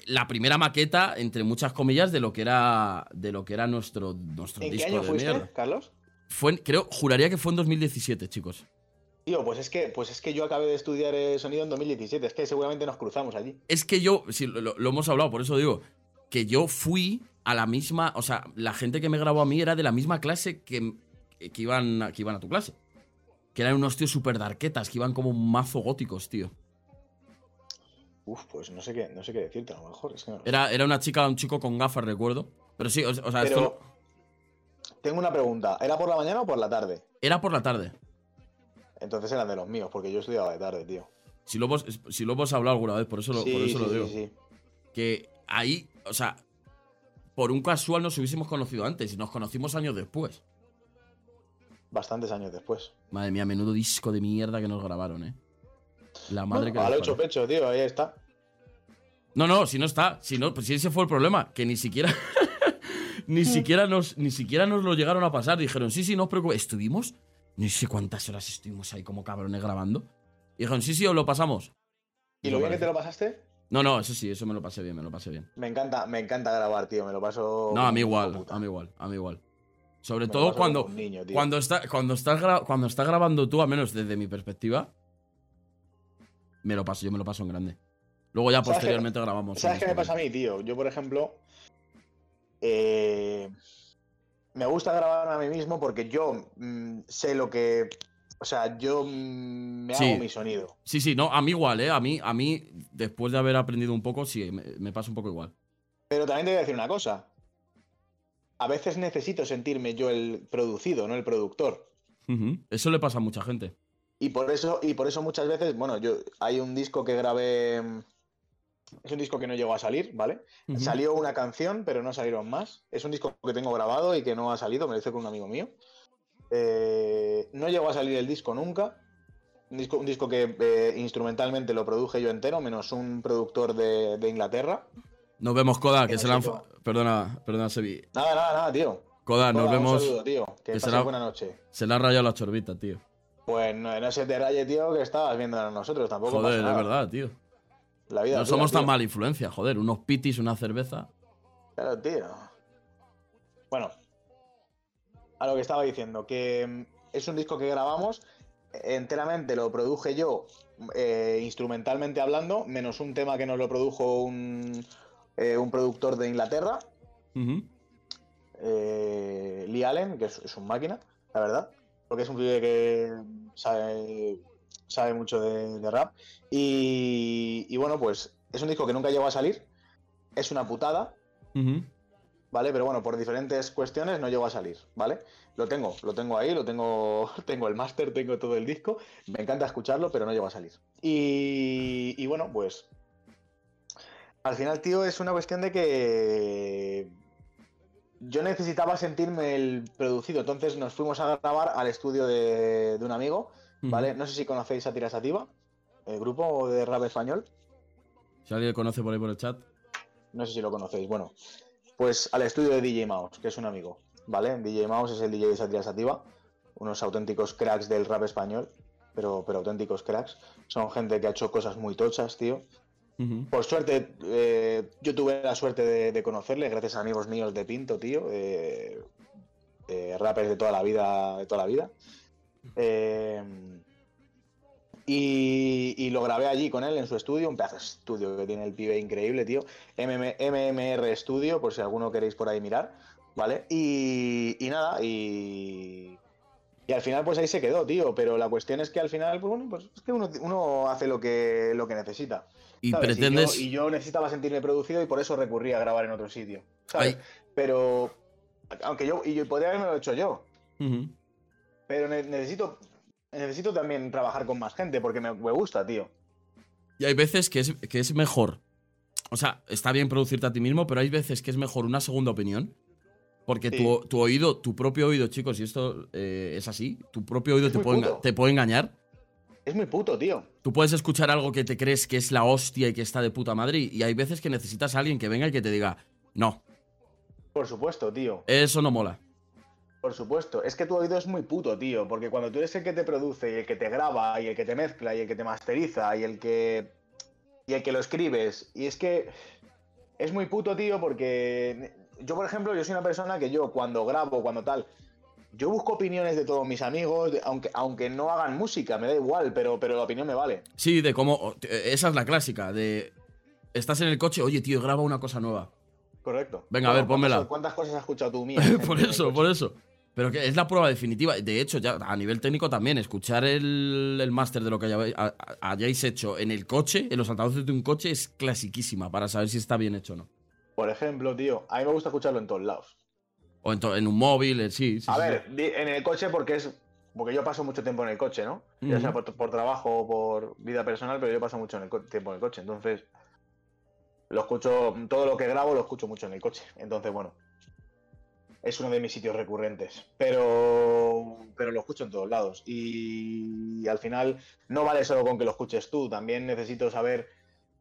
Speaker 1: la primera maqueta, entre muchas comillas, de lo que era, de lo que era nuestro, nuestro
Speaker 2: ¿En qué
Speaker 1: disco
Speaker 2: año
Speaker 1: de
Speaker 2: fuiste,
Speaker 1: mierda.
Speaker 2: Carlos?
Speaker 1: Fue, creo, juraría que fue en 2017, chicos.
Speaker 2: Tío, pues es que, pues es que yo acabé de estudiar eh, sonido en 2017, es que seguramente nos cruzamos allí.
Speaker 1: Es que yo, sí, lo, hemos hablado, por eso digo, que yo fui a la misma, o sea, la gente que me grabó a mí era de la misma clase que, que, iban, a- que iban a tu clase. Que eran unos tíos súper darquetas, que iban como mazo góticos, tío.
Speaker 2: Uf, pues no sé qué, no sé qué decirte, a lo mejor. Es que no-
Speaker 1: Era, era una chica, un chico con gafas, recuerdo. Pero sí, o, o sea, esto
Speaker 2: tengo una pregunta, ¿era por la mañana o por la tarde?
Speaker 1: era por la tarde.
Speaker 2: Entonces eran de los míos, porque yo estudiaba de tarde, tío.
Speaker 1: Si lo hemos, si lo hemos hablado alguna vez, por eso lo,
Speaker 2: sí,
Speaker 1: por eso
Speaker 2: sí,
Speaker 1: lo digo.
Speaker 2: sí.
Speaker 1: que ahí, o sea, por un casual nos hubiésemos conocido antes y nos conocimos años después.
Speaker 2: Bastantes años después.
Speaker 1: Madre mía, menudo disco de mierda que nos grabaron, eh. La madre
Speaker 2: Bueno,
Speaker 1: que
Speaker 2: lo hecho pecho, tío, ahí está.
Speaker 1: No, no, si no está, si no, pues si ese fue el problema, que ni siquiera ni, siquiera nos, ni siquiera nos lo llegaron a pasar. Dijeron, sí, sí, no os preocupéis. Estuvimos, no sé cuántas horas estuvimos ahí como cabrones grabando. Y dijeron, sí, sí, os lo pasamos.
Speaker 2: ¿Y lo bien que te lo pasaste?
Speaker 1: No, no, eso sí, eso me lo pasé bien, me lo pasé bien.
Speaker 2: Me encanta, me encanta grabar, tío. Me lo paso.
Speaker 1: No, a mí igual, a mí igual, a mí igual. Sobre todo cuando, cuando, está, cuando, estás cuando estás grabando tú, al menos desde mi perspectiva, me lo paso, yo me lo paso en grande. Luego ya posteriormente grabamos.
Speaker 2: ¿Sabes qué me pasa a mí, tío? Yo, por ejemplo, eh, me gusta grabar a mí mismo porque yo mm, sé lo que. O sea, yo mm, me hago mi sonido.
Speaker 1: Sí, sí, no, a mí igual, ¿eh? A mí, a mí después de haber aprendido un poco, sí, me, pasa un poco igual.
Speaker 2: Pero también te voy a decir una cosa. A veces necesito sentirme yo el producido, no el productor.
Speaker 1: Eso le pasa a mucha gente.
Speaker 2: Y por eso, y por eso muchas veces, bueno, yo hay un disco que grabé es un disco que no llegó a salir, ¿vale? Salió una canción, pero no salieron más. Es un disco que tengo grabado y que no ha salido, me lo hice con un amigo mío. Eh, no llegó a salir el disco nunca. Un disco, un disco que eh, instrumentalmente lo produje yo entero, menos un productor de, Inglaterra.
Speaker 1: Nos vemos, Koda, que, se la han... Perdona, perdona, Sevi.
Speaker 2: Nada, nada, nada, tío.
Speaker 1: Koda, nos vemos.
Speaker 2: Un saludo, tío. Que, se buena noche.
Speaker 1: Se le ha rayado la chorbita, tío.
Speaker 2: Pues no, no se te raye, tío, que estabas viendo a nosotros. Tampoco
Speaker 1: Joder, es verdad, tío no somos tan mala influencia, joder. Unos pitis, una cerveza.
Speaker 2: Claro, tío. Bueno, a lo que estaba diciendo, que mm, es un disco que grabamos, enteramente lo produje yo, eh, instrumentalmente hablando, menos un tema que nos lo produjo un, eh, productor de Inglaterra, eh, Lee Allen, que es, un máquina, la verdad, porque es un pibe que sabe sabe mucho de, rap. Y, bueno, pues es un disco que nunca llegó a salir. Es una putada. ¿Vale? Pero bueno, por diferentes cuestiones no llegó a salir, ¿vale? Lo tengo, lo tengo ahí, lo tengo, tengo el máster, tengo todo el disco. Me encanta escucharlo, pero no llegó a salir. Y, y bueno, pues al final, tío, es una cuestión de que yo necesitaba sentirme el producido, entonces nos fuimos a grabar al estudio de, de un amigo ¿vale? No sé si conocéis Satira Sativa, el grupo de rap español.
Speaker 1: Si alguien lo conoce por ahí por el chat.
Speaker 2: No sé si lo conocéis. Bueno, pues al estudio de DJ Mouse, que es un amigo, ¿vale? DJ Mouse es el DJ de Satira Sativa, unos auténticos cracks del rap español, pero, pero auténticos cracks. Son gente que ha hecho cosas muy tochas, tío. Por suerte, eh, yo tuve la suerte de, conocerle, gracias a amigos míos de Pinto, tío. Eh, rappers de toda la vida, de toda la vida. Eh, y, lo grabé allí con él en su estudio, un pedazo de estudio que tiene el pibe increíble, tío. MMR Studio, por si alguno queréis por ahí mirar, ¿vale? Y, nada, y, y al final pues ahí se quedó, tío. Pero la cuestión es que al final, pues bueno, pues es que uno, hace lo que, lo que necesita.
Speaker 1: Y pretendes...
Speaker 2: Y yo, necesitaba sentirme producido y por eso recurrí a grabar en otro sitio, ¿sabes? Pero, aunque yo, y yo podría haberme lo hecho yo. Pero necesito, necesito también trabajar con más gente porque me, gusta, tío.
Speaker 1: Y hay veces que es, que es mejor. O sea, está bien producirte a ti mismo, pero hay veces que es mejor una segunda opinión. Porque tu, oído, tu propio oído, chicos, y esto eh, es así, tu propio oído te puede, te puede, engañar.
Speaker 2: Es muy puto, tío.
Speaker 1: Tú puedes escuchar algo que te crees que es la hostia y que está de puta madre, y hay veces que necesitas a alguien que venga y que te diga, no.
Speaker 2: Por supuesto, tío.
Speaker 1: Eso no mola.
Speaker 2: Por supuesto, es que tu oído es muy puto, tío, porque cuando tú eres el que te produce y el que te graba y el que te mezcla y el que te masteriza y el que y el que lo escribes, y es que es muy puto, tío, porque yo, por ejemplo, yo soy una persona que yo cuando grabo, cuando tal, yo busco opiniones de todos mis amigos, aunque, aunque no hagan música, me da igual, pero, pero la opinión me vale.
Speaker 1: Sí, de cómo, esa es la clásica, de estás en el coche, oye, tío, graba una cosa nueva.
Speaker 2: Correcto.
Speaker 1: Venga, a ver, pónmela.
Speaker 2: ¿Cuántas cosas has escuchado tú mía?
Speaker 1: por eso, por eso. Pero que es la prueba definitiva. De hecho, ya a nivel técnico también, escuchar el, máster de lo que hayáis, hecho en el coche, en los altavoces de un coche, es clasiquísima para saber si está bien hecho o no.
Speaker 2: Por ejemplo, tío, a mí me gusta escucharlo en todos lados.
Speaker 1: O en, un móvil, eh, sí.
Speaker 2: a ver, en el coche porque es. Porque yo paso mucho tiempo en el coche, ¿no? Ya sea por, trabajo o por vida personal, pero yo paso mucho en el tiempo en el coche. Entonces, lo escucho. Todo lo que grabo lo escucho mucho en el coche. Entonces, bueno, es uno de mis sitios recurrentes, pero, pero lo escucho en todos lados. Y, al final no vale solo con que lo escuches tú, también necesito saber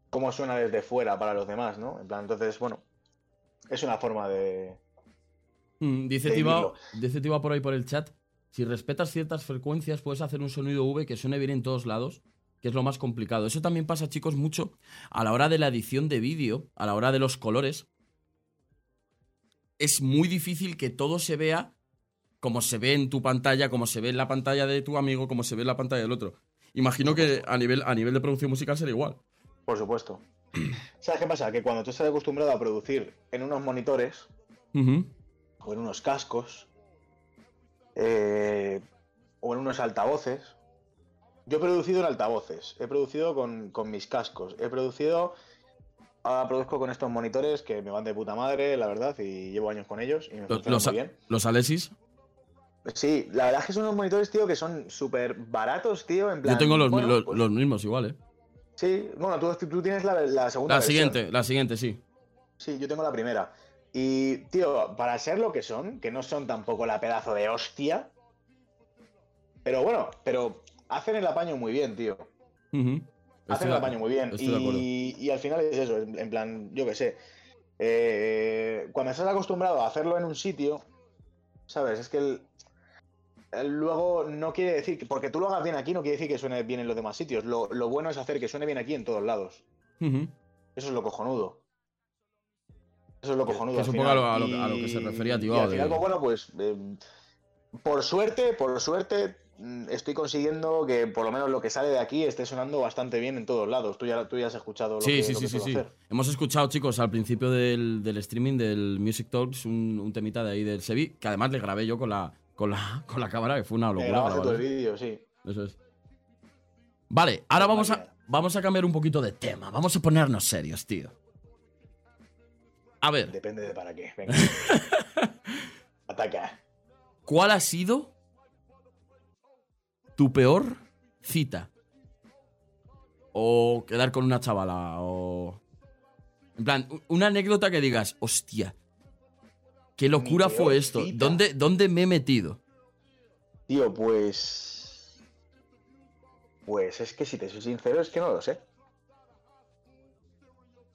Speaker 2: cómo suena desde fuera para los demás, ¿no? En plan, entonces, bueno, es una forma de,
Speaker 1: Mm, dice
Speaker 2: de
Speaker 1: Tiba, dice Tiba por ahí por el chat. Si respetas ciertas frecuencias, puedes hacer un sonido V que suene bien en todos lados, que es lo más complicado. Eso también pasa, chicos, mucho a la hora de la edición de vídeo, a la hora de los colores. Es muy difícil que todo se vea como se ve en tu pantalla, como se ve en la pantalla de tu amigo, como se ve en la pantalla del otro. Imagino que a nivel, a nivel de producción musical será igual.
Speaker 2: Por supuesto. ¿Sabes qué pasa? Que cuando tú estás acostumbrado a producir en unos monitores o en unos cascos eh, o en unos altavoces, yo he producido en altavoces, he producido con, con mis cascos, he producido, ahora produzco con estos monitores que me van de puta madre, la verdad, y llevo años con ellos y me
Speaker 1: Los, los,
Speaker 2: muy bien.
Speaker 1: los Alesis.
Speaker 2: Sí, la verdad es que son unos monitores, tío, que son súper baratos, tío, en plan...
Speaker 1: Yo tengo los,
Speaker 2: bueno,
Speaker 1: los-
Speaker 2: pues,
Speaker 1: los mismos igual, ¿eh?
Speaker 2: Sí, bueno, tú, tú tienes la, la segunda
Speaker 1: La
Speaker 2: versión.
Speaker 1: siguiente, la siguiente, sí.
Speaker 2: Sí, yo tengo la primera. Y, tío, para ser lo que son, que no son tampoco la pedazo de hostia. Pero bueno, pero hacen el apaño muy bien, tío.
Speaker 1: Ujú.
Speaker 2: Hacen el apaño muy bien. Y, y al final es eso, en, plan, yo qué sé. Eh, cuando estás acostumbrado a hacerlo en un sitio, ¿sabes? Es que el- el luego no quiere decir que porque tú lo hagas bien aquí no quiere decir que suene bien en los demás sitios. Lo, lo bueno es hacer que suene bien aquí en todos lados. Eso es lo cojonudo. Eso es lo
Speaker 1: Que-
Speaker 2: cojonudo.
Speaker 1: que un poco a lo- a lo que- que se refería, tío,
Speaker 2: Y al final, pues, bueno, pues. eh, por suerte, por suerte, estoy consiguiendo que por lo menos lo que sale de aquí esté sonando bastante bien en todos lados. Tú ya, tú ya has escuchado lo
Speaker 1: Sí,
Speaker 2: que,
Speaker 1: sí,
Speaker 2: lo
Speaker 1: sí,
Speaker 2: que
Speaker 1: sí, sí.
Speaker 2: hacer.
Speaker 1: Hemos escuchado, chicos, al principio del, del streaming del Music Talks un, un temita de ahí del Sevi, que además le grabé yo con la, con la, con la cámara, que fue una locura.
Speaker 2: todo el vídeo, sí.
Speaker 1: Eso es. Vale, ahora vamos a, vamos a cambiar un poquito de tema. Vamos a ponernos serios, tío. A ver,
Speaker 2: Depende de para qué. Venga. Ataca.
Speaker 1: ¿cuál ha sido tu peor cita? O quedar con una chavala, o... En plan, una anécdota que digas, hostia, qué locura fue esto.
Speaker 2: cita.
Speaker 1: ¿Dónde, ¿Dónde me he metido?
Speaker 2: Tío, pues. Pues es que si te soy sincero, es que no lo sé.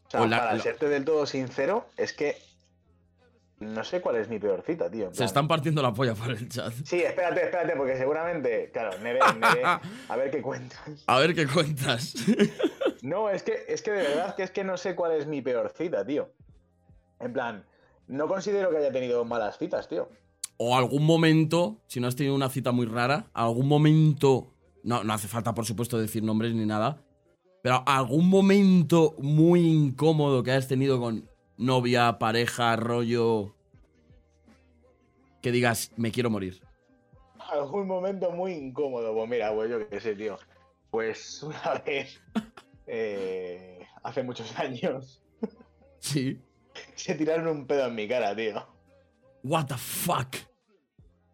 Speaker 2: O sea,
Speaker 1: O la-
Speaker 2: para
Speaker 1: la-
Speaker 2: serte del todo sincero, es que. No sé cuál es mi peor cita, tío.
Speaker 1: Se están partiendo la polla por el chat.
Speaker 2: Sí, espérate, espérate, porque seguramente. Claro, Nere, Nere, a ver qué cuentas.
Speaker 1: A ver qué cuentas.
Speaker 2: No, es que, es que de verdad que es que no sé cuál es mi peor cita, tío. En plan, no considero que haya tenido malas citas, tío.
Speaker 1: o algún momento, si no has tenido una cita muy rara, algún momento, no, no hace falta por supuesto decir nombres ni nada, pero algún momento muy incómodo que hayas tenido con novia, pareja, rollo, que digas, me quiero morir.
Speaker 2: Algún momento muy incómodo. Pues mira, pues yo qué sé, tío. Pues una vez, eh, hace muchos años,
Speaker 1: Sí.
Speaker 2: se tiraron un pedo en mi cara, tío.
Speaker 1: What the fuck.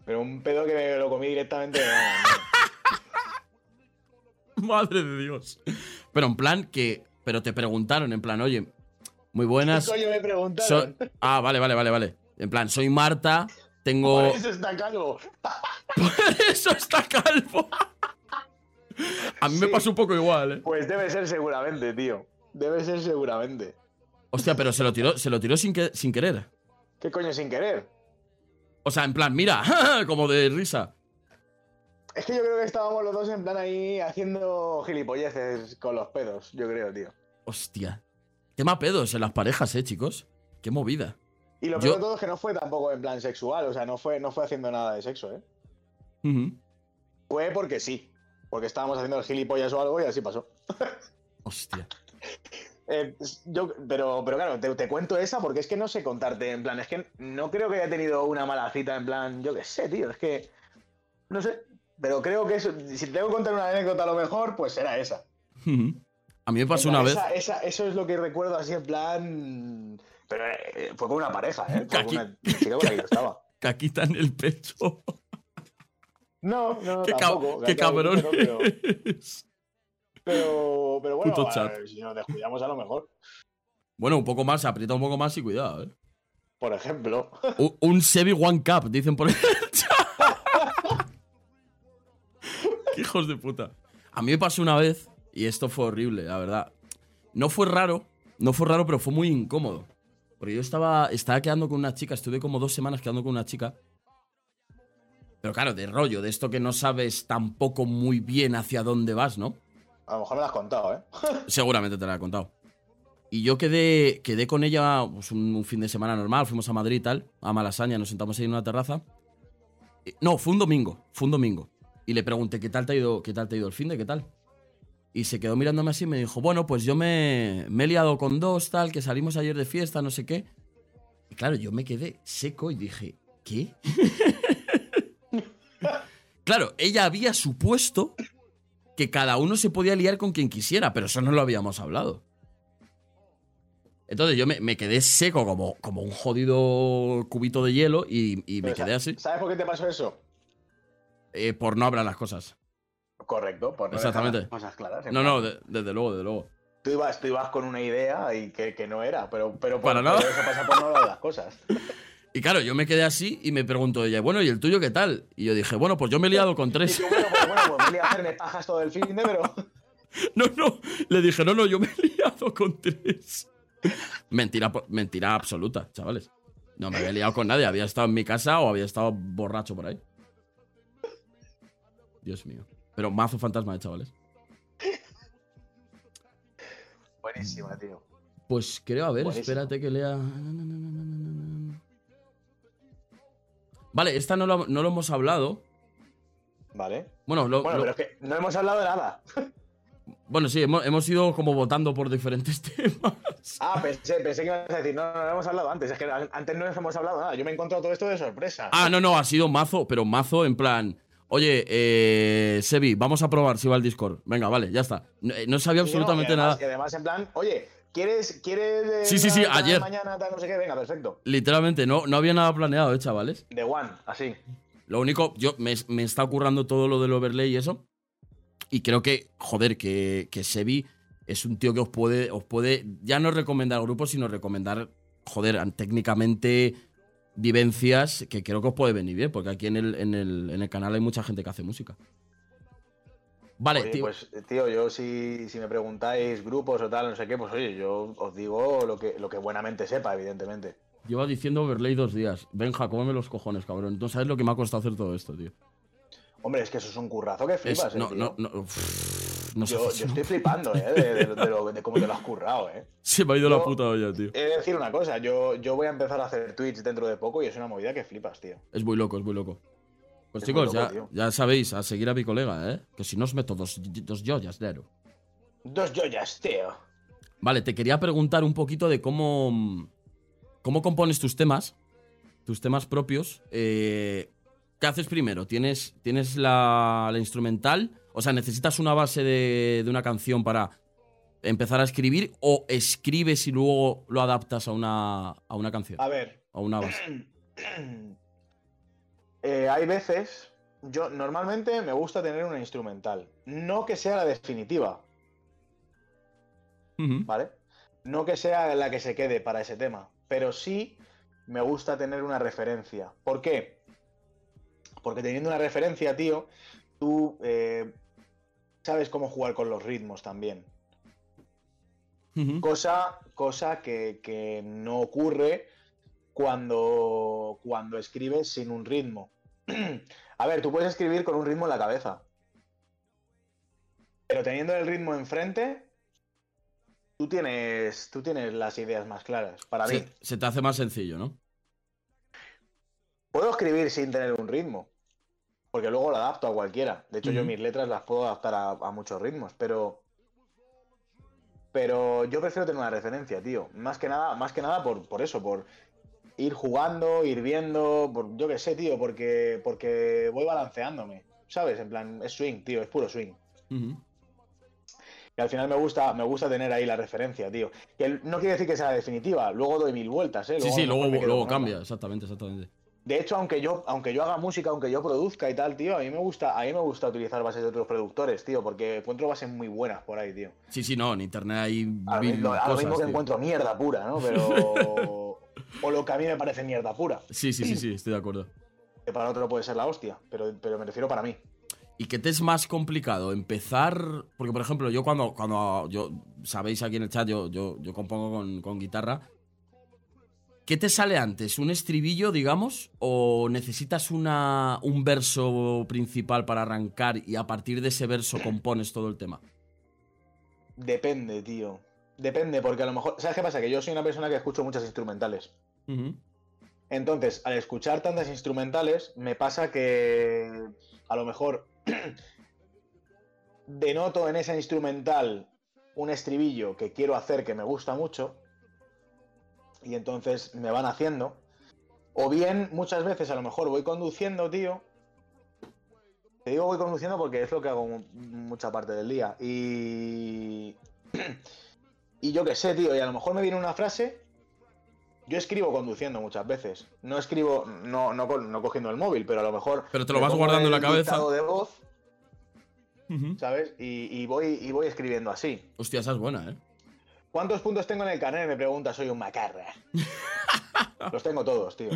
Speaker 2: Pero un pedo que me lo comí directamente de la mano.
Speaker 1: Madre de Dios. Pero en plan que, pero te preguntaron, en plan, oye, muy buenas.
Speaker 2: ¿Qué coño me
Speaker 1: so-
Speaker 2: preguntaron?
Speaker 1: ah, vale, vale, vale, vale. En plan, soy Marta, tengo...
Speaker 2: Por eso está calvo.
Speaker 1: Eso está calvo. A mí me
Speaker 2: Sí.
Speaker 1: pasó un poco igual, ¿eh?
Speaker 2: Pues debe ser seguramente, tío. Debe ser seguramente.
Speaker 1: Hostia, pero se lo tiró, se lo tiró sin, que- sin querer.
Speaker 2: ¿Qué coño sin querer?
Speaker 1: O sea, en plan, mira, como de risa.
Speaker 2: Es que yo creo que estábamos los dos en plan ahí haciendo gilipolleces con los pedos, yo creo, tío.
Speaker 1: Hostia. Tema pedos en las parejas, eh, chicos. Qué movida.
Speaker 2: Y lo
Speaker 1: Yo-
Speaker 2: peor de todo es que no fue tampoco en plan sexual, o sea, no fue, no fue haciendo nada de sexo, ¿eh? Fue porque sí. Porque estábamos haciendo el gilipollas o algo y así pasó.
Speaker 1: Hostia.
Speaker 2: Eh, yo, pero, pero claro, te, te cuento esa porque es que no sé contarte, en plan, es que no creo que haya tenido una mala cita, en plan, yo qué sé, tío, es que. No sé. Pero creo que eso, si te tengo que contar una anécdota a lo mejor, pues será esa.
Speaker 1: Ujú. A mí me pasó una vez.
Speaker 2: esa- eso es lo que recuerdo así en plan. Pero eh, fue con una pareja, ¿eh? Fue una chica con la que yo estaba.
Speaker 1: Caquita en el pecho.
Speaker 2: No, no,
Speaker 1: qué,
Speaker 2: tampoco.
Speaker 1: qué cabrón.
Speaker 2: Pero, pero, pero bueno,
Speaker 1: Puto
Speaker 2: a
Speaker 1: chat.
Speaker 2: ver, si nos descuidamos a lo mejor.
Speaker 1: Bueno, un poco más, aprieta un poco más y cuidado, eh.
Speaker 2: Por ejemplo.
Speaker 1: Un, un Sevi One Cup, dicen por el chat. Hijos de puta. A mí me pasó una vez, y esto fue horrible, la verdad. No fue raro, no fue raro, pero fue muy incómodo. Porque yo estaba, estaba quedando con una chica, estuve como dos semanas quedando con una chica. Pero claro, de rollo, de esto que no sabes tampoco muy bien hacia dónde vas, ¿no?
Speaker 2: A lo mejor me lo has contado, ¿eh?
Speaker 1: Seguramente te la he contado. Y yo quedé, quedé con ella pues, un, un fin de semana normal, fuimos a Madrid y tal, a Malasaña, nos sentamos ahí en una terraza. Eh, No, fue un domingo, fue un domingo. Y le pregunté, ¿qué tal te ha ido, qué tal te ha ido el fin de qué tal? Y se quedó mirándome así y me dijo, bueno, pues yo me, me he liado con dos, tal, que salimos ayer de fiesta, no sé qué. Y claro, yo me quedé seco y dije, ¿qué? claro, ella había supuesto que cada uno se podía liar con quien quisiera, pero eso no lo habíamos hablado. Entonces yo me, me quedé seco como, como un jodido cubito de hielo y, y me
Speaker 2: Pero,
Speaker 1: quedé así
Speaker 2: ¿Sabes por qué te pasó eso?
Speaker 1: eh, por no hablar las cosas.
Speaker 2: Correcto, por no
Speaker 1: Exactamente.
Speaker 2: las cosas claras.
Speaker 1: No, no, de- desde luego, desde luego.
Speaker 2: Tú ibas, tú ibas con una idea y que, que no era, pero, pero por,
Speaker 1: Para nada.
Speaker 2: pero eso pasa por no hablar las cosas.
Speaker 1: Y claro, yo me quedé así y me preguntó ella, bueno, ¿y el tuyo qué tal? Y yo dije, bueno, pues yo me he liado con
Speaker 2: Y
Speaker 1: tres.
Speaker 2: tú, bueno, pues, bueno, pues me he liado a hacerme pajas todo el fin de, pero...
Speaker 1: No, no, le dije, no, no, yo me he liado con tres. Mentira, mentira absoluta, chavales. No me había liado con nadie, había estado en mi casa o había estado borracho por ahí. Dios mío. Pero mazo fantasma de chavales.
Speaker 2: Buenísima, tío.
Speaker 1: Pues creo, a ver,
Speaker 2: Buenísimo.
Speaker 1: espérate que lea. Vale, esta no lo, no lo hemos hablado.
Speaker 2: Vale.
Speaker 1: Bueno, lo-
Speaker 2: Bueno,
Speaker 1: lo-
Speaker 2: pero es que no hemos hablado de nada.
Speaker 1: bueno sí, hemos, hemos ido como votando por diferentes temas.
Speaker 2: Ah, pensé, pensé que ibas a decir, no, no, no hemos hablado antes. Es que antes no hemos hablado nada. Yo me he encontrado todo esto de sorpresa.
Speaker 1: Ah, no, no, ha sido mazo, pero mazo en plan. Oye, eh, Sebi, vamos a probar si va el Discord. Venga, vale, ya está. No, eh, no sabía
Speaker 2: Sí,
Speaker 1: absolutamente
Speaker 2: además-
Speaker 1: nada.
Speaker 2: Además, en plan, oye, ¿quieres, quieres eh,
Speaker 1: Sí, sí, sí, ayer.
Speaker 2: mañana, tal, no sé qué? Venga, perfecto.
Speaker 1: Literalmente, no, no había nada planeado, eh, chavales.
Speaker 2: De one, así.
Speaker 1: Lo único, yo me, me está ocurrando todo lo del overlay y eso. Y creo que, joder, que, que Sebi es un tío que os puede, os puede ya no recomendar grupos, sino recomendar, joder, técnicamente vivencias que creo que os puede venir bien, porque aquí en el, en el, en el canal hay mucha gente que hace música. Vale,
Speaker 2: Oye,
Speaker 1: tío.
Speaker 2: pues, tío, yo si, si me preguntáis grupos o tal, no sé qué, pues oye, yo os digo lo que, lo que buenamente sepa, evidentemente.
Speaker 1: Lleva diciendo overlay dos días. Benja, cómeme los cojones, cabrón. No sabes lo que me ha costado hacer todo esto, tío.
Speaker 2: Hombre, es que eso es un currazo que
Speaker 1: Es-
Speaker 2: flipas, eh,
Speaker 1: no,
Speaker 2: tío.
Speaker 1: no, no, no sé.
Speaker 2: yo, estoy flipando, ¿eh? De, de- de lo- de cómo te lo has currado, ¿eh?
Speaker 1: Se me ha ido la puta olla, tío.
Speaker 2: He de decir una cosa, yo, yo voy a empezar a hacer Twitch dentro de poco y es una movida que flipas, tío.
Speaker 1: Es muy loco, es muy loco. Pues
Speaker 2: Es
Speaker 1: chicos,
Speaker 2: loco,
Speaker 1: ya,
Speaker 2: tío.
Speaker 1: ya sabéis, a seguir a mi colega, ¿eh? Que si no os meto dos, dos joyas, Nero.
Speaker 2: Dos joyas, tío.
Speaker 1: Vale, te quería preguntar un poquito de cómo. ¿Cómo compones tus temas? Tus temas propios. Eh, ¿Qué haces primero? ¿Tienes, tienes la, la instrumental? O sea, ¿necesitas una base de, de una canción para empezar a escribir? ¿O escribes y luego lo adaptas a una, a una canción?
Speaker 2: A ver,
Speaker 1: A una base.
Speaker 2: eh, hay veces, yo normalmente me gusta tener una instrumental. No que sea la definitiva. ¿vale? No que sea la que se quede para ese tema, pero sí me gusta tener una referencia. ¿Por qué? Porque teniendo una referencia, tío, tú eh, sabes cómo jugar con los ritmos también. Cosa, cosa que, que no ocurre cuando, cuando escribes sin un ritmo. A ver, tú puedes escribir con un ritmo en la cabeza. Pero teniendo el ritmo enfrente, tú tienes, tú tienes las ideas más claras. Para mí,
Speaker 1: Se, se te hace más sencillo, ¿no?
Speaker 2: puedo escribir sin tener un ritmo. Porque luego lo adapto a cualquiera. De hecho, yo mis letras las puedo adaptar a, a muchos ritmos, pero. Pero yo prefiero tener una referencia, tío. Más que nada, más que nada por, por eso, por ir jugando, ir viendo, por, yo qué sé, tío, porque, porque voy balanceándome. ¿Sabes? En plan, es swing, tío, es puro swing. Y al final me gusta, me gusta tener ahí la referencia, tío. Que no quiere decir que sea la definitiva. Luego doy mil vueltas, ¿eh?
Speaker 1: Sí, sí, luego, luego cambia, exactamente, exactamente.
Speaker 2: De hecho, aunque yo, aunque yo haga música, aunque yo produzca y tal, tío, a mí me gusta, a mí me gusta utilizar bases de otros productores, tío, porque encuentro bases muy buenas por ahí, tío.
Speaker 1: Sí, sí, no, en internet hay
Speaker 2: A lo, a lo mismo que
Speaker 1: tío.
Speaker 2: encuentro mierda pura, ¿no? Pero. o lo que a mí me parece mierda pura.
Speaker 1: Sí, sí, sí, sí, estoy de acuerdo.
Speaker 2: Que para otro puede ser la hostia, pero, pero me refiero para mí.
Speaker 1: ¿Y qué te es más complicado? Empezar. Porque, por ejemplo, yo cuando. cuando yo Sabéis aquí en el chat, yo, yo, yo compongo con, con guitarra. ¿Qué te sale antes? ¿Un estribillo, digamos? ¿O necesitas una, un verso principal para arrancar y a partir de ese verso compones todo el tema?
Speaker 2: Depende, tío. Depende, porque a lo mejor. ¿Sabes qué pasa? Que yo soy una persona que escucho muchas instrumentales. Entonces, al escuchar tantas instrumentales, me pasa que a lo mejor denoto en esa instrumental un estribillo que quiero hacer que me gusta mucho y entonces me van haciendo. O bien, muchas veces a lo mejor voy conduciendo, tío. Te digo voy conduciendo porque es lo que hago mu- mucha parte del día. Y... y yo qué sé, tío, y a lo mejor me viene una frase yo escribo conduciendo muchas veces. No escribo, no, no, no cogiendo el móvil, pero a lo mejor.
Speaker 1: Pero te lo vas guardando en la cabeza.
Speaker 2: de voz. ¿sabes? Y, y voy, y voy escribiendo así.
Speaker 1: Hostia, esa es buena, ¿eh?
Speaker 2: ¿Cuántos puntos tengo en el carnet? Me pregunta, soy un macarra. Los tengo todos, tío.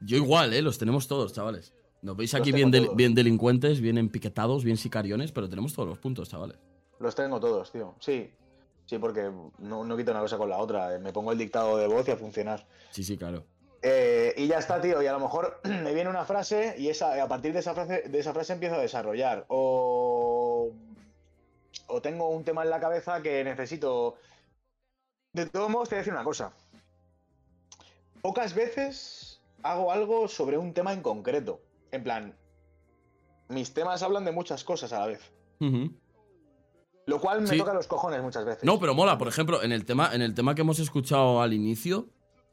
Speaker 1: Yo igual, ¿eh? Los tenemos todos, chavales. Nos veis aquí bien, del- bien delincuentes, bien empiquetados, bien sicariones, pero tenemos todos los puntos, chavales.
Speaker 2: Los tengo todos, tío. Sí. Sí, porque no, no quito una cosa con la otra. Me pongo el dictado de voz y a funcionar.
Speaker 1: Sí, sí, claro.
Speaker 2: Eh, y ya está, tío. Y a lo mejor me viene una frase y esa, a partir de esa frase, de esa frase empiezo a desarrollar. O, o tengo un tema en la cabeza que necesito. De todos modos, te voy a decir una cosa. Pocas veces hago algo sobre un tema en concreto. En plan, mis temas hablan de muchas cosas a la vez. Lo cual me
Speaker 1: Sí.
Speaker 2: toca los cojones muchas veces.
Speaker 1: No, pero mola, por ejemplo, en el tema, en el tema que hemos escuchado al inicio,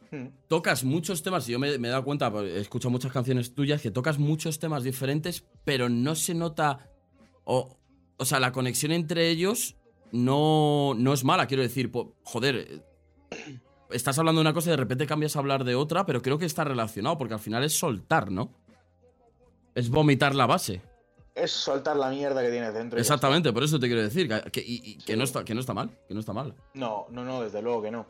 Speaker 2: Hmm.
Speaker 1: tocas muchos temas, y yo me, me he dado cuenta, porque he escuchado muchas canciones tuyas, que tocas muchos temas diferentes, pero no se nota. O, o sea, la conexión entre ellos no, no es mala, quiero decir, po- joder. eh, Estás hablando de una cosa y de repente cambias a hablar de otra, pero creo que está relacionado, porque al final es soltar, ¿no? Es vomitar la base.
Speaker 2: Es soltar la mierda que tienes dentro.
Speaker 1: Exactamente, por eso te quiero decir. Que, que- y- y que
Speaker 2: Sí.
Speaker 1: no está, que no está mal, que no está mal.
Speaker 2: No, no, no, desde luego que no.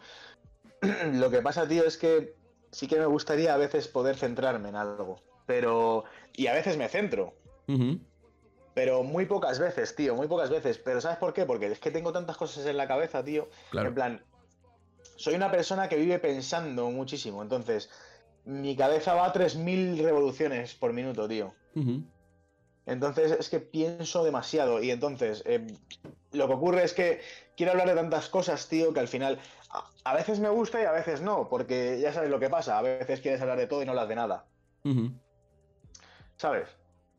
Speaker 2: Lo que pasa, tío, es que sí que me gustaría a veces poder centrarme en algo. Pero. Y a veces me centro.
Speaker 1: Ujú.
Speaker 2: Pero muy pocas veces, tío, muy pocas veces. Pero ¿sabes por qué? Porque es que tengo tantas cosas en la cabeza, tío.
Speaker 1: Claro.
Speaker 2: En plan, soy una persona que vive pensando muchísimo. Entonces, mi cabeza va a 3.000 revoluciones por minuto, tío. Entonces es que pienso demasiado y entonces eh, lo que ocurre es que quiero hablar de tantas cosas, tío, que al final a, a veces me gusta y a veces no, porque ya sabes lo que pasa, a veces quieres hablar de todo y no hablas de nada. ¿sabes?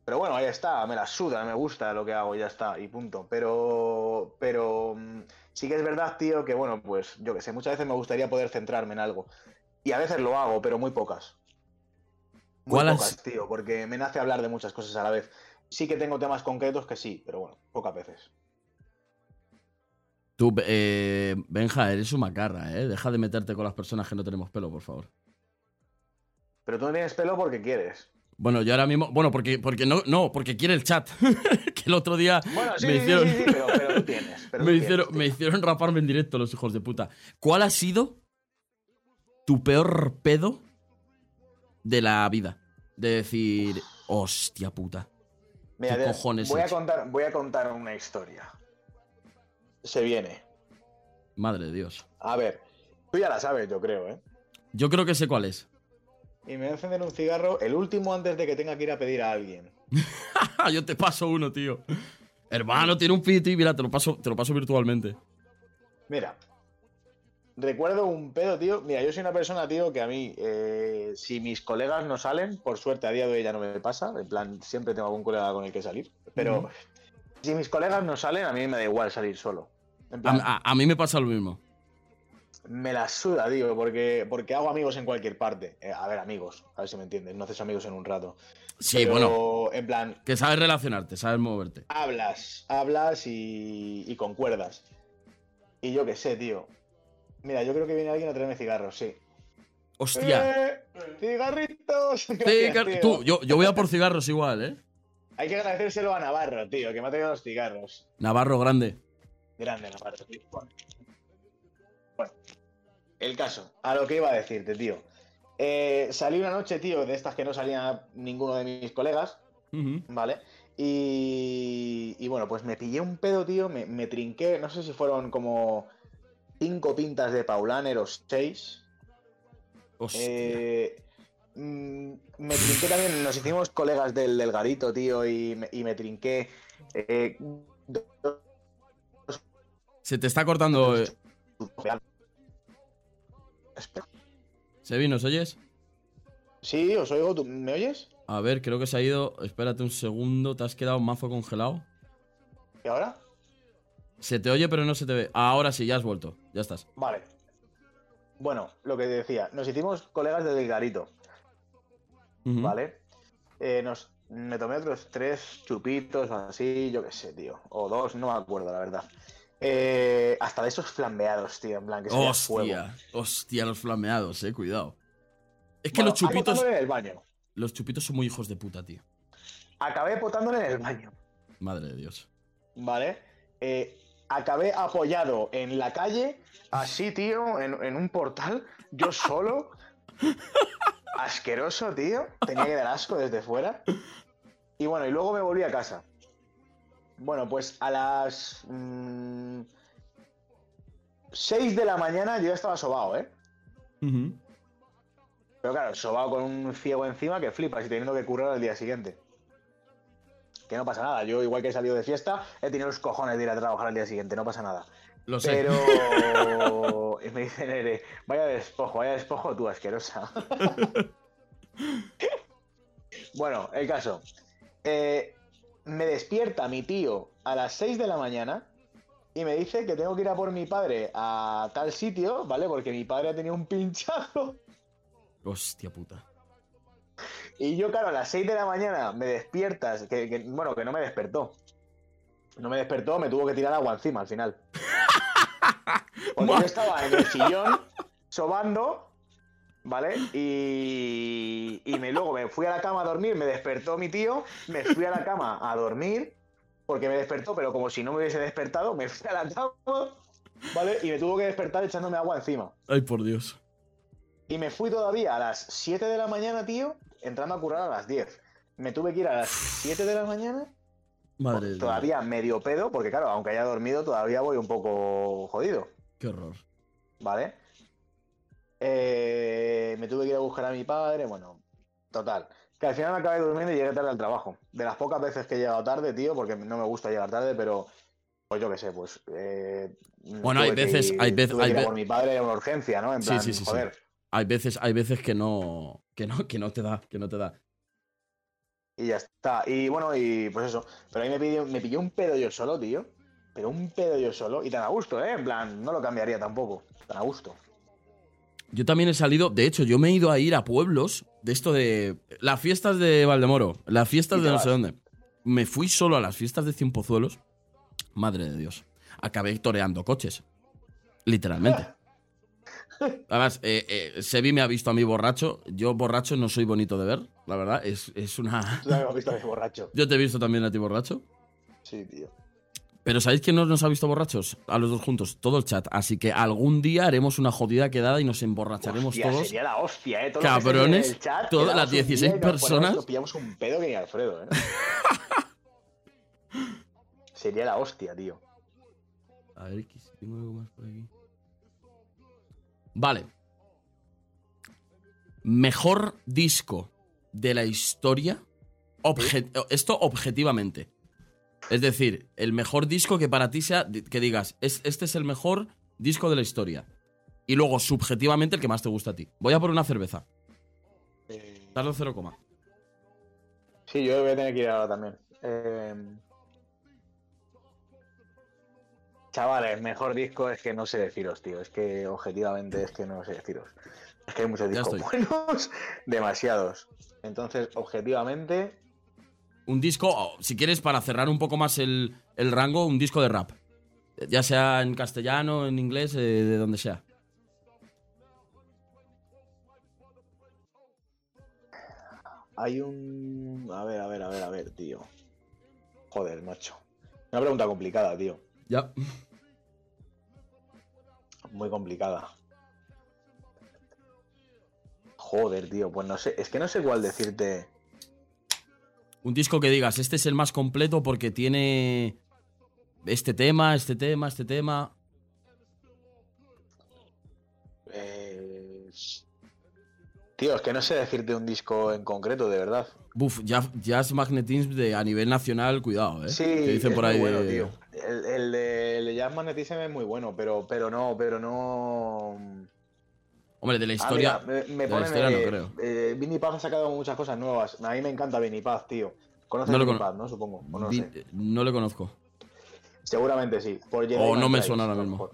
Speaker 2: Pero bueno, ahí está, me la suda, me gusta lo que hago ya está, y punto. Pero, pero mm, sí que es verdad, tío, que bueno, pues yo que sé, muchas veces me gustaría poder centrarme en algo. Y a veces lo hago, pero muy pocas. Muy
Speaker 1: ¿Cuál has-
Speaker 2: pocas, tío, porque me nace hablar de muchas cosas a la vez. Sí que tengo temas concretos que sí, pero bueno, pocas veces.
Speaker 1: Tú, eh, Benja, eres un macarra, ¿eh? Deja de meterte con las personas que no tenemos pelo, por favor.
Speaker 2: Pero tú no tienes pelo porque quieres.
Speaker 1: Bueno, yo ahora mismo. Bueno, porque, porque no, no, porque quiere el chat. que el otro día
Speaker 2: Bueno, sí,
Speaker 1: me hicieron.
Speaker 2: sí, sí, pero, pero tú tienes. pero
Speaker 1: me,
Speaker 2: tú
Speaker 1: hicieron,
Speaker 2: tienes,
Speaker 1: me
Speaker 2: tío.
Speaker 1: hicieron raparme en directo los hijos de puta. ¿Cuál ha sido tu peor pedo de la vida? De decir, hostia puta.
Speaker 2: Mira,
Speaker 1: ¿Qué cojones
Speaker 2: voy a,
Speaker 1: hecho?
Speaker 2: contar, voy a contar una historia. Se viene.
Speaker 1: Madre de Dios.
Speaker 2: A ver, tú ya la sabes, yo creo, ¿eh?
Speaker 1: Yo creo que sé cuál es.
Speaker 2: Y me voy a encender un cigarro, el último antes de que tenga que ir a pedir a alguien.
Speaker 1: Yo te paso uno, tío. Hermano, tiene un piti. Mira, te lo paso, te lo paso virtualmente.
Speaker 2: Mira, recuerdo un pedo, tío. Mira, yo soy una persona, tío, que a mí, eh, si mis colegas no salen, por suerte a día de hoy ya no me pasa. En plan, siempre tengo algún colega con el que salir. Pero si mis colegas no salen, a mí me da igual salir solo. En
Speaker 1: A,
Speaker 2: plan,
Speaker 1: a- a mí me pasa lo mismo.
Speaker 2: Me la suda, tío, porque, porque hago amigos en cualquier parte. Eh, a ver, amigos, a ver si me entiendes. No haces amigos en un rato.
Speaker 1: Sí,
Speaker 2: Pero,
Speaker 1: bueno.
Speaker 2: En plan,
Speaker 1: Que sabes relacionarte, sabes moverte.
Speaker 2: hablas, hablas y, y concuerdas. Y yo qué sé, tío. Mira, yo creo que viene alguien a traerme cigarros, sí.
Speaker 1: Hostia.
Speaker 2: ¡Eh! ¡Cigarritos! Gracias, tío.
Speaker 1: tú, yo, yo voy a por cigarros igual, ¿eh?
Speaker 2: Hay que agradecérselo a Navarro, tío, que me ha traído los cigarros.
Speaker 1: Navarro grande.
Speaker 2: Grande Navarro, tío. Bueno. Bueno, el caso, a lo que iba a decirte, tío. Eh, salí una noche, tío, de estas que no salía ninguno de mis colegas. ¿vale? Y, y bueno, pues me pillé un pedo, tío, me, me trinqué, no sé si fueron como cinco pintas de Paulaner o seis.
Speaker 1: Hostia.
Speaker 2: Eh, mm, me trinqué también, nos hicimos colegas del, del garito, tío, y me, y me trinqué. eh, dos-
Speaker 1: Se te está cortando. eh. Sebi, ¿nos oyes?
Speaker 2: Sí, os oigo, ¿tú me oyes?
Speaker 1: A ver, creo que se ha ido. Espérate un segundo, te has quedado mazo congelado.
Speaker 2: ¿Y ahora?
Speaker 1: Se te oye, pero no se te ve. Ahora sí, ya has vuelto. Ya estás.
Speaker 2: Vale. Bueno, lo que decía, nos hicimos colegas del garito,
Speaker 1: Ujú.
Speaker 2: ¿vale? Eh, nos, me tomé otros tres chupitos así, yo qué sé, tío. O dos, no me acuerdo, la verdad. Eh, hasta de esos flambeados, tío, en plan, que sería fuego.
Speaker 1: Hostia, hostia, los flameados, eh, cuidado. Es que
Speaker 2: Bueno,
Speaker 1: los chupitos.
Speaker 2: en el baño.
Speaker 1: Los chupitos son muy hijos de puta, tío.
Speaker 2: Acabé potándole en el baño,
Speaker 1: Madre de Dios.
Speaker 2: ¿vale? Eh, acabé apoyado en la calle, así, tío, en, en un portal, yo solo. Asqueroso, tío. Tenía que dar asco desde fuera. Y bueno, y luego me volví a casa. Bueno, pues a las 6 de la mañana yo ya estaba sobado, ¿eh? Pero claro, sobado con un ciego encima que flipas y teniendo que currar al día siguiente. Que no pasa nada. Yo, igual que he salido de fiesta, he tenido los cojones de ir a trabajar al día siguiente. No pasa nada.
Speaker 1: Lo sé.
Speaker 2: Pero. y me dice Nere, vaya despojo, vaya despojo tú, asquerosa. bueno, el caso. Eh, me despierta mi tío a las 6 de la mañana y me dice que tengo que ir a por mi padre a tal sitio, ¿vale? Porque mi padre ha tenido un pinchazo.
Speaker 1: Hostia puta.
Speaker 2: Y yo, claro, a las 6 de la mañana me despiertas, que, que- bueno, que no me despertó. No me despertó, me tuvo que tirar agua encima al final. Porque yo estaba en el sillón, sobando, ¿vale? Y, y me, luego me fui a la cama a dormir, me despertó mi tío, me fui a la cama a dormir, porque me despertó, pero como si no me hubiese despertado, me fui a la cama, ¿vale? Y me tuvo que despertar echándome agua encima.
Speaker 1: Ay, por Dios.
Speaker 2: Y me fui todavía a las 7 de la mañana, tío, entrando a curar a las 10. Me tuve que ir a las 7 de la mañana,
Speaker 1: Madre
Speaker 2: todavía medio pedo, porque claro, aunque haya dormido, todavía voy un poco jodido,
Speaker 1: Qué horror.
Speaker 2: ¿vale? Eh, me tuve que ir a buscar a mi padre, bueno, total. Que al final me acabé durmiendo y llegué tarde al trabajo. De las pocas veces que he llegado tarde, tío, porque no me gusta llegar tarde, pero pues yo qué sé, pues. eh,
Speaker 1: Bueno, hay
Speaker 2: que
Speaker 1: veces- hay veces- hay ve-
Speaker 2: por mi padre era una urgencia, ¿no? En
Speaker 1: Sí,
Speaker 2: plan,
Speaker 1: sí, sí, sí.
Speaker 2: joder.
Speaker 1: Hay veces, hay veces que no. Que no, que no te da, que no te da.
Speaker 2: Y ya está. Y bueno, y pues eso. Pero ahí me pilló, me pilló un pedo yo solo, tío. Pero un pedo yo solo. Y tan a gusto, ¿eh? En plan, no lo cambiaría tampoco. Tan a gusto.
Speaker 1: Yo también he salido, de hecho, yo me he ido a ir a pueblos de esto de. Las fiestas de Valdemoro, las fiestas de no sé dónde. Me fui solo a las fiestas de Cienpozuelos. Madre de Dios. Acabé toreando coches. Literalmente. Además, eh, eh, Sebi me ha visto a mí borracho. Yo borracho no soy bonito de ver, la verdad. Es, es una.
Speaker 2: Tú también me has visto a mí borracho.
Speaker 1: Yo te he visto también a ti borracho.
Speaker 2: Sí, tío.
Speaker 1: Pero ¿sabéis quién no nos ha visto borrachos? A los dos juntos, todo el chat. Así que algún día haremos una jodida quedada y nos emborracharemos
Speaker 2: Hostia,
Speaker 1: todos.
Speaker 2: Sería la hostia, ¿eh? Que
Speaker 1: Cabrones,
Speaker 2: el chat,
Speaker 1: todas las
Speaker 2: un día
Speaker 1: 16
Speaker 2: y nos ponemos-
Speaker 1: personas.
Speaker 2: Nos pillamos un pedo que ni Alfredo, ¿eh? Sería la hostia, tío.
Speaker 1: A ver, que si tengo algo más por aquí. Vale. Mejor disco de la historia. obje- Esto objetivamente. Es decir, el mejor disco que para ti sea. Que digas, "Es- este es el mejor disco de la historia. Y luego, subjetivamente, el que más te gusta a ti. Voy a por una cerveza.
Speaker 2: Eh,
Speaker 1: Darlo 0, coma.
Speaker 2: Sí, yo voy a tener que ir ahora también. Eh, Chavales, mejor disco es que no sé deciros, tío. Es que objetivamente es que no sé deciros. Es que hay muchos discos buenos, demasiados. Entonces, objetivamente,
Speaker 1: Un disco, si quieres, para cerrar un poco más el, el rango, un disco de rap. Ya sea en castellano, en inglés, eh, de donde sea.
Speaker 2: hay un. A ver, a ver, a ver, a ver, tío. Joder, macho. Una pregunta complicada, tío.
Speaker 1: Ya.
Speaker 2: Muy complicada. Joder, tío, pues no sé. Es que no sé cuál decirte.
Speaker 1: Un disco que digas, este es el más completo porque tiene este tema, este tema, este tema.
Speaker 2: Eh, Tío, es que no sé decirte un disco en concreto, de verdad.
Speaker 1: Buf, Jazz, Jazz Magnetism de, a nivel nacional, cuidado, ¿eh?
Speaker 2: Sí,
Speaker 1: Que dicen
Speaker 2: es
Speaker 1: por
Speaker 2: muy bueno,
Speaker 1: de-
Speaker 2: tío. El, el de, el de Jazz Magnetism es muy bueno, pero, pero no, pero no.
Speaker 1: Hombre, de la
Speaker 2: Ah,
Speaker 1: historia.
Speaker 2: mira, me, me
Speaker 1: de la historia no
Speaker 2: eh,
Speaker 1: creo.
Speaker 2: eh, Vinny Paz ha sacado muchas cosas nuevas. A mí me encanta Vinny Paz, tío. ¿Conoces
Speaker 1: No lo
Speaker 2: Vinny Paz, no? Supongo. O no sé.
Speaker 1: le conozco.
Speaker 2: Seguramente sí. Por Jedi
Speaker 1: O no me suena
Speaker 2: a
Speaker 1: ahora mismo.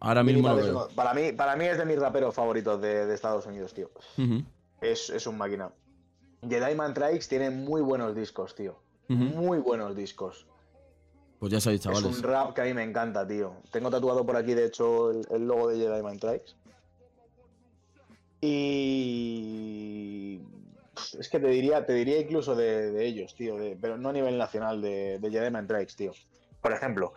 Speaker 1: Ahora
Speaker 2: Vinny
Speaker 1: mismo lo veo.
Speaker 2: uno- para, mí, para mí es de mis raperos favoritos de, de Estados Unidos, tío. Es, es un máquina. Jedi Man Trikes tiene muy buenos discos, tío. Muy buenos discos.
Speaker 1: Pues ya sabéis,
Speaker 2: Es
Speaker 1: chavales.
Speaker 2: un rap que a mí me encanta, tío. Tengo tatuado por aquí, de hecho, el, el logo de Jedi Mind Trikes. Y. Es que te diría, te diría incluso de, de ellos, tío. de- pero no a nivel nacional, de, de Jedi Mind Trikes, tío. Por ejemplo.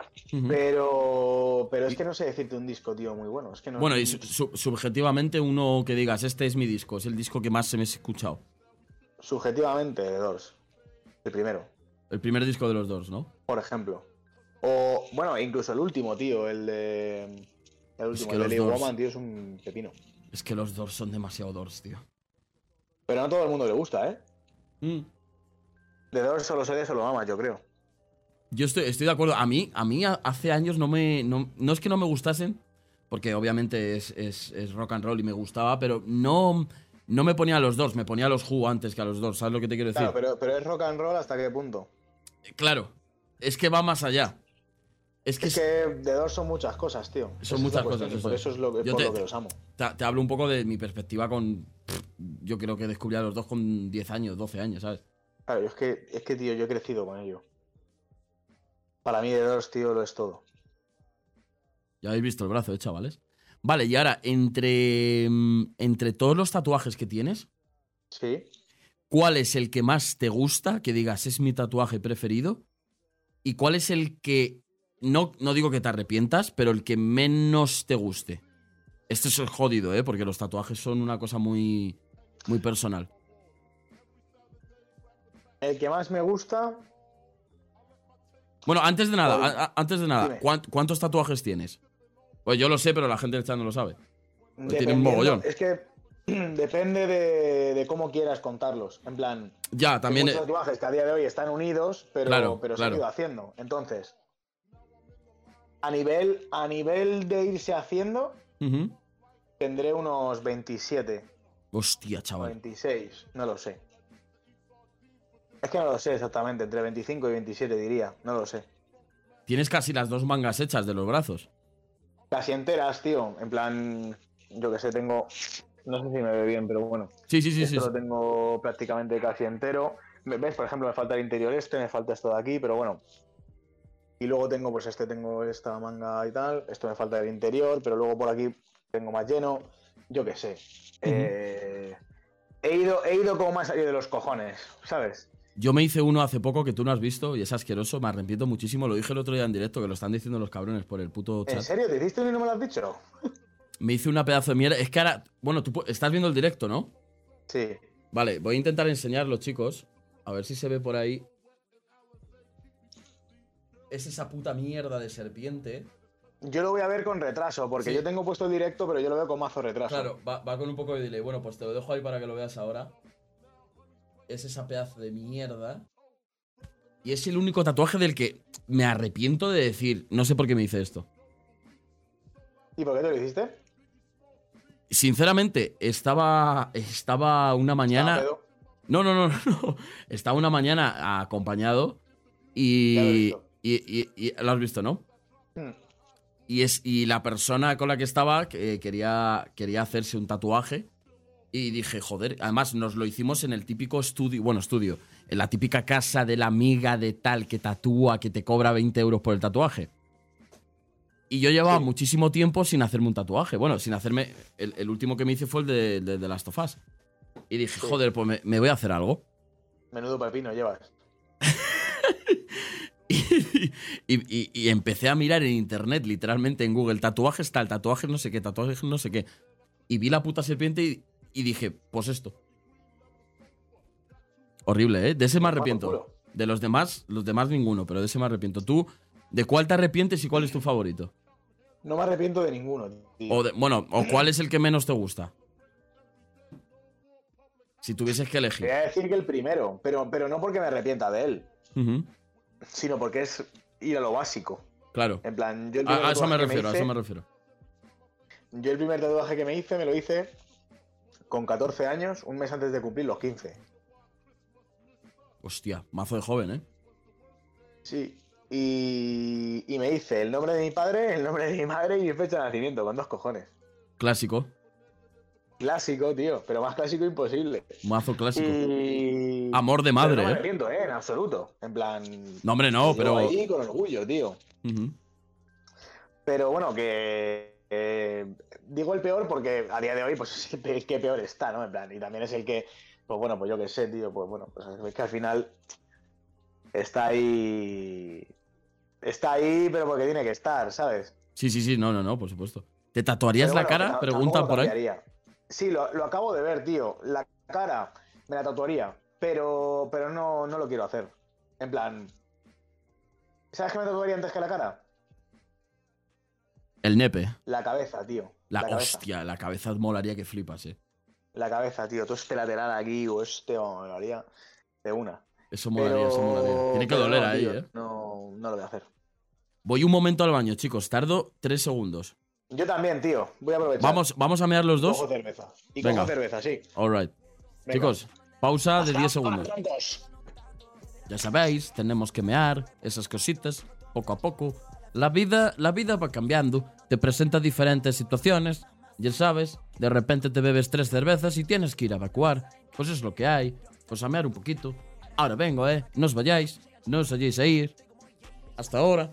Speaker 2: Pero. Pero es que no sé decirte un disco, tío, muy bueno. Es que no.
Speaker 1: Bueno, y su- su- subjetivamente uno que digas, este es mi disco, es el disco que más se me ha escuchado.
Speaker 2: Subjetivamente, de Doors. El primero,
Speaker 1: El primer disco de los dos, ¿no?
Speaker 2: por ejemplo. O. Bueno, incluso el último, tío. El de. El último,
Speaker 1: que
Speaker 2: el de
Speaker 1: Doors-
Speaker 2: Woman, tío, es un pepino.
Speaker 1: Es que los dos son demasiado Doors, tío.
Speaker 2: Pero no a todo el mundo le gusta, ¿eh?
Speaker 1: Mm.
Speaker 2: De Doors solo se de solo mamas, yo creo.
Speaker 1: Yo estoy, estoy de acuerdo. A mí, a mí hace años no me. No, no es que no me gustasen, porque obviamente es, es- es rock and roll y me gustaba, pero no, no me ponía a los dos, me ponía a los Who antes que a los dos, ¿sabes lo que te quiero decir?
Speaker 2: Claro, pero, pero es rock and roll hasta qué punto.
Speaker 1: Claro, es que va más allá. Es que,
Speaker 2: Es que de Doors son muchas cosas, tío. Esa la
Speaker 1: muchas
Speaker 2: cuestión,
Speaker 1: cosas,
Speaker 2: Por
Speaker 1: eso
Speaker 2: eso es lo que,
Speaker 1: Yo
Speaker 2: por
Speaker 1: te-
Speaker 2: lo que los amo.
Speaker 1: te, te hablo un poco de mi perspectiva con. Yo creo que descubrí a los dos con 10 años, 12 años, ¿sabes?
Speaker 2: Claro, es que, es que, tío, yo he crecido con ello. Para mí de Doors, tío, lo es todo.
Speaker 1: Ya habéis visto el brazo, ¿eh, chavales? Vale, y ahora, entre, mm, entre todos los tatuajes que tienes,
Speaker 2: Sí.
Speaker 1: ¿cuál es el que más te gusta? Que digas, es mi tatuaje preferido. ¿Y cuál es el que, no, no digo que te arrepientas, pero el que menos te guste? Esto es jodido, ¿eh? Porque los tatuajes son una cosa muy, muy personal.
Speaker 2: El que más me gusta,
Speaker 1: Bueno, antes de nada, a- a- antes de nada,
Speaker 2: dime.
Speaker 1: ¿cuán- ¿cuántos tatuajes tienes? Pues yo lo sé, pero la gente del chat no lo sabe. Pues tiene un mogollón.
Speaker 2: Es que depende de, de cómo quieras contarlos. En plan,
Speaker 1: Ya,
Speaker 2: Hay
Speaker 1: también.
Speaker 2: muchos tatuajes que a día de hoy están unidos, pero,
Speaker 1: Claro,
Speaker 2: pero se
Speaker 1: claro.
Speaker 2: han ido haciendo. Entonces, a nivel, a nivel de irse haciendo, tendré unos 27
Speaker 1: Hostia, chaval.
Speaker 2: 26, no lo sé. Es que no lo sé exactamente, entre 25 y 27 diría, no lo sé.
Speaker 1: Tienes casi las dos mangas hechas de los brazos.
Speaker 2: Casi enteras, tío, en plan, yo que sé, tengo, no sé si me ve bien, pero bueno,
Speaker 1: Sí, sí, sí, sí.
Speaker 2: lo tengo prácticamente casi entero. ¿Ves? Por ejemplo, me falta el interior este, me falta esto de aquí, pero bueno. Y luego tengo, pues este tengo esta manga y tal. Esto me falta el interior, pero luego por aquí tengo más lleno. Yo qué sé. Eh, he, ido, he ido como más allá de los cojones, ¿sabes?
Speaker 1: Yo me hice uno hace poco que tú no has visto y es asqueroso, me arrepiento muchísimo. Lo dije el otro día en directo, que lo están diciendo los cabrones por el puto
Speaker 2: ¿En
Speaker 1: chat.
Speaker 2: serio? ¿Te hiciste uno y no me lo has dicho?
Speaker 1: Me hice una pedazo de mierda. Es que ahora. Bueno, tú estás viendo el directo, ¿no?
Speaker 2: Sí.
Speaker 1: Vale, voy a intentar enseñarlo, chicos. A ver si se ve por ahí. Es esa puta mierda de serpiente.
Speaker 2: Yo lo voy a ver con retraso, porque
Speaker 1: Sí.
Speaker 2: yo tengo puesto el directo, pero yo lo veo con mazo retraso.
Speaker 1: Claro, va, va con un poco de delay. Bueno, pues te lo dejo ahí para que lo veas ahora. Es esa pedazo de mierda. Y es el único tatuaje del que me arrepiento de decir, no sé por qué me hice esto.
Speaker 2: ¿Y por qué te lo hiciste?
Speaker 1: Sinceramente, estaba, estaba una mañana. No, no, no, no, no. Estaba una mañana acompañado y. y, y- y- lo has visto, ¿no?
Speaker 2: Hmm.
Speaker 1: Y, es, y la persona con la que estaba que quería, quería hacerse un tatuaje. Y dije, joder, además nos lo hicimos en el típico estudio, bueno, estudio, en la típica casa de la amiga de tal que tatúa, que te cobra 20 euros por el tatuaje. Y yo llevaba
Speaker 2: Sí.
Speaker 1: muchísimo tiempo sin hacerme un tatuaje. Bueno, sin hacerme. El, el último que me hice fue el de, de, de Last of Us. Y dije,
Speaker 2: Sí.
Speaker 1: joder, pues me, me voy a hacer algo.
Speaker 2: Menudo pepino llevas.
Speaker 1: Y, y- y empecé a mirar en internet, literalmente en Google, tatuajes tal, tatuajes no sé qué, tatuajes no sé qué. Y vi la puta serpiente y, y dije, pues esto. Horrible, ¿eh? De ese me arrepiento. De los demás, los demás ninguno, pero de ese me arrepiento. ¿Tú, de cuál te arrepientes y cuál es tu favorito?
Speaker 2: No me arrepiento de ninguno, tío.
Speaker 1: O de- bueno, o cuál es el que menos te gusta. Si tuvieses que elegir.
Speaker 2: voy a decir que el primero, pero, pero no porque me arrepienta de él, sino porque es ir a lo básico.
Speaker 1: Claro.
Speaker 2: En plan, yo el
Speaker 1: A,
Speaker 2: primer
Speaker 1: a eso me refiero, a eso me refiero.
Speaker 2: Yo el primer tatuaje que me hice, me lo hice con 14 años, un mes antes de cumplir los 15.
Speaker 1: Hostia, mazo de joven, ¿eh?
Speaker 2: Sí. Y, y me hice el nombre de mi padre, el nombre de mi madre y mi fecha de nacimiento, con dos cojones.
Speaker 1: Clásico.
Speaker 2: Clásico, tío, pero más clásico imposible.
Speaker 1: Mazo clásico.
Speaker 2: Y...
Speaker 1: Amor de
Speaker 2: Pero
Speaker 1: madre,
Speaker 2: no me
Speaker 1: ¿eh?
Speaker 2: arrepiento, ¿eh? En absoluto. En plan.
Speaker 1: No, hombre, no, pero.
Speaker 2: ahí con orgullo, tío. Pero bueno, que. eh, digo el peor porque a día de hoy, pues es el que peor está, ¿no? En plan, y también es el que. Pues bueno, pues yo qué sé, tío. Pues bueno, pues es que al final. Está ahí. Está ahí, pero porque tiene que estar, ¿sabes?
Speaker 1: Sí, sí, sí, no, no, no, por supuesto. ¿Te tatuarías
Speaker 2: Pero
Speaker 1: la cara?
Speaker 2: ta-
Speaker 1: Preguntan por ahí.
Speaker 2: Sí, lo, lo acabo de ver, tío. La cara me la tatuaría, pero, pero no, no lo quiero hacer. En plan. ¿Sabes qué me tatuaría antes que la cara?
Speaker 1: El nepe.
Speaker 2: La cabeza, tío.
Speaker 1: La,
Speaker 2: cabeza.
Speaker 1: hostia, la cabeza molaría que flipas, eh.
Speaker 2: La cabeza, tío. Todo este lateral aquí o este, vamos, me lo haría de una.
Speaker 1: Eso molaría,
Speaker 2: Pero-
Speaker 1: eso molaría. Tiene que
Speaker 2: pero
Speaker 1: doler
Speaker 2: no,
Speaker 1: ahí,
Speaker 2: tío,
Speaker 1: eh.
Speaker 2: No, no lo voy a hacer.
Speaker 1: Voy un momento al baño, chicos. Tardo tres segundos.
Speaker 2: Yo también, tío. Voy a aprovechar.
Speaker 1: Vamos, vamos a mear los
Speaker 2: Cojo
Speaker 1: dos.
Speaker 2: cerveza. Y
Speaker 1: Venga.
Speaker 2: cojo cerveza, sí.
Speaker 1: Alright.
Speaker 2: Venga.
Speaker 1: Chicos, pausa de
Speaker 2: Hasta-
Speaker 1: 10 segundos. Ya sabéis, tenemos que mear esas cositas poco a poco. La vida, la vida va cambiando, te presenta diferentes situaciones, ya sabes, de repente te bebes tres cervezas y tienes que ir a evacuar. Pues es lo que hay, pues a mear un poquito. Ahora vengo, eh, no os vayáis, no os vayáis a ir. Hasta ahora.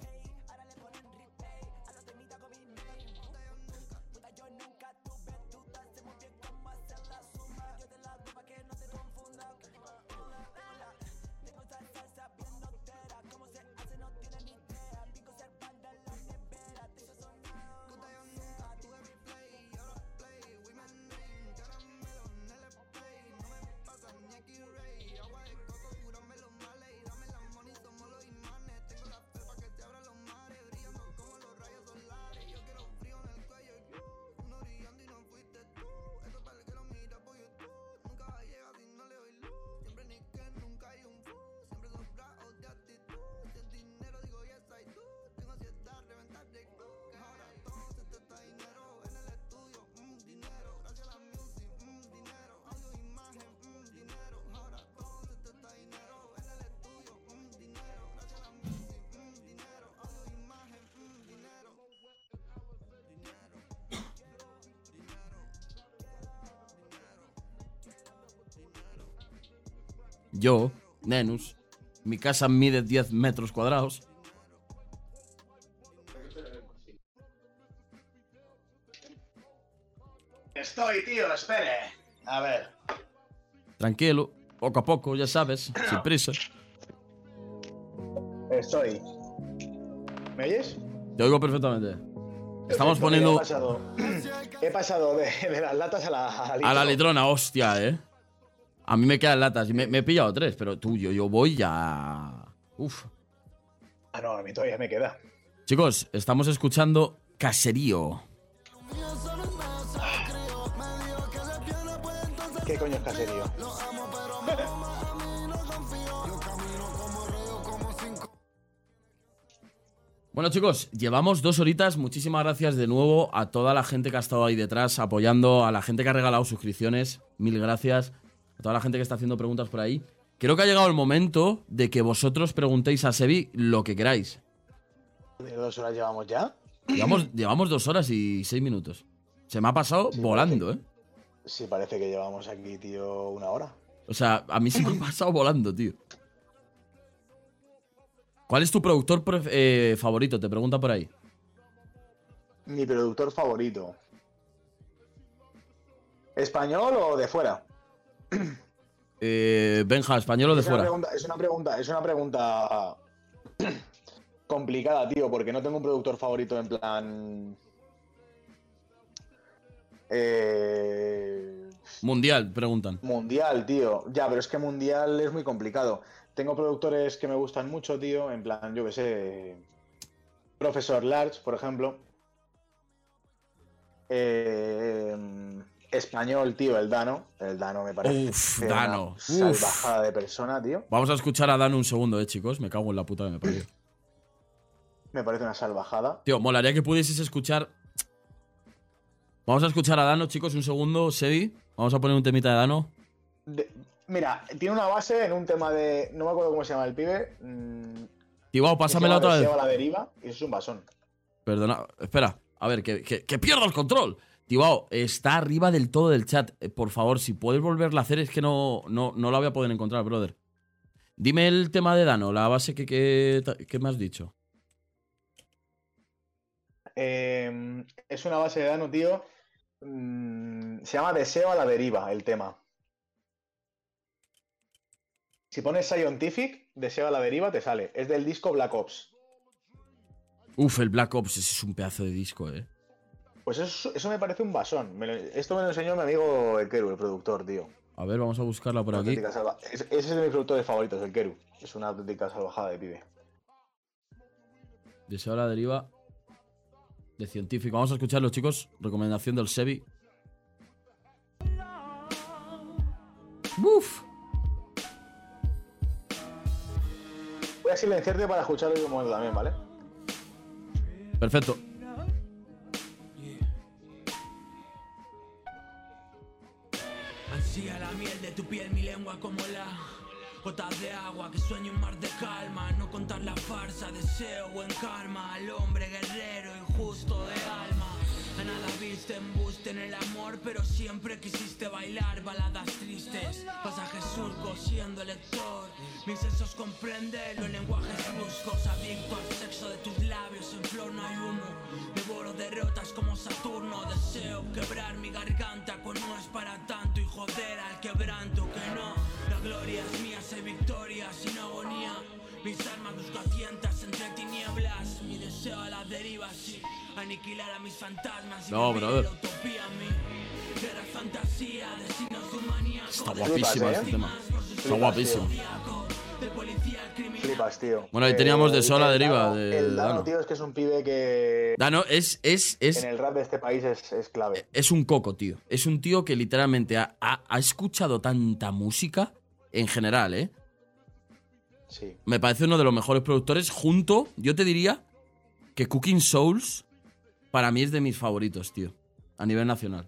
Speaker 1: Yo, Nenus, mi casa mide 10 metros cuadrados.
Speaker 2: Estoy, tío, espere. A ver.
Speaker 1: Tranquilo, poco a poco, ya sabes, sin prisa.
Speaker 2: Estoy. ¿Me oyes?
Speaker 1: Te oigo perfectamente. Estamos
Speaker 2: Perfecto,
Speaker 1: poniendo
Speaker 2: He pasado, he pasado de, de las latas a la, a
Speaker 1: a la
Speaker 2: litro.
Speaker 1: litrona, hostia, eh. A mí me quedan latas me, me he pillado tres, pero tú, yo, yo voy ya. Uf.
Speaker 2: Ah, no, a mí todavía me queda.
Speaker 1: Chicos, estamos escuchando Caserío.
Speaker 2: ¿Qué coño es caserío?
Speaker 1: Bueno chicos, llevamos dos horitas. Muchísimas gracias de nuevo a toda la gente que ha estado ahí detrás apoyando, a la gente que ha regalado suscripciones. Mil gracias. A toda la gente que está haciendo preguntas por ahí. Creo que ha llegado el momento de que vosotros preguntéis a Sebi lo que queráis.
Speaker 2: ¿De dos horas llevamos ya?
Speaker 1: Llevamos, llevamos dos horas y seis minutos. Se me ha pasado
Speaker 2: Sí,
Speaker 1: volando, ¿eh?
Speaker 2: Sí, parece que llevamos aquí, tío, una hora.
Speaker 1: O sea, a mí se me ha pasado volando, tío. ¿Cuál es tu productor eh, favorito? Te pregunta por ahí.
Speaker 2: Mi productor favorito. ¿Español o de fuera?
Speaker 1: Eh, Benja, español o de
Speaker 2: es,
Speaker 1: fuera.
Speaker 2: pregunta, es una pregunta, es una pregunta complicada, tío, porque no tengo un productor favorito en plan. Eh,
Speaker 1: Mundial, preguntan.
Speaker 2: mundial, tío. Ya, pero es que mundial es muy complicado. Tengo productores que me gustan mucho, tío, en plan, yo que sé. Profesor Large, por ejemplo. Eh, español, tío, el Dano. El Dano me parece.
Speaker 1: Uf,
Speaker 2: una
Speaker 1: Dano. Uf.
Speaker 2: Salvajada de persona, tío.
Speaker 1: Vamos a escuchar a Dano un segundo, eh, chicos. Me cago en la puta que me parió.
Speaker 2: Me parece una salvajada.
Speaker 1: Tío, molaría que pudieses escuchar. Vamos a escuchar a Dano, chicos, un segundo, Sebi. Vamos a poner un temita de Dano.
Speaker 2: De- mira, tiene una base en un tema de. No me acuerdo cómo se llama el pibe. mm,
Speaker 1: Tibao, pásamela otra vez.
Speaker 2: La deriva. Y es un basón.
Speaker 1: Perdona, espera. A ver, que, que, que pierdo el control. Tibao, está arriba del todo del chat. Eh, por favor, si puedes volverla a hacer, es que no, no, no la voy a poder encontrar, brother. Dime el tema de Dano, la base que, que, que me has dicho.
Speaker 2: Eh, es una base de Dano, tío. mm, se llama Deseo a la deriva, el tema. Si pones Scientific, Deseo a la deriva, te sale. Es del disco Black Ops.
Speaker 1: Uf, el Black Ops, ese es un pedazo de disco, eh.
Speaker 2: Pues eso, eso me parece un basón. Me lo- esto me lo enseñó mi amigo el Keru, el productor, tío.
Speaker 1: A ver, vamos a buscarla por aquí.
Speaker 2: salva- es- Ese es de mis productores favoritos, el Keru. Es una auténtica salvajada de pibe.
Speaker 1: Deseo la deriva de científico. Vamos a escucharlo, chicos. Recomendación del Sebi. Uf.
Speaker 2: Voy a silenciarte para escucharlo en un momento también, ¿vale?
Speaker 1: Perfecto.
Speaker 3: Miel de tu piel, mi lengua como la gotas de agua que sueño un mar de calma. No contar la farsa, deseo buen karma al hombre guerrero y justo de alma. A nada viste embuste en el amor, pero siempre quisiste bailar baladas tristes. Pasajes surcos siendo lector. Mis sesos comprenden los lenguajes bruscos. Adicto al sexo de tus labios, en flor no hay humo. Devoro derrotas como Saturno. Deseo quebrar mi garganta con no es para tanto y joder al quebranto que no. La gloria es mía, sé victoria sin agonía. Mis armas busco a tientas entre tinieblas. Mi deseo a la deriva, sí. Aniquilar a mis fantasmas. y
Speaker 1: No, brother. Está guapísimo
Speaker 2: ¿eh?
Speaker 1: este tema. Está guapísimo.
Speaker 2: Flipas, tío.
Speaker 1: Bueno, ahí teníamos de
Speaker 2: el-
Speaker 1: Sol a
Speaker 2: el
Speaker 1: deriva de
Speaker 2: El Dano,
Speaker 1: Dano.
Speaker 2: tío, es que es un pibe que
Speaker 1: Dano es, es, es,
Speaker 2: en el rap de este país es, es clave.
Speaker 1: es un coco, tío. Es un tío que literalmente ha, ha- ha escuchado tanta música en general, ¿eh?
Speaker 2: Sí.
Speaker 1: Me parece uno de los mejores productores. Junto, yo te diría que Cooking Souls para mí es de mis favoritos, tío. A nivel nacional.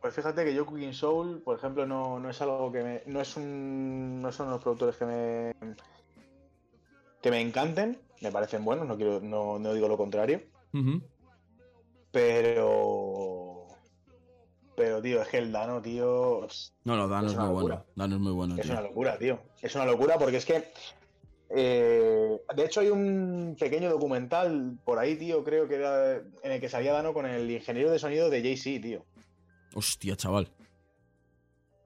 Speaker 2: Pues fíjate que yo Cooking Soul, por ejemplo, no, no es algo que me. No es un. No son unos productores que me. que me encanten. Me parecen buenos, no quiero, no, no digo lo contrario. Pero. Pero, tío, es que el Dano, tío.
Speaker 1: No, no, Dano
Speaker 2: Es
Speaker 1: muy bueno. Dano es muy bueno,
Speaker 2: Es
Speaker 1: tío.
Speaker 2: una locura, tío. Es una locura porque es que. eh, de hecho, hay un pequeño documental por ahí, tío, creo que era. En el que salía Dano con el ingeniero de sonido de Jay-Z, tío.
Speaker 1: Hostia, chaval.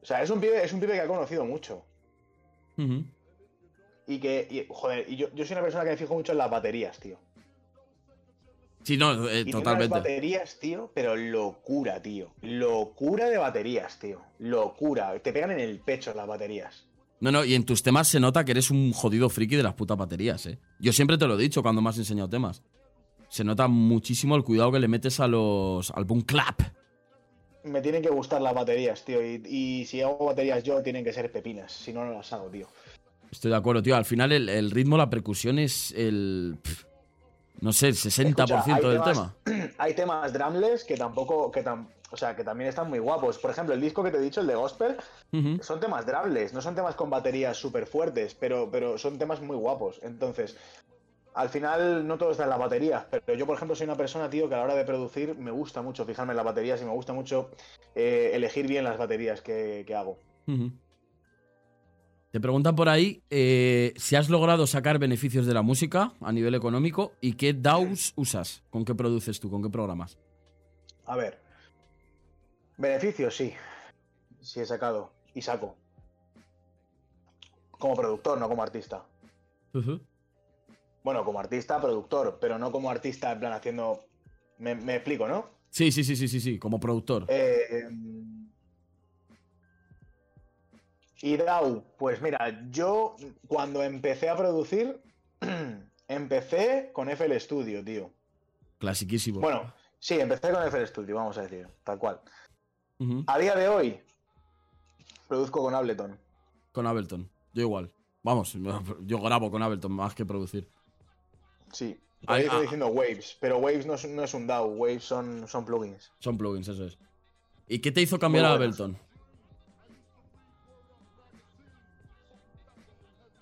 Speaker 2: O sea, es un pibe, es un pibe que ha conocido mucho. Y que, y, joder, y yo, yo soy una persona que me fijo mucho en las baterías, tío.
Speaker 1: Sí, no, eh,
Speaker 2: Y tiene unas
Speaker 1: totalmente.
Speaker 2: baterías, tío, pero locura, tío. Locura de baterías, tío. Locura. Te pegan en el pecho las baterías.
Speaker 1: No, no, y en tus temas se nota que eres un jodido friki de las putas baterías, ¿eh? Yo siempre te lo he dicho cuando me has enseñado temas. Se nota muchísimo el cuidado que le metes a los. al boom clap.
Speaker 2: Me tienen que gustar las baterías, tío. Y, y si hago baterías yo, tienen que ser pepinas. Si no, no las hago, tío.
Speaker 1: Estoy de acuerdo, tío. Al final el, el ritmo, la percusión es el. No sé, el 60%
Speaker 2: Escucha, hay
Speaker 1: del
Speaker 2: temas-
Speaker 1: tema.
Speaker 2: Hay temas drumless que tampoco. Que tam- o sea, que también están muy guapos. Por ejemplo, el disco que te he dicho, el de Gospel, son temas drumless. No son temas con baterías súper fuertes, pero, pero son temas muy guapos. Entonces. Al final no todo está en las baterías, pero yo, por ejemplo, soy una persona, tío, que a la hora de producir me gusta mucho fijarme en las baterías y me gusta mucho eh, elegir bien las baterías que, que hago.
Speaker 1: Te preguntan por ahí eh, si has logrado sacar beneficios de la música a nivel económico y qué DAWs usas. ¿Con qué produces tú? ¿Con qué programas?
Speaker 2: A ver. Beneficios, sí. Sí he sacado. Y saco. Como productor, no como artista. Bueno, como artista, productor, pero no como artista en plan haciendo. Me, me explico, ¿no?
Speaker 1: Sí, sí, sí, sí, sí, sí, como productor.
Speaker 2: Eh, y DAW, pues mira, yo cuando empecé a producir, empecé con FL Studio, tío.
Speaker 1: Clasiquísimo.
Speaker 2: Bueno, sí, empecé con FL Studio, vamos a decir, tal cual. A día de hoy, produzco con Ableton.
Speaker 1: Con Ableton. Yo igual. Vamos, yo grabo con Ableton más que producir.
Speaker 2: Sí. Ahí estoy
Speaker 1: ah.
Speaker 2: diciendo Waves, pero Waves no es, no es un DAW, Waves son, son plugins.
Speaker 1: Son plugins, eso es. ¿Y qué te hizo cambiar a. Ableton?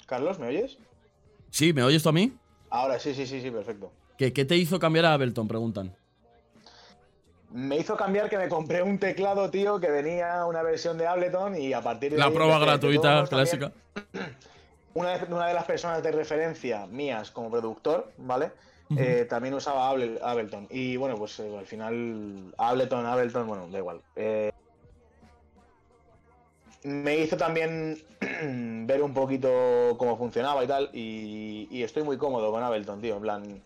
Speaker 2: Carlos, ¿me oyes?
Speaker 1: Sí, ¿me oyes tú a mí?
Speaker 2: Ahora sí, sí, sí, sí, perfecto.
Speaker 1: ¿Qué, qué te hizo cambiar a Ableton? Preguntan.
Speaker 2: Me hizo cambiar que me compré un teclado, tío, que venía una versión de Ableton y a partir de
Speaker 1: La
Speaker 2: ahí
Speaker 1: prueba gratuita,
Speaker 2: también,
Speaker 1: clásica.
Speaker 2: Una de, una de las personas de referencia mías como productor, ¿vale? Eh, también usaba Able- Ableton. Y bueno, pues eh, al final, Ableton, Ableton, bueno, da igual. Eh, me hizo también ver un poquito cómo funcionaba y tal. Y, y estoy muy cómodo con Ableton, tío. En plan,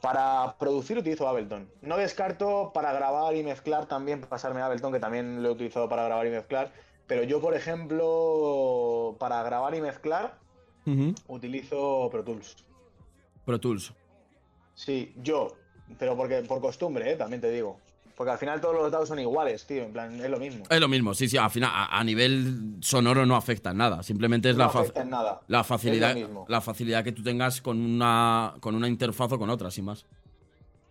Speaker 2: para producir utilizo Ableton. No descarto para grabar y mezclar también pasarme a Ableton, que también lo he utilizado para grabar y mezclar. Pero yo, por ejemplo, para grabar y mezclar, utilizo Pro Tools.
Speaker 1: Pro Tools.
Speaker 2: Sí, yo. Pero porque por costumbre, ¿eh? también te digo. Porque al final todos los datos son iguales, tío. En plan, es lo mismo.
Speaker 1: Es lo mismo, sí, sí, al final, a, a nivel sonoro no afecta en nada. Simplemente es
Speaker 2: no
Speaker 1: la, fa-
Speaker 2: en nada.
Speaker 1: la facilidad. La facilidad que tú tengas con una. con una interfaz o con otra, sin más.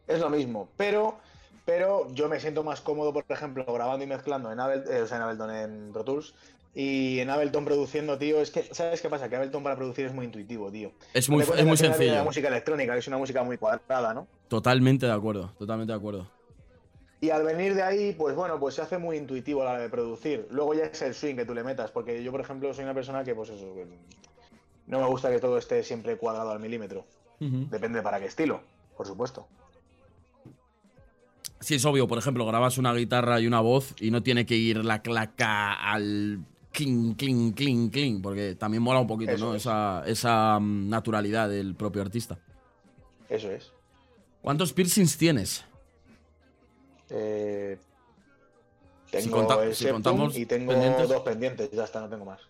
Speaker 2: Es lo mismo. Pero, pero yo me siento más cómodo, por ejemplo, grabando y mezclando en o sea, en Ableton, en Pro Tools. Y en Ableton produciendo, tío, es que, ¿sabes qué pasa? Que Ableton para producir es muy intuitivo, tío.
Speaker 1: Es muy, es muy
Speaker 2: La
Speaker 1: sencillo.
Speaker 2: música electrónica, que es una música muy cuadrada, ¿no?
Speaker 1: Totalmente de acuerdo, totalmente de acuerdo.
Speaker 2: Y al venir de ahí, pues bueno, pues se hace muy intuitivo a la hora de producir. Luego ya es el swing que tú le metas, porque yo, por ejemplo, soy una persona que, pues eso, que no me gusta que todo esté siempre cuadrado al milímetro. Depende para qué estilo, por supuesto.
Speaker 1: Sí, es obvio, por ejemplo, grabas una guitarra y una voz y no tiene que ir la claca al cling, cling, cling, cling, porque también mola un poquito,
Speaker 2: Eso
Speaker 1: ¿no?
Speaker 2: es.
Speaker 1: Esa, esa mm, naturalidad del propio artista.
Speaker 2: Eso es.
Speaker 1: ¿Cuántos piercings tienes?
Speaker 2: Eh,
Speaker 1: Si
Speaker 2: tengo
Speaker 1: conta-
Speaker 2: el
Speaker 1: si contamos
Speaker 2: y tengo
Speaker 1: pendientes.
Speaker 2: dos pendientes, ya está, no tengo más.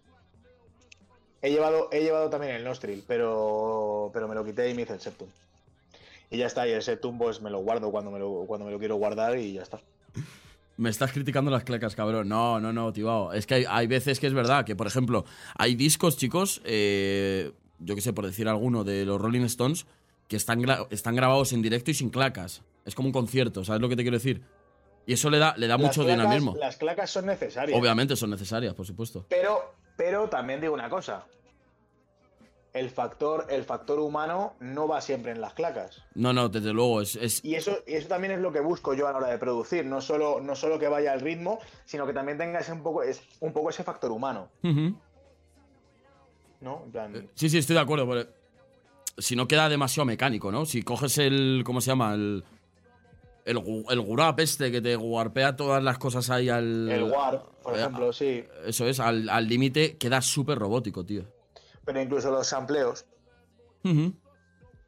Speaker 2: He llevado, he llevado también el nostril, pero, pero me lo quité y me hice el septum. Y ya está, y el septum pues me lo guardo cuando me lo, cuando me lo quiero guardar y ya está.
Speaker 1: Me estás criticando las clacas, cabrón. No, no, no, tibao. Es que hay, hay veces que es verdad que, por ejemplo, hay discos, chicos, eh, yo qué sé, por decir alguno, de los Rolling Stones, que están, gra- están grabados en directo y sin clacas. Es como un concierto, ¿sabes lo que te quiero decir? Y eso le da, le da
Speaker 2: Las
Speaker 1: mucho dinamismo.
Speaker 2: Las clacas son necesarias.
Speaker 1: Obviamente son necesarias, por supuesto.
Speaker 2: Pero, pero también digo una cosa. El factor, el factor humano no va siempre en las clacas.
Speaker 1: No, no, desde luego, es, es-
Speaker 2: Y eso, y eso también es lo que busco yo a la hora de producir. No solo, no solo que vaya al ritmo, sino que también tenga ese un poco, es, un poco ese factor humano.
Speaker 1: Ujú.
Speaker 2: ¿No? En plan.
Speaker 1: Sí, sí, estoy de acuerdo. pero si no queda demasiado mecánico, ¿no? Si coges el. ¿Cómo se llama? El. El, el gurap este que te guarpea todas las cosas ahí al.
Speaker 2: El War, por
Speaker 1: eh,
Speaker 2: ejemplo, sí.
Speaker 1: Eso es, al al límite queda súper robótico, tío.
Speaker 2: Pero incluso los sampleos.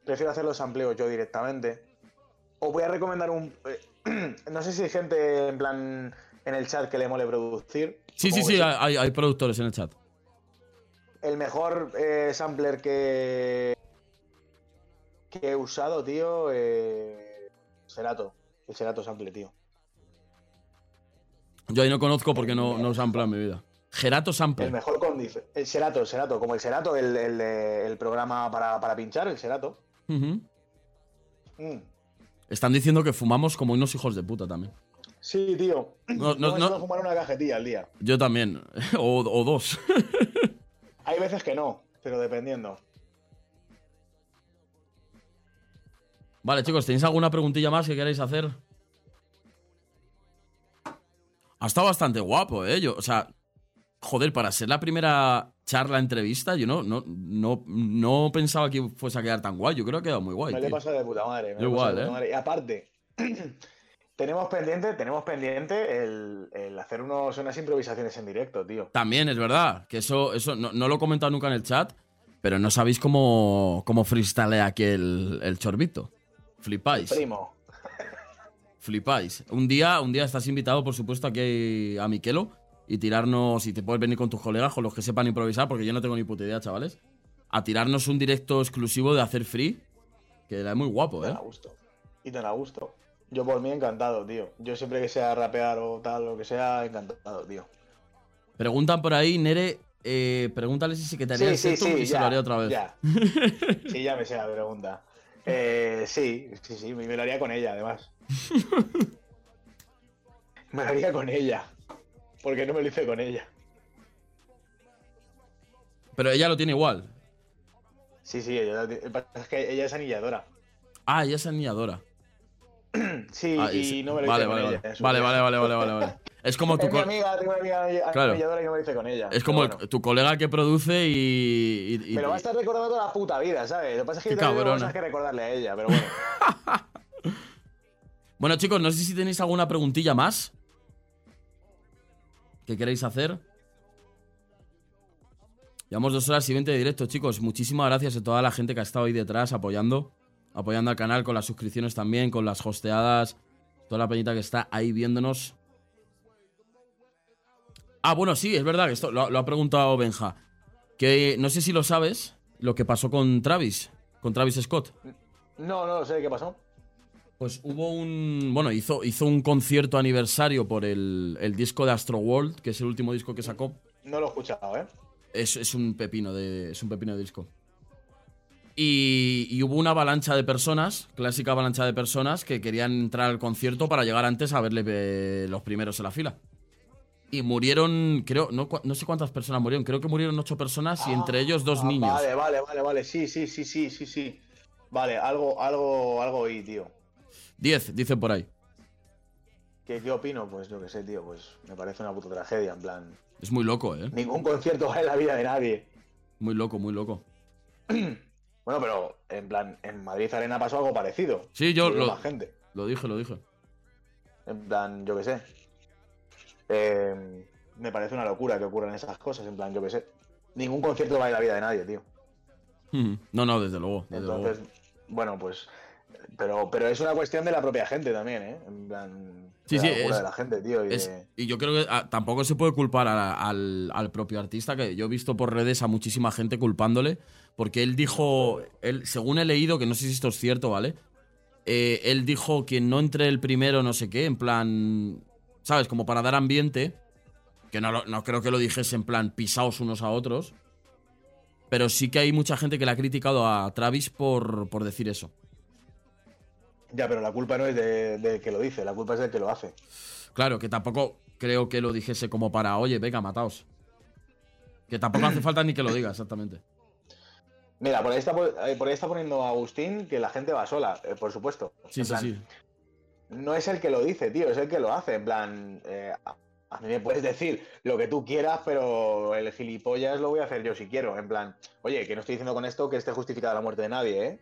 Speaker 2: Prefiero hacer los sampleos yo directamente. Os voy a recomendar un. eh, no sé si hay gente en plan en el chat que le mole producir.
Speaker 1: Sí, sí, sí, hay, hay productores en el chat.
Speaker 2: El mejor eh, sampler que. Que he usado, tío. Eh, Serato. El Serato Sample, tío.
Speaker 1: Yo ahí no conozco porque no, no sampla en mi vida. Gerato
Speaker 2: El
Speaker 1: Sample.
Speaker 2: mejor con. dif- El Serato, el Serato. Como el Serato, el, el, el programa para, para pinchar, el Serato.
Speaker 1: Ujú.
Speaker 2: Mm.
Speaker 1: Están diciendo que fumamos como unos hijos de puta también.
Speaker 2: Sí, tío.
Speaker 1: No, no,
Speaker 2: fumar una cajetilla al día.
Speaker 1: Yo también. O, o dos.
Speaker 2: Hay veces que no, pero dependiendo.
Speaker 1: Vale, chicos, ¿tenéis alguna preguntilla más que queráis hacer? Ha estado bastante guapo, ¿eh? Yo, o sea, joder, para ser la primera charla, entrevista, yo no, no, no, no pensaba que fuese a quedar tan guay. Yo creo que ha quedado muy guay.
Speaker 2: me le pasa de puta madre. me
Speaker 1: igual,
Speaker 2: de puta
Speaker 1: ¿eh?
Speaker 2: madre. Y aparte, tenemos pendiente, tenemos pendiente el, el hacer unos, unas improvisaciones en directo, tío.
Speaker 1: También es verdad, que eso, eso no, no lo he comentado nunca en el chat, pero no sabéis cómo, cómo freestylea aquí el, el chorbito. Flipáis.
Speaker 2: Primo.
Speaker 1: Flipáis. Un día, un día estás invitado, por supuesto, aquí a Miquelo y tirarnos, y te puedes venir con tus colegas, con los que sepan improvisar, porque yo no tengo ni puta idea, chavales, a tirarnos un directo exclusivo de hacer free, que es muy guapo,
Speaker 2: Te
Speaker 1: ¿eh?
Speaker 2: da gusto. Y te da gusto. Yo por mí encantado, tío. Yo siempre que sea rapear o tal, lo que sea, encantado, tío.
Speaker 1: Preguntan por ahí, Nere, eh, pregúntale si se quitaría
Speaker 2: Sí,
Speaker 1: el
Speaker 2: sí, sí,
Speaker 1: y se
Speaker 2: ya,
Speaker 1: lo haría otra vez.
Speaker 2: ya. Sí, ya me sé la pregunta. Eh, sí, sí, sí, me lo haría con ella, además. me lo haría con ella. Porque no me lo hice con ella.
Speaker 1: Pero ella lo tiene igual.
Speaker 2: Sí, sí, ella, es que ella es anilladora.
Speaker 1: Ah, ella es anilladora.
Speaker 2: Sí,
Speaker 1: Ah,
Speaker 2: y
Speaker 1: sí.
Speaker 2: no me lo
Speaker 1: vale,
Speaker 2: hice
Speaker 1: vale,
Speaker 2: con
Speaker 1: vale.
Speaker 2: ella.
Speaker 1: Vale, vale, vale, vale, vale, vale. Es como tu,
Speaker 2: Es mi
Speaker 1: co-
Speaker 2: amiga, tengo una amiga
Speaker 1: Claro.
Speaker 2: anilladora y no me lo hice con ella.
Speaker 1: es como
Speaker 2: Pero
Speaker 1: el-
Speaker 2: bueno.
Speaker 1: tu colega que produce y. y- y-
Speaker 2: Me lo va a estar recordando toda la puta vida, ¿sabes? Lo que pasa es que yo tengo cosas que recordarle a ella, pero bueno.
Speaker 1: Bueno, chicos, no sé si tenéis alguna preguntilla más. ¿Qué queréis hacer? Llevamos dos horas y veinte de directo, chicos. Muchísimas gracias a toda la gente que ha estado ahí detrás apoyando. Apoyando al canal con las suscripciones también, con las hosteadas. Toda la peñita que está ahí viéndonos. Ah, bueno, sí, es verdad que esto lo, lo ha preguntado Benja. Que no sé si lo sabes, lo que pasó con Travis, con Travis Scott.
Speaker 2: No, no sé qué pasó.
Speaker 1: Pues hubo un. Bueno, hizo, hizo un concierto aniversario por el, el disco de Astro World, que es el último disco que sacó.
Speaker 2: No lo he escuchado, ¿eh?
Speaker 1: Es, es un pepino de. Es un pepino de disco. Y, y hubo una avalancha de personas, clásica avalancha de personas, que querían entrar al concierto para llegar antes a verle eh, los primeros en la fila. Y murieron, creo, no, no sé cuántas personas murieron, creo que murieron ocho personas y entre ellos dos
Speaker 2: Ah,
Speaker 1: niños.
Speaker 2: Vale, vale, vale, vale. Sí, sí, sí, sí, sí, sí. Vale, algo, algo, algo oí, tío.
Speaker 1: Diez, dicen por ahí.
Speaker 2: ¿Qué, ¿Qué opino? Pues yo qué sé, tío. Pues me parece una puta tragedia, en plan.
Speaker 1: Es muy loco, ¿eh?
Speaker 2: Ningún concierto vale la vida de nadie.
Speaker 1: Muy loco, muy loco.
Speaker 2: Bueno, pero en plan, en Madrid Arena pasó algo parecido.
Speaker 1: Sí, yo lo,
Speaker 2: gente.
Speaker 1: lo dije, lo dije.
Speaker 2: En plan, yo qué sé. Eh, me parece una locura que ocurran esas cosas. En plan, yo qué sé. Ningún concierto vale la vida de nadie, tío.
Speaker 1: Ujú. No, no, desde luego. Desde luego.
Speaker 2: Entonces, bueno, pues. Pero, pero es una cuestión de la propia gente también, ¿eh? En plan.
Speaker 1: Sí,
Speaker 2: de
Speaker 1: sí,
Speaker 2: la
Speaker 1: es-
Speaker 2: de la gente, tío. Y
Speaker 1: Es-
Speaker 2: de-
Speaker 1: y yo creo que ah, tampoco se puede culpar a- al, al propio artista, que yo he visto por redes a muchísima gente culpándole, porque él dijo, él, según he leído, que no sé si esto es cierto, ¿vale? Eh, él dijo que no entre el primero, no sé qué, en plan, ¿sabes? Como para dar ambiente, que no, no creo que lo dijese en plan pisaos unos a otros, pero sí que hay mucha gente que le ha criticado a Travis por, por decir eso.
Speaker 2: Ya, pero la culpa no es de- del que lo dice, la culpa es del que lo hace.
Speaker 1: Claro, que tampoco creo que lo dijese como para, oye, venga, mataos. Que tampoco hace falta ni que lo diga, exactamente.
Speaker 2: Mira, por ahí está, eh, por ahí está poniendo Agustín que la gente va sola, eh, por supuesto.
Speaker 1: Sí,
Speaker 2: En
Speaker 1: sí,
Speaker 2: plan,
Speaker 1: sí.
Speaker 2: No es el que lo dice, tío, es el que lo hace. En plan, eh, a, mí me puedes decir lo que tú quieras, pero el gilipollas lo voy a hacer yo si quiero. En plan, oye, que no estoy diciendo con esto que esté justificada la muerte de nadie, ¿eh?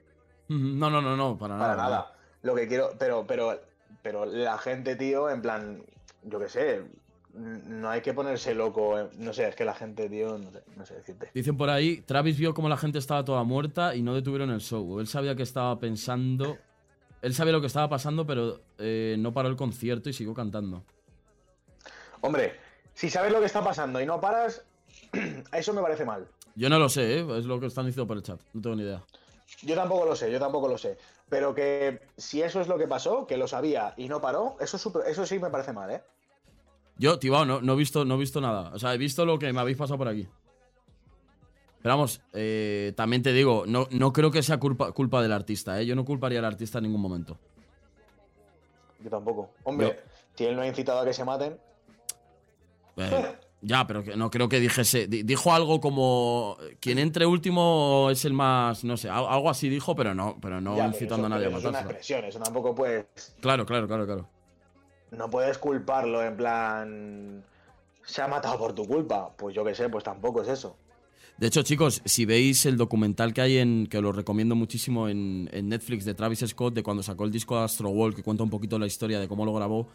Speaker 1: No, no, no, no, para nada.
Speaker 2: Para nada. Lo que quiero, pero, pero, pero la gente, tío, en plan, yo qué sé, no hay que ponerse loco. eh, No sé, es que la gente, tío, no sé, no sé decirte.
Speaker 1: Dicen por ahí, Travis vio como la gente estaba toda muerta y no detuvieron el show. Él sabía que estaba pensando. Él sabía lo que estaba pasando, pero eh, no paró el concierto y siguió cantando.
Speaker 2: Hombre, si sabes lo que está pasando y no paras, eso me parece mal.
Speaker 1: Yo no lo sé, ¿eh? es lo que están diciendo por el chat. No tengo ni idea.
Speaker 2: Yo tampoco lo sé, yo tampoco lo sé. Pero que si eso es lo que pasó, que lo sabía y no paró, eso sí me parece mal, ¿eh?
Speaker 1: Yo, Tibao, no, no, he visto, no he visto nada. O sea, he visto lo que me habéis pasado por aquí. Pero vamos, eh, también te digo, no, no creo que sea culpa, culpa del artista, ¿eh? Yo no culparía al artista en ningún momento.
Speaker 2: Yo tampoco. Hombre, si él no ha incitado a que se maten,
Speaker 1: Eh, ya, pero que no creo que dijese. di- Dijo algo como. Quien entre último es el más. No sé, al- algo así dijo, pero no, pero no
Speaker 2: ya, pero
Speaker 1: incitando
Speaker 2: eso-
Speaker 1: a nadie a
Speaker 2: pero eso es una
Speaker 1: matarse.
Speaker 2: expresión, eso tampoco puedes.
Speaker 1: Claro, claro, claro, claro.
Speaker 2: No puedes culparlo en plan. Se ha matado por tu culpa. Pues yo qué sé, pues tampoco es eso.
Speaker 1: De hecho, chicos, si veis el documental que hay en. que lo recomiendo muchísimo en, Netflix de Travis Scott, de cuando sacó el disco Astro World, que cuenta un poquito la historia de cómo lo grabó,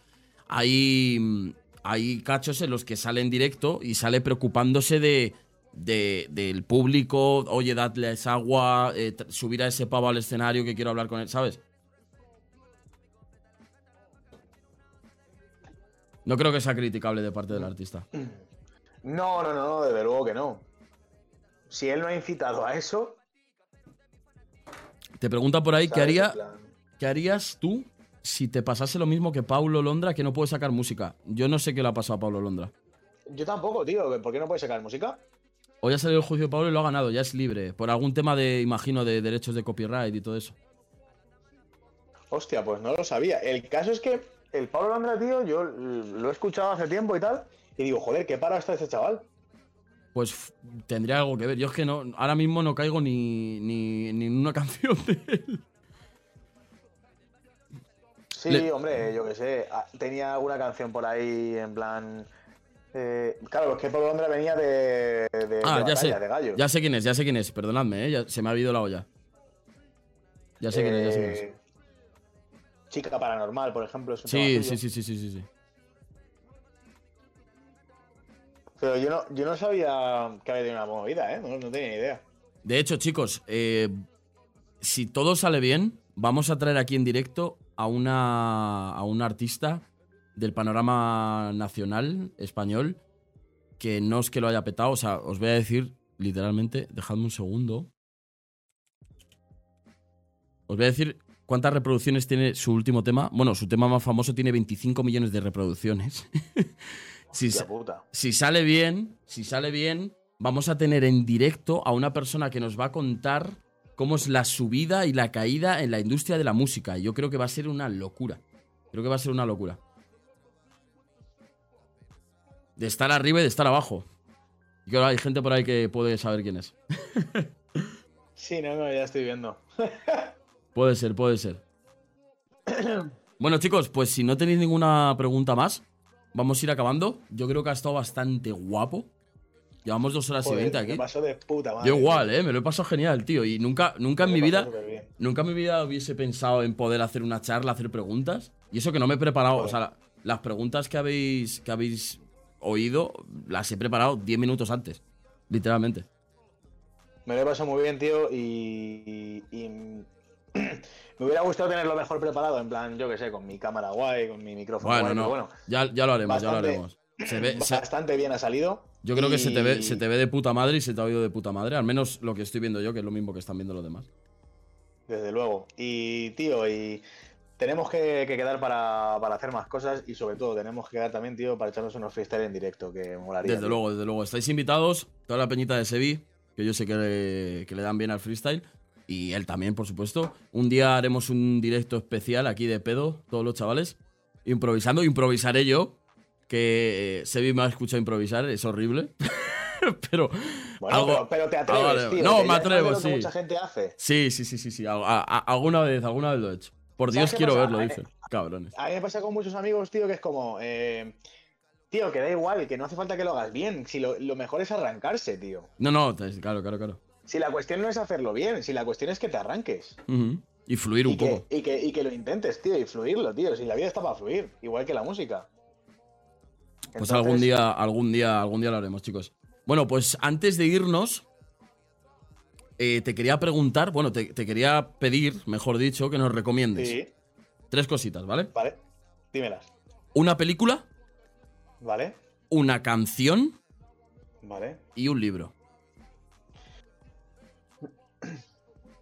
Speaker 1: hay. Hay cachos en los que sale en directo y sale preocupándose de. de- del público, oye, dadles agua, eh, subir a ese pavo al escenario que quiero hablar con él, ¿sabes? No creo que sea criticable de parte del artista.
Speaker 2: No, no, no, desde luego que no. Si él no ha incitado a eso.
Speaker 1: Te pregunta por ahí, ¿qué, haría, ¿qué harías tú si te pasase lo mismo que Paulo Londra, que no puede sacar música. Yo no sé qué le ha pasado a Paulo Londra.
Speaker 2: Yo tampoco, tío. ¿Por qué no puede sacar música?
Speaker 1: Hoy ha salido el juicio de Pablo y lo ha ganado, ya es libre. Por algún tema de, imagino, de derechos de copyright y todo eso.
Speaker 2: Hostia, pues no lo sabía. El caso es que el Pablo Londra, tío, yo lo he escuchado hace tiempo y tal. Y digo, joder, qué para está ese chaval.
Speaker 1: Pues tendría algo que ver. Yo es que no, ahora mismo no caigo ni, ni, en una canción de él.
Speaker 2: Sí, hombre, yo qué sé. Ah, tenía alguna canción por ahí en plan. Eh, claro, es que Pablo Londra venía de, de,
Speaker 1: ah, ya sé,
Speaker 2: de gallo.
Speaker 1: Ya sé quién es, ya sé quién es. Perdonadme, ¿eh? se me ha habido la olla. Ya sé quién es, ya sé quién es. Eh,
Speaker 2: Chica Paranormal, por ejemplo. Es un
Speaker 1: sí, sí, sí, sí, sí, sí, sí.
Speaker 2: Pero yo no, yo no sabía que había tenido una movida, ¿eh? No, tenía ni idea.
Speaker 1: De hecho, chicos, eh, si todo sale bien, vamos a traer aquí en directo a una, a artista del panorama nacional español que no es que lo haya petado, o sea, os voy a decir literalmente, dejadme un segundo. Os voy a decir cuántas reproducciones tiene su último tema. Bueno, su tema más famoso tiene 25 millones de reproducciones. si, sale bien, si sale bien, vamos a tener en directo a una persona que nos va a contar cómo es la subida y la caída en la industria de la música. Y yo creo que va a ser una locura. Creo que va a ser una locura. De estar arriba y de estar abajo. Y creo que hay gente por ahí que puede saber quién es.
Speaker 2: sí, no, no, ya estoy viendo.
Speaker 1: puede ser, puede ser. bueno, chicos, pues si no tenéis ninguna pregunta más, Vamos a ir acabando. Yo creo que ha estado bastante guapo. Llevamos dos horas y veinte aquí.
Speaker 2: Me pasó de puta madre.
Speaker 1: Yo igual, eh. Me lo he pasado genial, tío. Y nunca, nunca en mi vida. Nunca en mi vida hubiese pensado en poder hacer una charla, hacer preguntas. Y eso que no me he preparado. O sea, las preguntas que habéis, que habéis oído, las he preparado 10 minutos antes. Literalmente.
Speaker 2: Me lo he pasado muy bien, tío. y me hubiera gustado tenerlo mejor preparado, en plan, yo qué sé, con mi cámara guay, con mi micrófono
Speaker 1: bueno,
Speaker 2: No.
Speaker 1: bueno, ya, lo haremos, ya lo haremos.
Speaker 2: Se ve, bastante bien ha salido.
Speaker 1: Yo creo que se te, ve, se te ve de puta madre y se te ha oído de puta madre, al menos lo que estoy viendo yo, que es lo mismo que están viendo los demás.
Speaker 2: Desde luego. Y, tío, y tenemos que, quedar para, hacer más cosas y sobre todo tenemos que quedar también, tío, para echarnos unos freestyle en directo, que molaría.
Speaker 1: Desde luego, desde luego. Estáis invitados, toda la peñita de Sevi, que yo sé que que le dan bien al freestyle y él también, por supuesto. Un día haremos un directo especial aquí de pedo, todos los chavales, improvisando. Improvisaré yo, que eh, Sebi me ha escuchado improvisar, es horrible. pero,
Speaker 2: bueno, pero, te atreves, tío,
Speaker 1: No, me atrevo, sí.
Speaker 2: mucha gente hace.
Speaker 1: Sí, sí, sí, sí, sí. alguna vez, alguna vez lo he hecho. Por Dios quiero verlo, dice. Cabrones.
Speaker 2: A mí me pasa con muchos amigos, tío, que es como. Eh, tío, que da igual, que no hace falta que lo hagas bien. Si lo, lo mejor es arrancarse, tío.
Speaker 1: No, no, claro, claro, claro.
Speaker 2: Si la cuestión no es hacerlo bien, si la cuestión es que te arranques.
Speaker 1: Y fluir un poco.
Speaker 2: y, que, lo intentes, tío, y fluirlo, tío. Si la vida está para fluir, igual que la música.
Speaker 1: Pues algún día, algún día, algún día lo haremos, chicos. Bueno, pues antes de irnos, eh, te quería preguntar, bueno, te, quería pedir, mejor dicho, que nos recomiendes. Sí. Tres cositas, ¿vale?
Speaker 2: Vale. Dímelas.
Speaker 1: Una película.
Speaker 2: Vale.
Speaker 1: Una canción.
Speaker 2: Vale.
Speaker 1: Y un libro.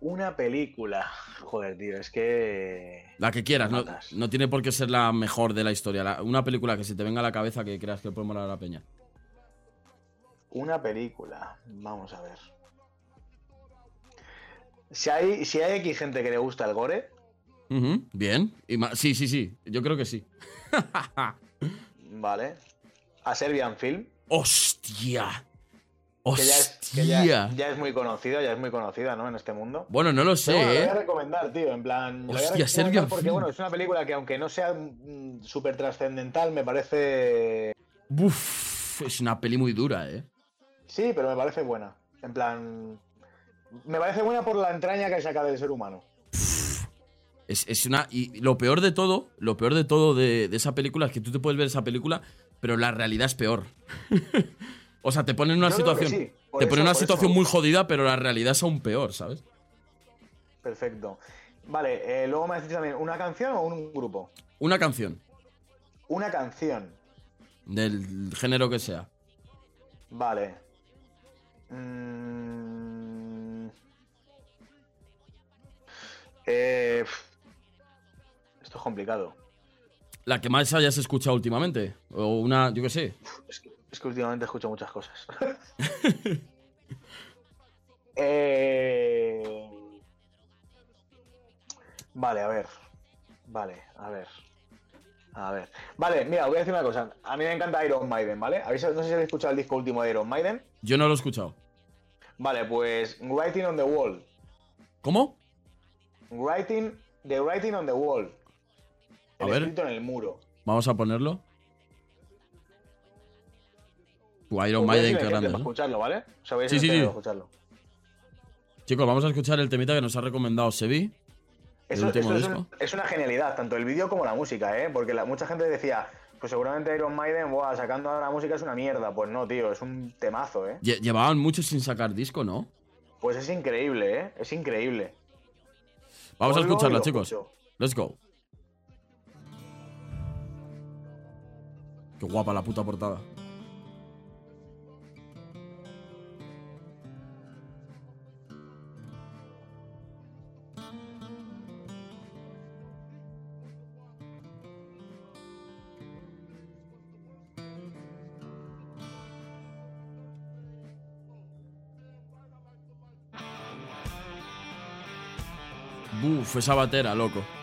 Speaker 2: Una película. Joder, tío, es que.
Speaker 1: La que quieras, no, tiene por qué ser la mejor de la historia. una película que se te venga a la cabeza que creas que puede molar a la peña.
Speaker 2: Una película. Vamos a ver. Si hay, si hay aquí gente que le gusta el gore.
Speaker 1: bien. sí, sí, sí. Yo creo que sí.
Speaker 2: vale. A Serbian Film.
Speaker 1: ¡Hostia!
Speaker 2: Que, ya es, muy conocido, ya es muy conocida, ¿no? En este mundo.
Speaker 1: Bueno, no lo sé.
Speaker 2: Lo voy
Speaker 1: a
Speaker 2: ¿eh? recomendar, tío. En plan.
Speaker 1: Hostia,
Speaker 2: Porque, bueno, es una película que, aunque no sea mm, súper trascendental, me parece.
Speaker 1: Uf, es una peli muy dura, ¿eh?
Speaker 2: Sí, pero me parece buena. En plan. Me parece buena por la entraña que saca del ser humano.
Speaker 1: Es, una. Y lo peor de todo, lo peor de todo de, de esa película es que tú te puedes ver esa película, pero la realidad es peor. O sea, te ponen en una situación. te ponen una situación muy jodida, pero la realidad es aún peor, ¿sabes?
Speaker 2: Perfecto. Vale, eh, luego me decís también, ¿una canción o un grupo?
Speaker 1: Una canción.
Speaker 2: Una canción.
Speaker 1: Del género que sea.
Speaker 2: Vale. Mm. Eh, esto es complicado.
Speaker 1: La que más hayas escuchado últimamente. O una, yo qué sé.
Speaker 2: Es que, es que últimamente escucho muchas cosas. Eh, Vale, a ver. Vale, a ver. A ver. Vale, mira, voy a decir una cosa. A mí me encanta Iron Maiden, ¿vale? ¿Habéis, no sé si habéis escuchado el disco último de Iron Maiden.
Speaker 1: Yo no lo he escuchado.
Speaker 2: Vale, pues Writing on the Wall.
Speaker 1: ¿Cómo?
Speaker 2: Writing, The Writing on the Wall.
Speaker 1: A ver.
Speaker 2: escrito en el muro.
Speaker 1: Vamos a ponerlo. Tu Iron Maiden, qué grande.
Speaker 2: escucharlo, ¿vale? O sea, voy a
Speaker 1: Sí, sí, sí.
Speaker 2: escucharlo.
Speaker 1: Chicos, vamos a escuchar el temita que nos ha recomendado Sebi.
Speaker 2: Eso, eso es,
Speaker 1: disco.
Speaker 2: un- es una genialidad, tanto el vídeo como la música, ¿eh? Porque la- mucha gente decía, pues seguramente Iron Maiden, buah, sacando ahora la música es una mierda. Pues no, tío, es un temazo, ¿eh?
Speaker 1: Lle- Llevaban mucho sin sacar disco, ¿no?
Speaker 2: Pues es increíble, ¿eh? Es increíble.
Speaker 1: Vamos a escucharla, chicos.
Speaker 2: escucho.
Speaker 1: Let's go. Qué guapa la puta portada. Buf, esa batera, loco.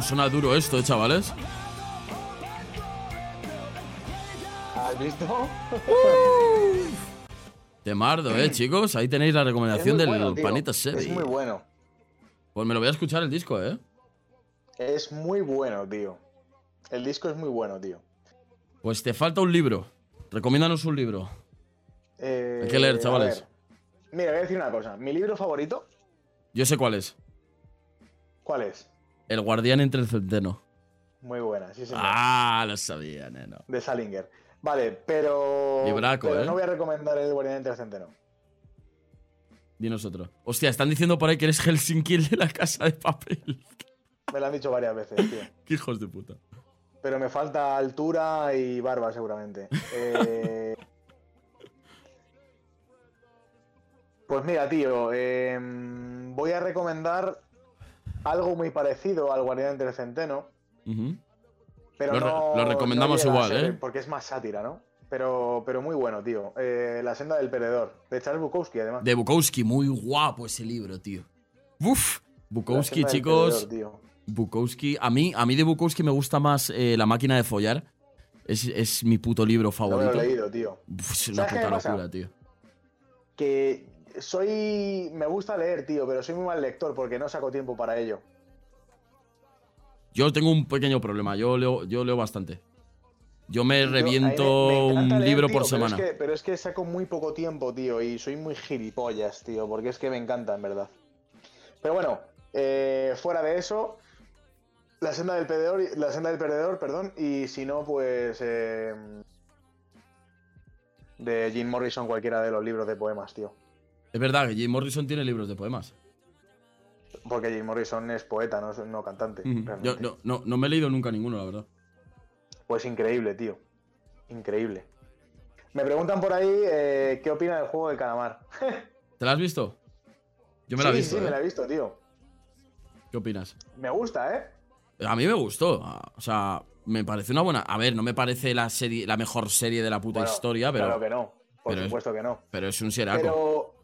Speaker 4: Become
Speaker 1: ¿Cómo suena duro esto, eh, chavales?
Speaker 2: ¿Has visto?
Speaker 1: De mardo, eh, chicos. Ahí tenéis la recomendación del
Speaker 2: bueno,
Speaker 1: panita Sebi.
Speaker 2: Es muy bueno.
Speaker 1: Pues me lo voy a escuchar el disco, eh.
Speaker 2: Es muy bueno, tío. El disco es muy bueno, tío.
Speaker 1: Pues te falta un libro. Recomiéndanos un libro.
Speaker 2: Eh,
Speaker 1: Hay que leer,
Speaker 2: a
Speaker 1: chavales.
Speaker 2: Mira, voy a decir una cosa. Mi libro favorito,
Speaker 1: Yo sé cuál es.
Speaker 2: ¿cuál es?
Speaker 1: El guardián entre el centeno.
Speaker 2: Muy buena, sí, señor.
Speaker 1: Ah, lo sabía, neno.
Speaker 2: De Salinger. Vale, pero.
Speaker 1: Libraco,
Speaker 2: pero
Speaker 1: ¿eh?
Speaker 2: no voy a recomendar el Guardián entre el Centeno.
Speaker 1: Dinos otro. Hostia, están diciendo por ahí que eres Helsinki el de la casa de papel.
Speaker 2: Me lo han dicho varias veces, tío.
Speaker 1: Qué hijos de puta.
Speaker 2: Pero me falta altura y barba, seguramente. Eh, Pues mira, tío, em, voy a recomendar algo muy parecido al Guardián entre el Centeno. Pero
Speaker 1: Lo re-
Speaker 2: no,
Speaker 1: lo recomendamos
Speaker 2: no
Speaker 1: igual, ¿eh?
Speaker 2: Porque es más sátira, ¿no? Pero, pero muy bueno, tío. Eh, La senda del perdedor. De Charles Bukowski, además.
Speaker 1: De Bukowski, muy guapo ese libro, tío. Uf. Bukowski,
Speaker 2: del
Speaker 1: chicos.
Speaker 2: perdedor.
Speaker 1: Bukowski. A mí, a mí de Bukowski me gusta más eh, La máquina de follar. Es, es mi puto libro
Speaker 2: No
Speaker 1: favorito.
Speaker 2: lo he leído, tío.
Speaker 1: Uf, es una
Speaker 2: ¿Sabes qué
Speaker 1: puta
Speaker 2: pasa?
Speaker 1: locura, tío.
Speaker 2: Que soy. Me gusta leer, tío, pero soy muy mal lector porque no saco tiempo para ello.
Speaker 1: Yo tengo un pequeño problema. Yo leo, yo leo bastante. Yo me
Speaker 2: Yo-
Speaker 1: reviento
Speaker 2: me
Speaker 1: un
Speaker 2: leer,
Speaker 1: libro
Speaker 2: tío,
Speaker 1: por semana.
Speaker 2: Es que, pero es que saco muy poco tiempo, tío, y soy muy gilipollas, tío, porque es que me encanta, en verdad. Pero bueno, eh, fuera de eso, la senda del perdedor, la senda del perdedor, perdón, y si no, pues eh, de Jim Morrison cualquiera de los libros de poemas, tío.
Speaker 1: Es verdad que Jim Morrison tiene libros de poemas.
Speaker 2: Porque Jim Morrison es poeta, no, no cantante.
Speaker 1: Yo no, no, no me he leído nunca ninguno, la verdad.
Speaker 2: Pues increíble, tío. Increíble. Me preguntan por ahí eh, qué opina del juego del calamar.
Speaker 1: ¿Te la has visto? Yo me la he
Speaker 2: Sí,
Speaker 1: visto.
Speaker 2: Sí,
Speaker 1: ¿eh?
Speaker 2: me la he visto, tío.
Speaker 1: ¿Qué opinas?
Speaker 2: Me gusta, ¿eh?
Speaker 1: A mí me gustó. O sea, me parece una buena. A ver, no me parece la serie, la mejor serie de la puta
Speaker 2: Bueno,
Speaker 1: historia, pero,
Speaker 2: Claro que no. Por
Speaker 1: es-
Speaker 2: supuesto que no.
Speaker 1: pero es un sieraco.
Speaker 2: Pero,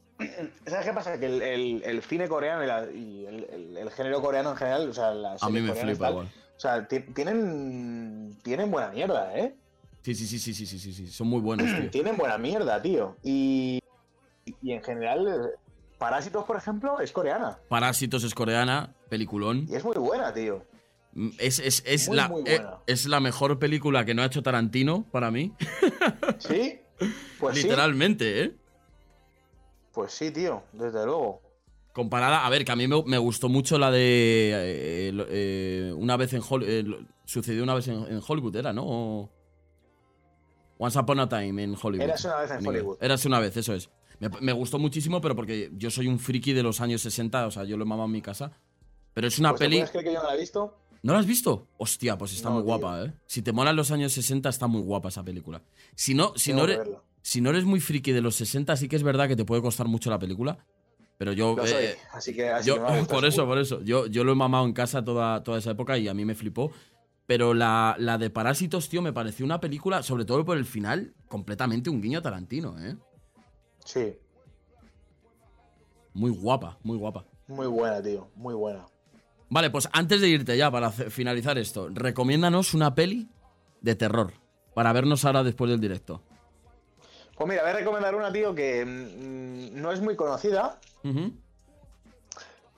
Speaker 2: ¿sabes qué pasa? Que el, el- el cine coreano y, la- y el, el- género coreano en general, o sea, las
Speaker 1: A mí me flipa
Speaker 2: tal,
Speaker 1: igual.
Speaker 2: O sea, ti- tienen, tienen buena mierda, ¿eh?
Speaker 1: Sí, sí, sí, sí, sí, sí, sí, sí. Son muy buenos, tío.
Speaker 2: Tienen buena mierda, tío. Y, y en general, Parásitos, por ejemplo, es coreana.
Speaker 1: Parásitos es coreana, peliculón.
Speaker 2: Y es muy buena, tío.
Speaker 1: Mm, Es, es, es
Speaker 2: Muy,
Speaker 1: la,
Speaker 2: muy
Speaker 1: eh,
Speaker 2: buena.
Speaker 1: es la mejor película que no ha hecho Tarantino para mí.
Speaker 2: ¿Sí? Pues sí.
Speaker 1: Literalmente, ¿eh?
Speaker 2: Pues sí, tío, desde luego.
Speaker 1: Comparada, a ver, que a mí me, me gustó mucho la de. eh, eh, una vez en Hollywood. sucedió una vez en, en Hollywood, ¿era, no? O- Once Upon a Time en Hollywood.
Speaker 2: Érase una vez en
Speaker 1: inglés.
Speaker 2: Hollywood.
Speaker 1: Érase una vez, eso es. Me, me gustó muchísimo, pero porque yo soy un friki de los años 60, o sea, yo lo he mamado en mi casa. Pero es una
Speaker 2: Pues, ¿te
Speaker 1: peli.
Speaker 2: puedes creer que yo no la he visto?
Speaker 1: ¿No la has visto? Hostia, pues está
Speaker 2: No,
Speaker 1: muy
Speaker 2: tío.
Speaker 1: guapa, ¿eh? Si te molan los años 60, está muy guapa esa película. Si no, si
Speaker 2: Tengo
Speaker 1: no, eres. Si no eres muy friki de los 60, sí que es verdad que te puede costar mucho la película. Pero yo.
Speaker 2: Lo
Speaker 1: eh,
Speaker 2: soy, así que, así
Speaker 1: yo-
Speaker 2: que me gustar
Speaker 1: por eso, por eso. Yo, yo lo he mamado en casa toda, toda esa época y a mí me flipó. Pero la, la de Parásitos, tío, me pareció una película, sobre todo por el final, completamente un guiño a Tarantino, ¿eh?
Speaker 2: Sí,
Speaker 1: Muy guapa, muy guapa.
Speaker 2: muy buena, tío, muy buena.
Speaker 1: Vale, pues antes de irte ya, para finalizar esto, recomiéndanos una peli de terror para vernos ahora después del directo.
Speaker 2: Pues mira, voy a recomendar una, tío, que mm, no es muy conocida,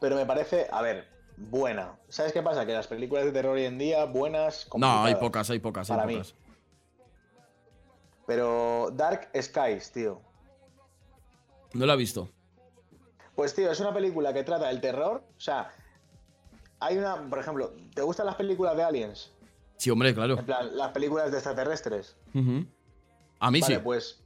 Speaker 2: pero me parece, a ver, buena. ¿Sabes qué pasa? Que las películas de terror hoy en día, buenas,
Speaker 1: No, hay pocas, hay pocas, hay
Speaker 2: Para mí.
Speaker 1: pocas.
Speaker 2: Pero Dark Skies, tío.
Speaker 1: No la he visto.
Speaker 2: Pues tío, es una película que trata el terror. O sea, hay una, por ejemplo, ¿te gustan las películas de aliens?
Speaker 1: Sí, hombre, claro.
Speaker 2: En plan, las películas de extraterrestres.
Speaker 1: Ujú. A mí
Speaker 2: vale,
Speaker 1: sí.
Speaker 2: pues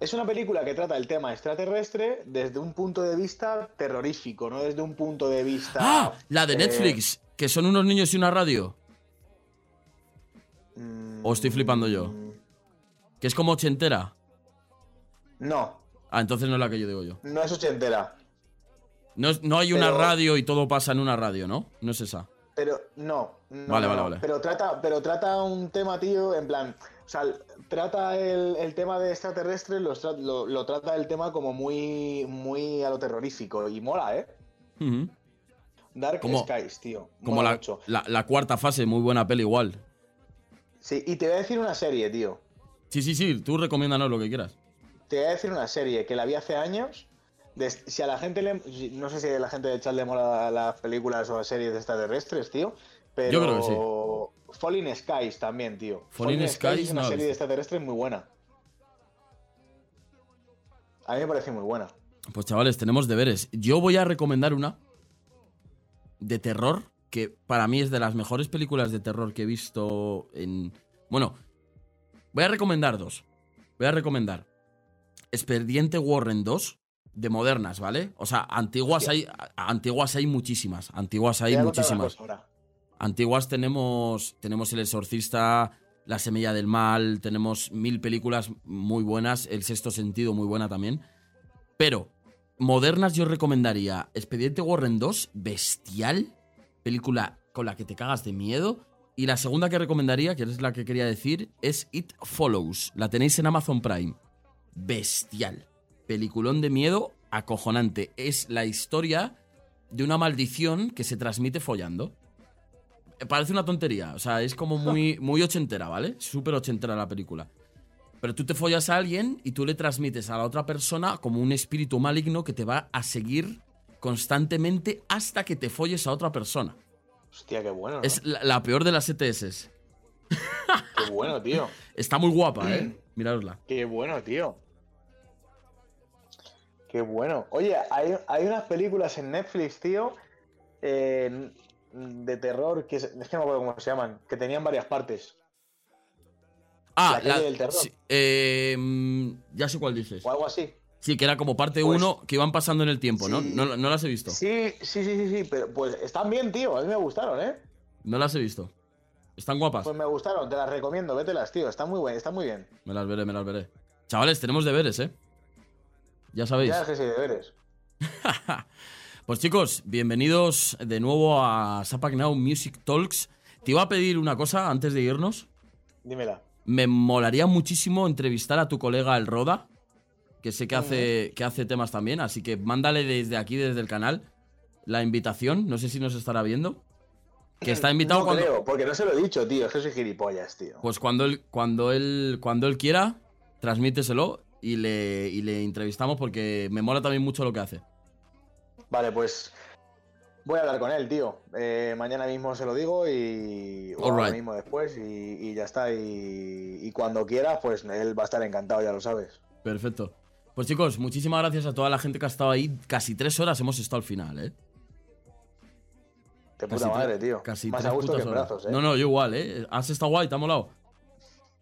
Speaker 2: es una película que trata el tema extraterrestre desde un punto de vista terrorífico, no desde un punto de vista.
Speaker 1: ¡Ah! La de
Speaker 2: eh,
Speaker 1: Netflix, que son unos niños y una radio.
Speaker 2: mm,
Speaker 1: ¿O estoy flipando yo? Que es como ochentera.
Speaker 2: No,
Speaker 1: Ah, entonces no es la que yo digo yo.
Speaker 2: no es ochentera.
Speaker 1: No, no hay una radio y todo pasa en una radio, ¿no? No es esa.
Speaker 2: Pero no. no,
Speaker 1: Vale,
Speaker 2: no,
Speaker 1: vale, vale.
Speaker 2: Pero trata, pero trata un tema, tío, en plan. O sea, trata el, el tema de extraterrestres, lo, tra- lo- lo trata el tema como muy, muy a lo terrorífico. Y mola, ¿eh? Dark
Speaker 1: Como-
Speaker 2: Skies, tío.
Speaker 1: Como la, la- la cuarta fase, muy buena peli igual.
Speaker 2: Sí, y te voy a decir una serie, tío.
Speaker 1: Sí, sí, sí, tú recomiéndanos lo que quieras.
Speaker 2: Te voy a decir una serie que la vi hace años. Si a la gente le. No sé si a la gente del chat le mola las películas o las series de extraterrestres, tío. Pero.
Speaker 1: Yo creo que sí.
Speaker 2: Falling Skies también, tío.
Speaker 1: Falling Skies
Speaker 2: es una
Speaker 1: no
Speaker 2: serie de extraterrestres muy buena. A mí me parece muy buena.
Speaker 1: Pues chavales, tenemos deberes. Yo voy a recomendar una de terror que para mí es de las mejores películas de terror que he visto en... Bueno, voy a recomendar dos. Voy a recomendar Expediente Warren 2 de modernas, ¿vale? O sea, antiguas hay, antiguas hay muchísimas. Antiguas hay muchísimas.
Speaker 2: ahora.
Speaker 1: Antiguas tenemos, tenemos El Exorcista, La Semilla del Mal, tenemos mil películas muy buenas, El Sexto Sentido muy buena también. Pero, modernas yo recomendaría Expediente Warren 2, bestial, película con la que te cagas de miedo. Y la segunda que recomendaría, que es la que quería decir, es It Follows. La tenéis en Amazon Prime. Bestial. Peliculón de miedo acojonante. Es la historia de una maldición que se transmite follando. Parece una tontería, o sea, es como muy, muy ochentera, ¿vale? Súper ochentera la película. Pero tú te follas a alguien y tú le transmites a la otra persona como un espíritu maligno que te va a seguir constantemente hasta que te folles a otra persona.
Speaker 2: Hostia, qué bueno. ¿no?
Speaker 1: Es la, la peor de las ETS.
Speaker 2: Qué bueno, tío.
Speaker 1: Está muy guapa, ¿eh? Miradosla.
Speaker 2: Qué bueno, tío. Qué bueno. Oye, hay, hay unas películas en Netflix, tío, eh, de terror, que es, es que no me acuerdo cómo se llaman, que tenían varias partes.
Speaker 1: Ah,
Speaker 2: La del terror.
Speaker 1: sí, eh, mm, ya sé cuál dices.
Speaker 2: O algo así.
Speaker 1: Sí, que era como parte
Speaker 2: Pues-
Speaker 1: 1 que iban pasando en el tiempo, ¿no?
Speaker 2: Sí.
Speaker 1: ¿no? No las he visto.
Speaker 2: Sí, sí, sí, sí, sí, pero pues están bien, tío. A mí me gustaron, ¿eh?
Speaker 1: No las he visto. Están guapas.
Speaker 2: Pues me gustaron, te las recomiendo, vételas, tío. Están muy buenas, están muy bien.
Speaker 1: Me las veré, me las veré. Chavales, tenemos deberes, ¿eh? Ya sabéis.
Speaker 2: Ya es que sí, deberes.
Speaker 1: Pues chicos, bienvenidos de nuevo a Sapak Now Music Talks. Te iba a pedir una cosa antes de irnos.
Speaker 2: Dímela.
Speaker 1: Me molaría muchísimo entrevistar a tu colega El Roda, que sé que hace, que hace temas también, así que mándale desde aquí, desde el canal, la invitación. No sé si nos estará viendo. Que está invitado
Speaker 2: no
Speaker 1: cuando.
Speaker 2: creo, porque no se lo he dicho, tío. Es que soy gilipollas, tío.
Speaker 1: Pues cuando él, cuando él, cuando él quiera, transmíteselo y le, y le entrevistamos porque me mola también mucho lo que hace.
Speaker 2: Vale, pues voy a hablar con él, tío. Eh, mañana mismo se lo digo y o ahora mismo después y, y ya está. Y, y cuando quiera, pues él va a estar encantado, ya lo sabes.
Speaker 1: Perfecto. Pues chicos, muchísimas gracias a toda la gente que ha estado ahí. Casi tres horas hemos estado al final, ¿eh?
Speaker 2: De
Speaker 1: Casi
Speaker 2: puta madre, tío.
Speaker 1: Casi
Speaker 2: Más
Speaker 1: tres
Speaker 2: a gusto que en brazos, eh.
Speaker 1: No, no, yo igual, ¿eh? Has estado guay, te ha molado.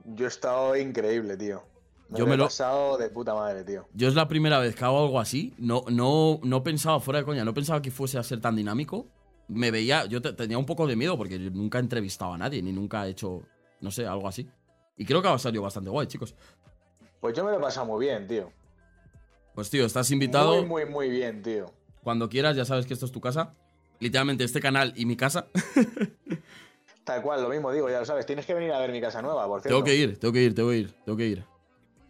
Speaker 2: Yo he estado increíble, tío. Me
Speaker 1: Yo
Speaker 2: lo
Speaker 1: me
Speaker 2: he
Speaker 1: lo-
Speaker 2: pasado de puta madre, tío.
Speaker 1: Yo es la primera vez que hago algo así. No, no, no pensaba, fuera de coña, no pensaba que fuese a ser tan dinámico. Me veía, yo te- tenía un poco de miedo porque yo nunca he entrevistado a nadie, ni nunca he hecho, no sé, algo así. Y creo que ha salido bastante guay, chicos.
Speaker 2: Pues yo me lo he pasado muy bien, tío.
Speaker 1: Pues tío, estás invitado.
Speaker 2: Muy, muy, muy bien, tío.
Speaker 1: Cuando quieras, ya sabes que esto es tu casa. Literalmente este canal y mi casa.
Speaker 2: Tal cual, lo mismo digo, ya lo sabes. Tienes que venir a ver mi casa nueva, por cierto.
Speaker 1: tengo que ir, tengo que ir, tengo que ir, tengo que ir.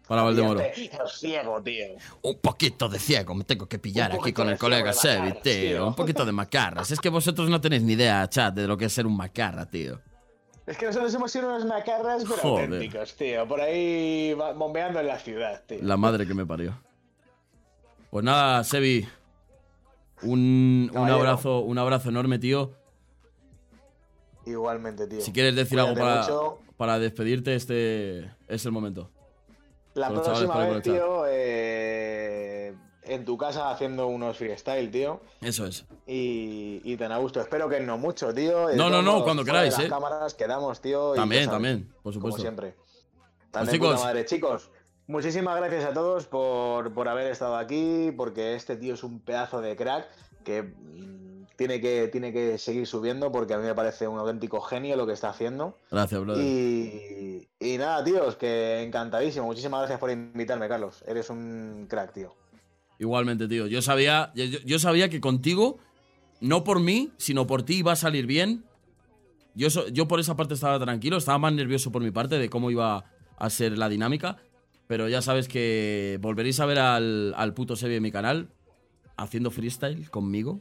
Speaker 1: Para Valdemoro.
Speaker 2: Ciego, tío.
Speaker 1: Un poquito de ciego me tengo que pillar aquí con el colega Sebi,
Speaker 2: macarras,
Speaker 1: tío.
Speaker 2: tío.
Speaker 1: Un poquito de macarras. Es que vosotros no tenéis ni idea, chat, de lo que es ser un macarra, tío.
Speaker 2: Es que nosotros hemos sido unos macarras, pero
Speaker 1: Joder.
Speaker 2: auténticos, tío. Por ahí bombeando en la ciudad, tío.
Speaker 1: La madre que me parió. Pues nada, Sebi. Un, un abrazo, un abrazo enorme, tío.
Speaker 2: Igualmente, tío.
Speaker 1: Si quieres decir algo para,
Speaker 2: mucho.
Speaker 1: para despedirte, este es el momento.
Speaker 2: La
Speaker 1: con
Speaker 2: próxima vez, tío, eh, en tu casa haciendo unos freestyle, tío.
Speaker 1: Eso es.
Speaker 2: Y, y tan a gusto. Espero que no mucho, tío.
Speaker 1: No, no, no, cuando queráis,
Speaker 2: las
Speaker 1: eh.
Speaker 2: cámaras quedamos, tío.
Speaker 1: También, también, por
Speaker 2: Como
Speaker 1: supuesto.
Speaker 2: siempre.
Speaker 1: Pues,
Speaker 2: También
Speaker 1: chicos.
Speaker 2: madre. Chicos, muchísimas gracias a todos por, por haber estado aquí, porque este tío es un pedazo de crack que mm, tiene que, tiene que seguir subiendo porque a mí me parece un auténtico genio lo que está haciendo.
Speaker 1: Gracias, brother.
Speaker 2: Y, y nada, tíos, que encantadísimo. Muchísimas gracias por invitarme, Carlos. Eres un crack, tío.
Speaker 1: Igualmente, tío. Yo sabía, yo, yo sabía que contigo, no por mí, sino por ti iba a salir bien. Yo, yo por esa parte estaba tranquilo, estaba más nervioso por mi parte de cómo iba a ser la dinámica. Pero ya sabes que volveréis a ver al, al puto Sebi en mi canal haciendo freestyle conmigo.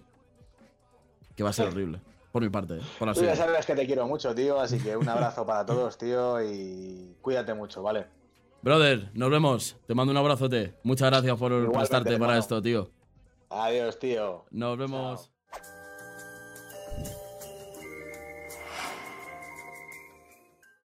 Speaker 1: Que va a ser horrible. Por mi parte, eh, por la
Speaker 2: Tú ya sabes que te quiero mucho, tío, así que un abrazo para todos, tío, y cuídate mucho, ¿vale?
Speaker 1: Brother, nos vemos. Te mando un abrazote. Muchas gracias por
Speaker 2: Igualmente,
Speaker 1: prestarte para esto, tío.
Speaker 2: Adiós, tío.
Speaker 1: Nos vemos.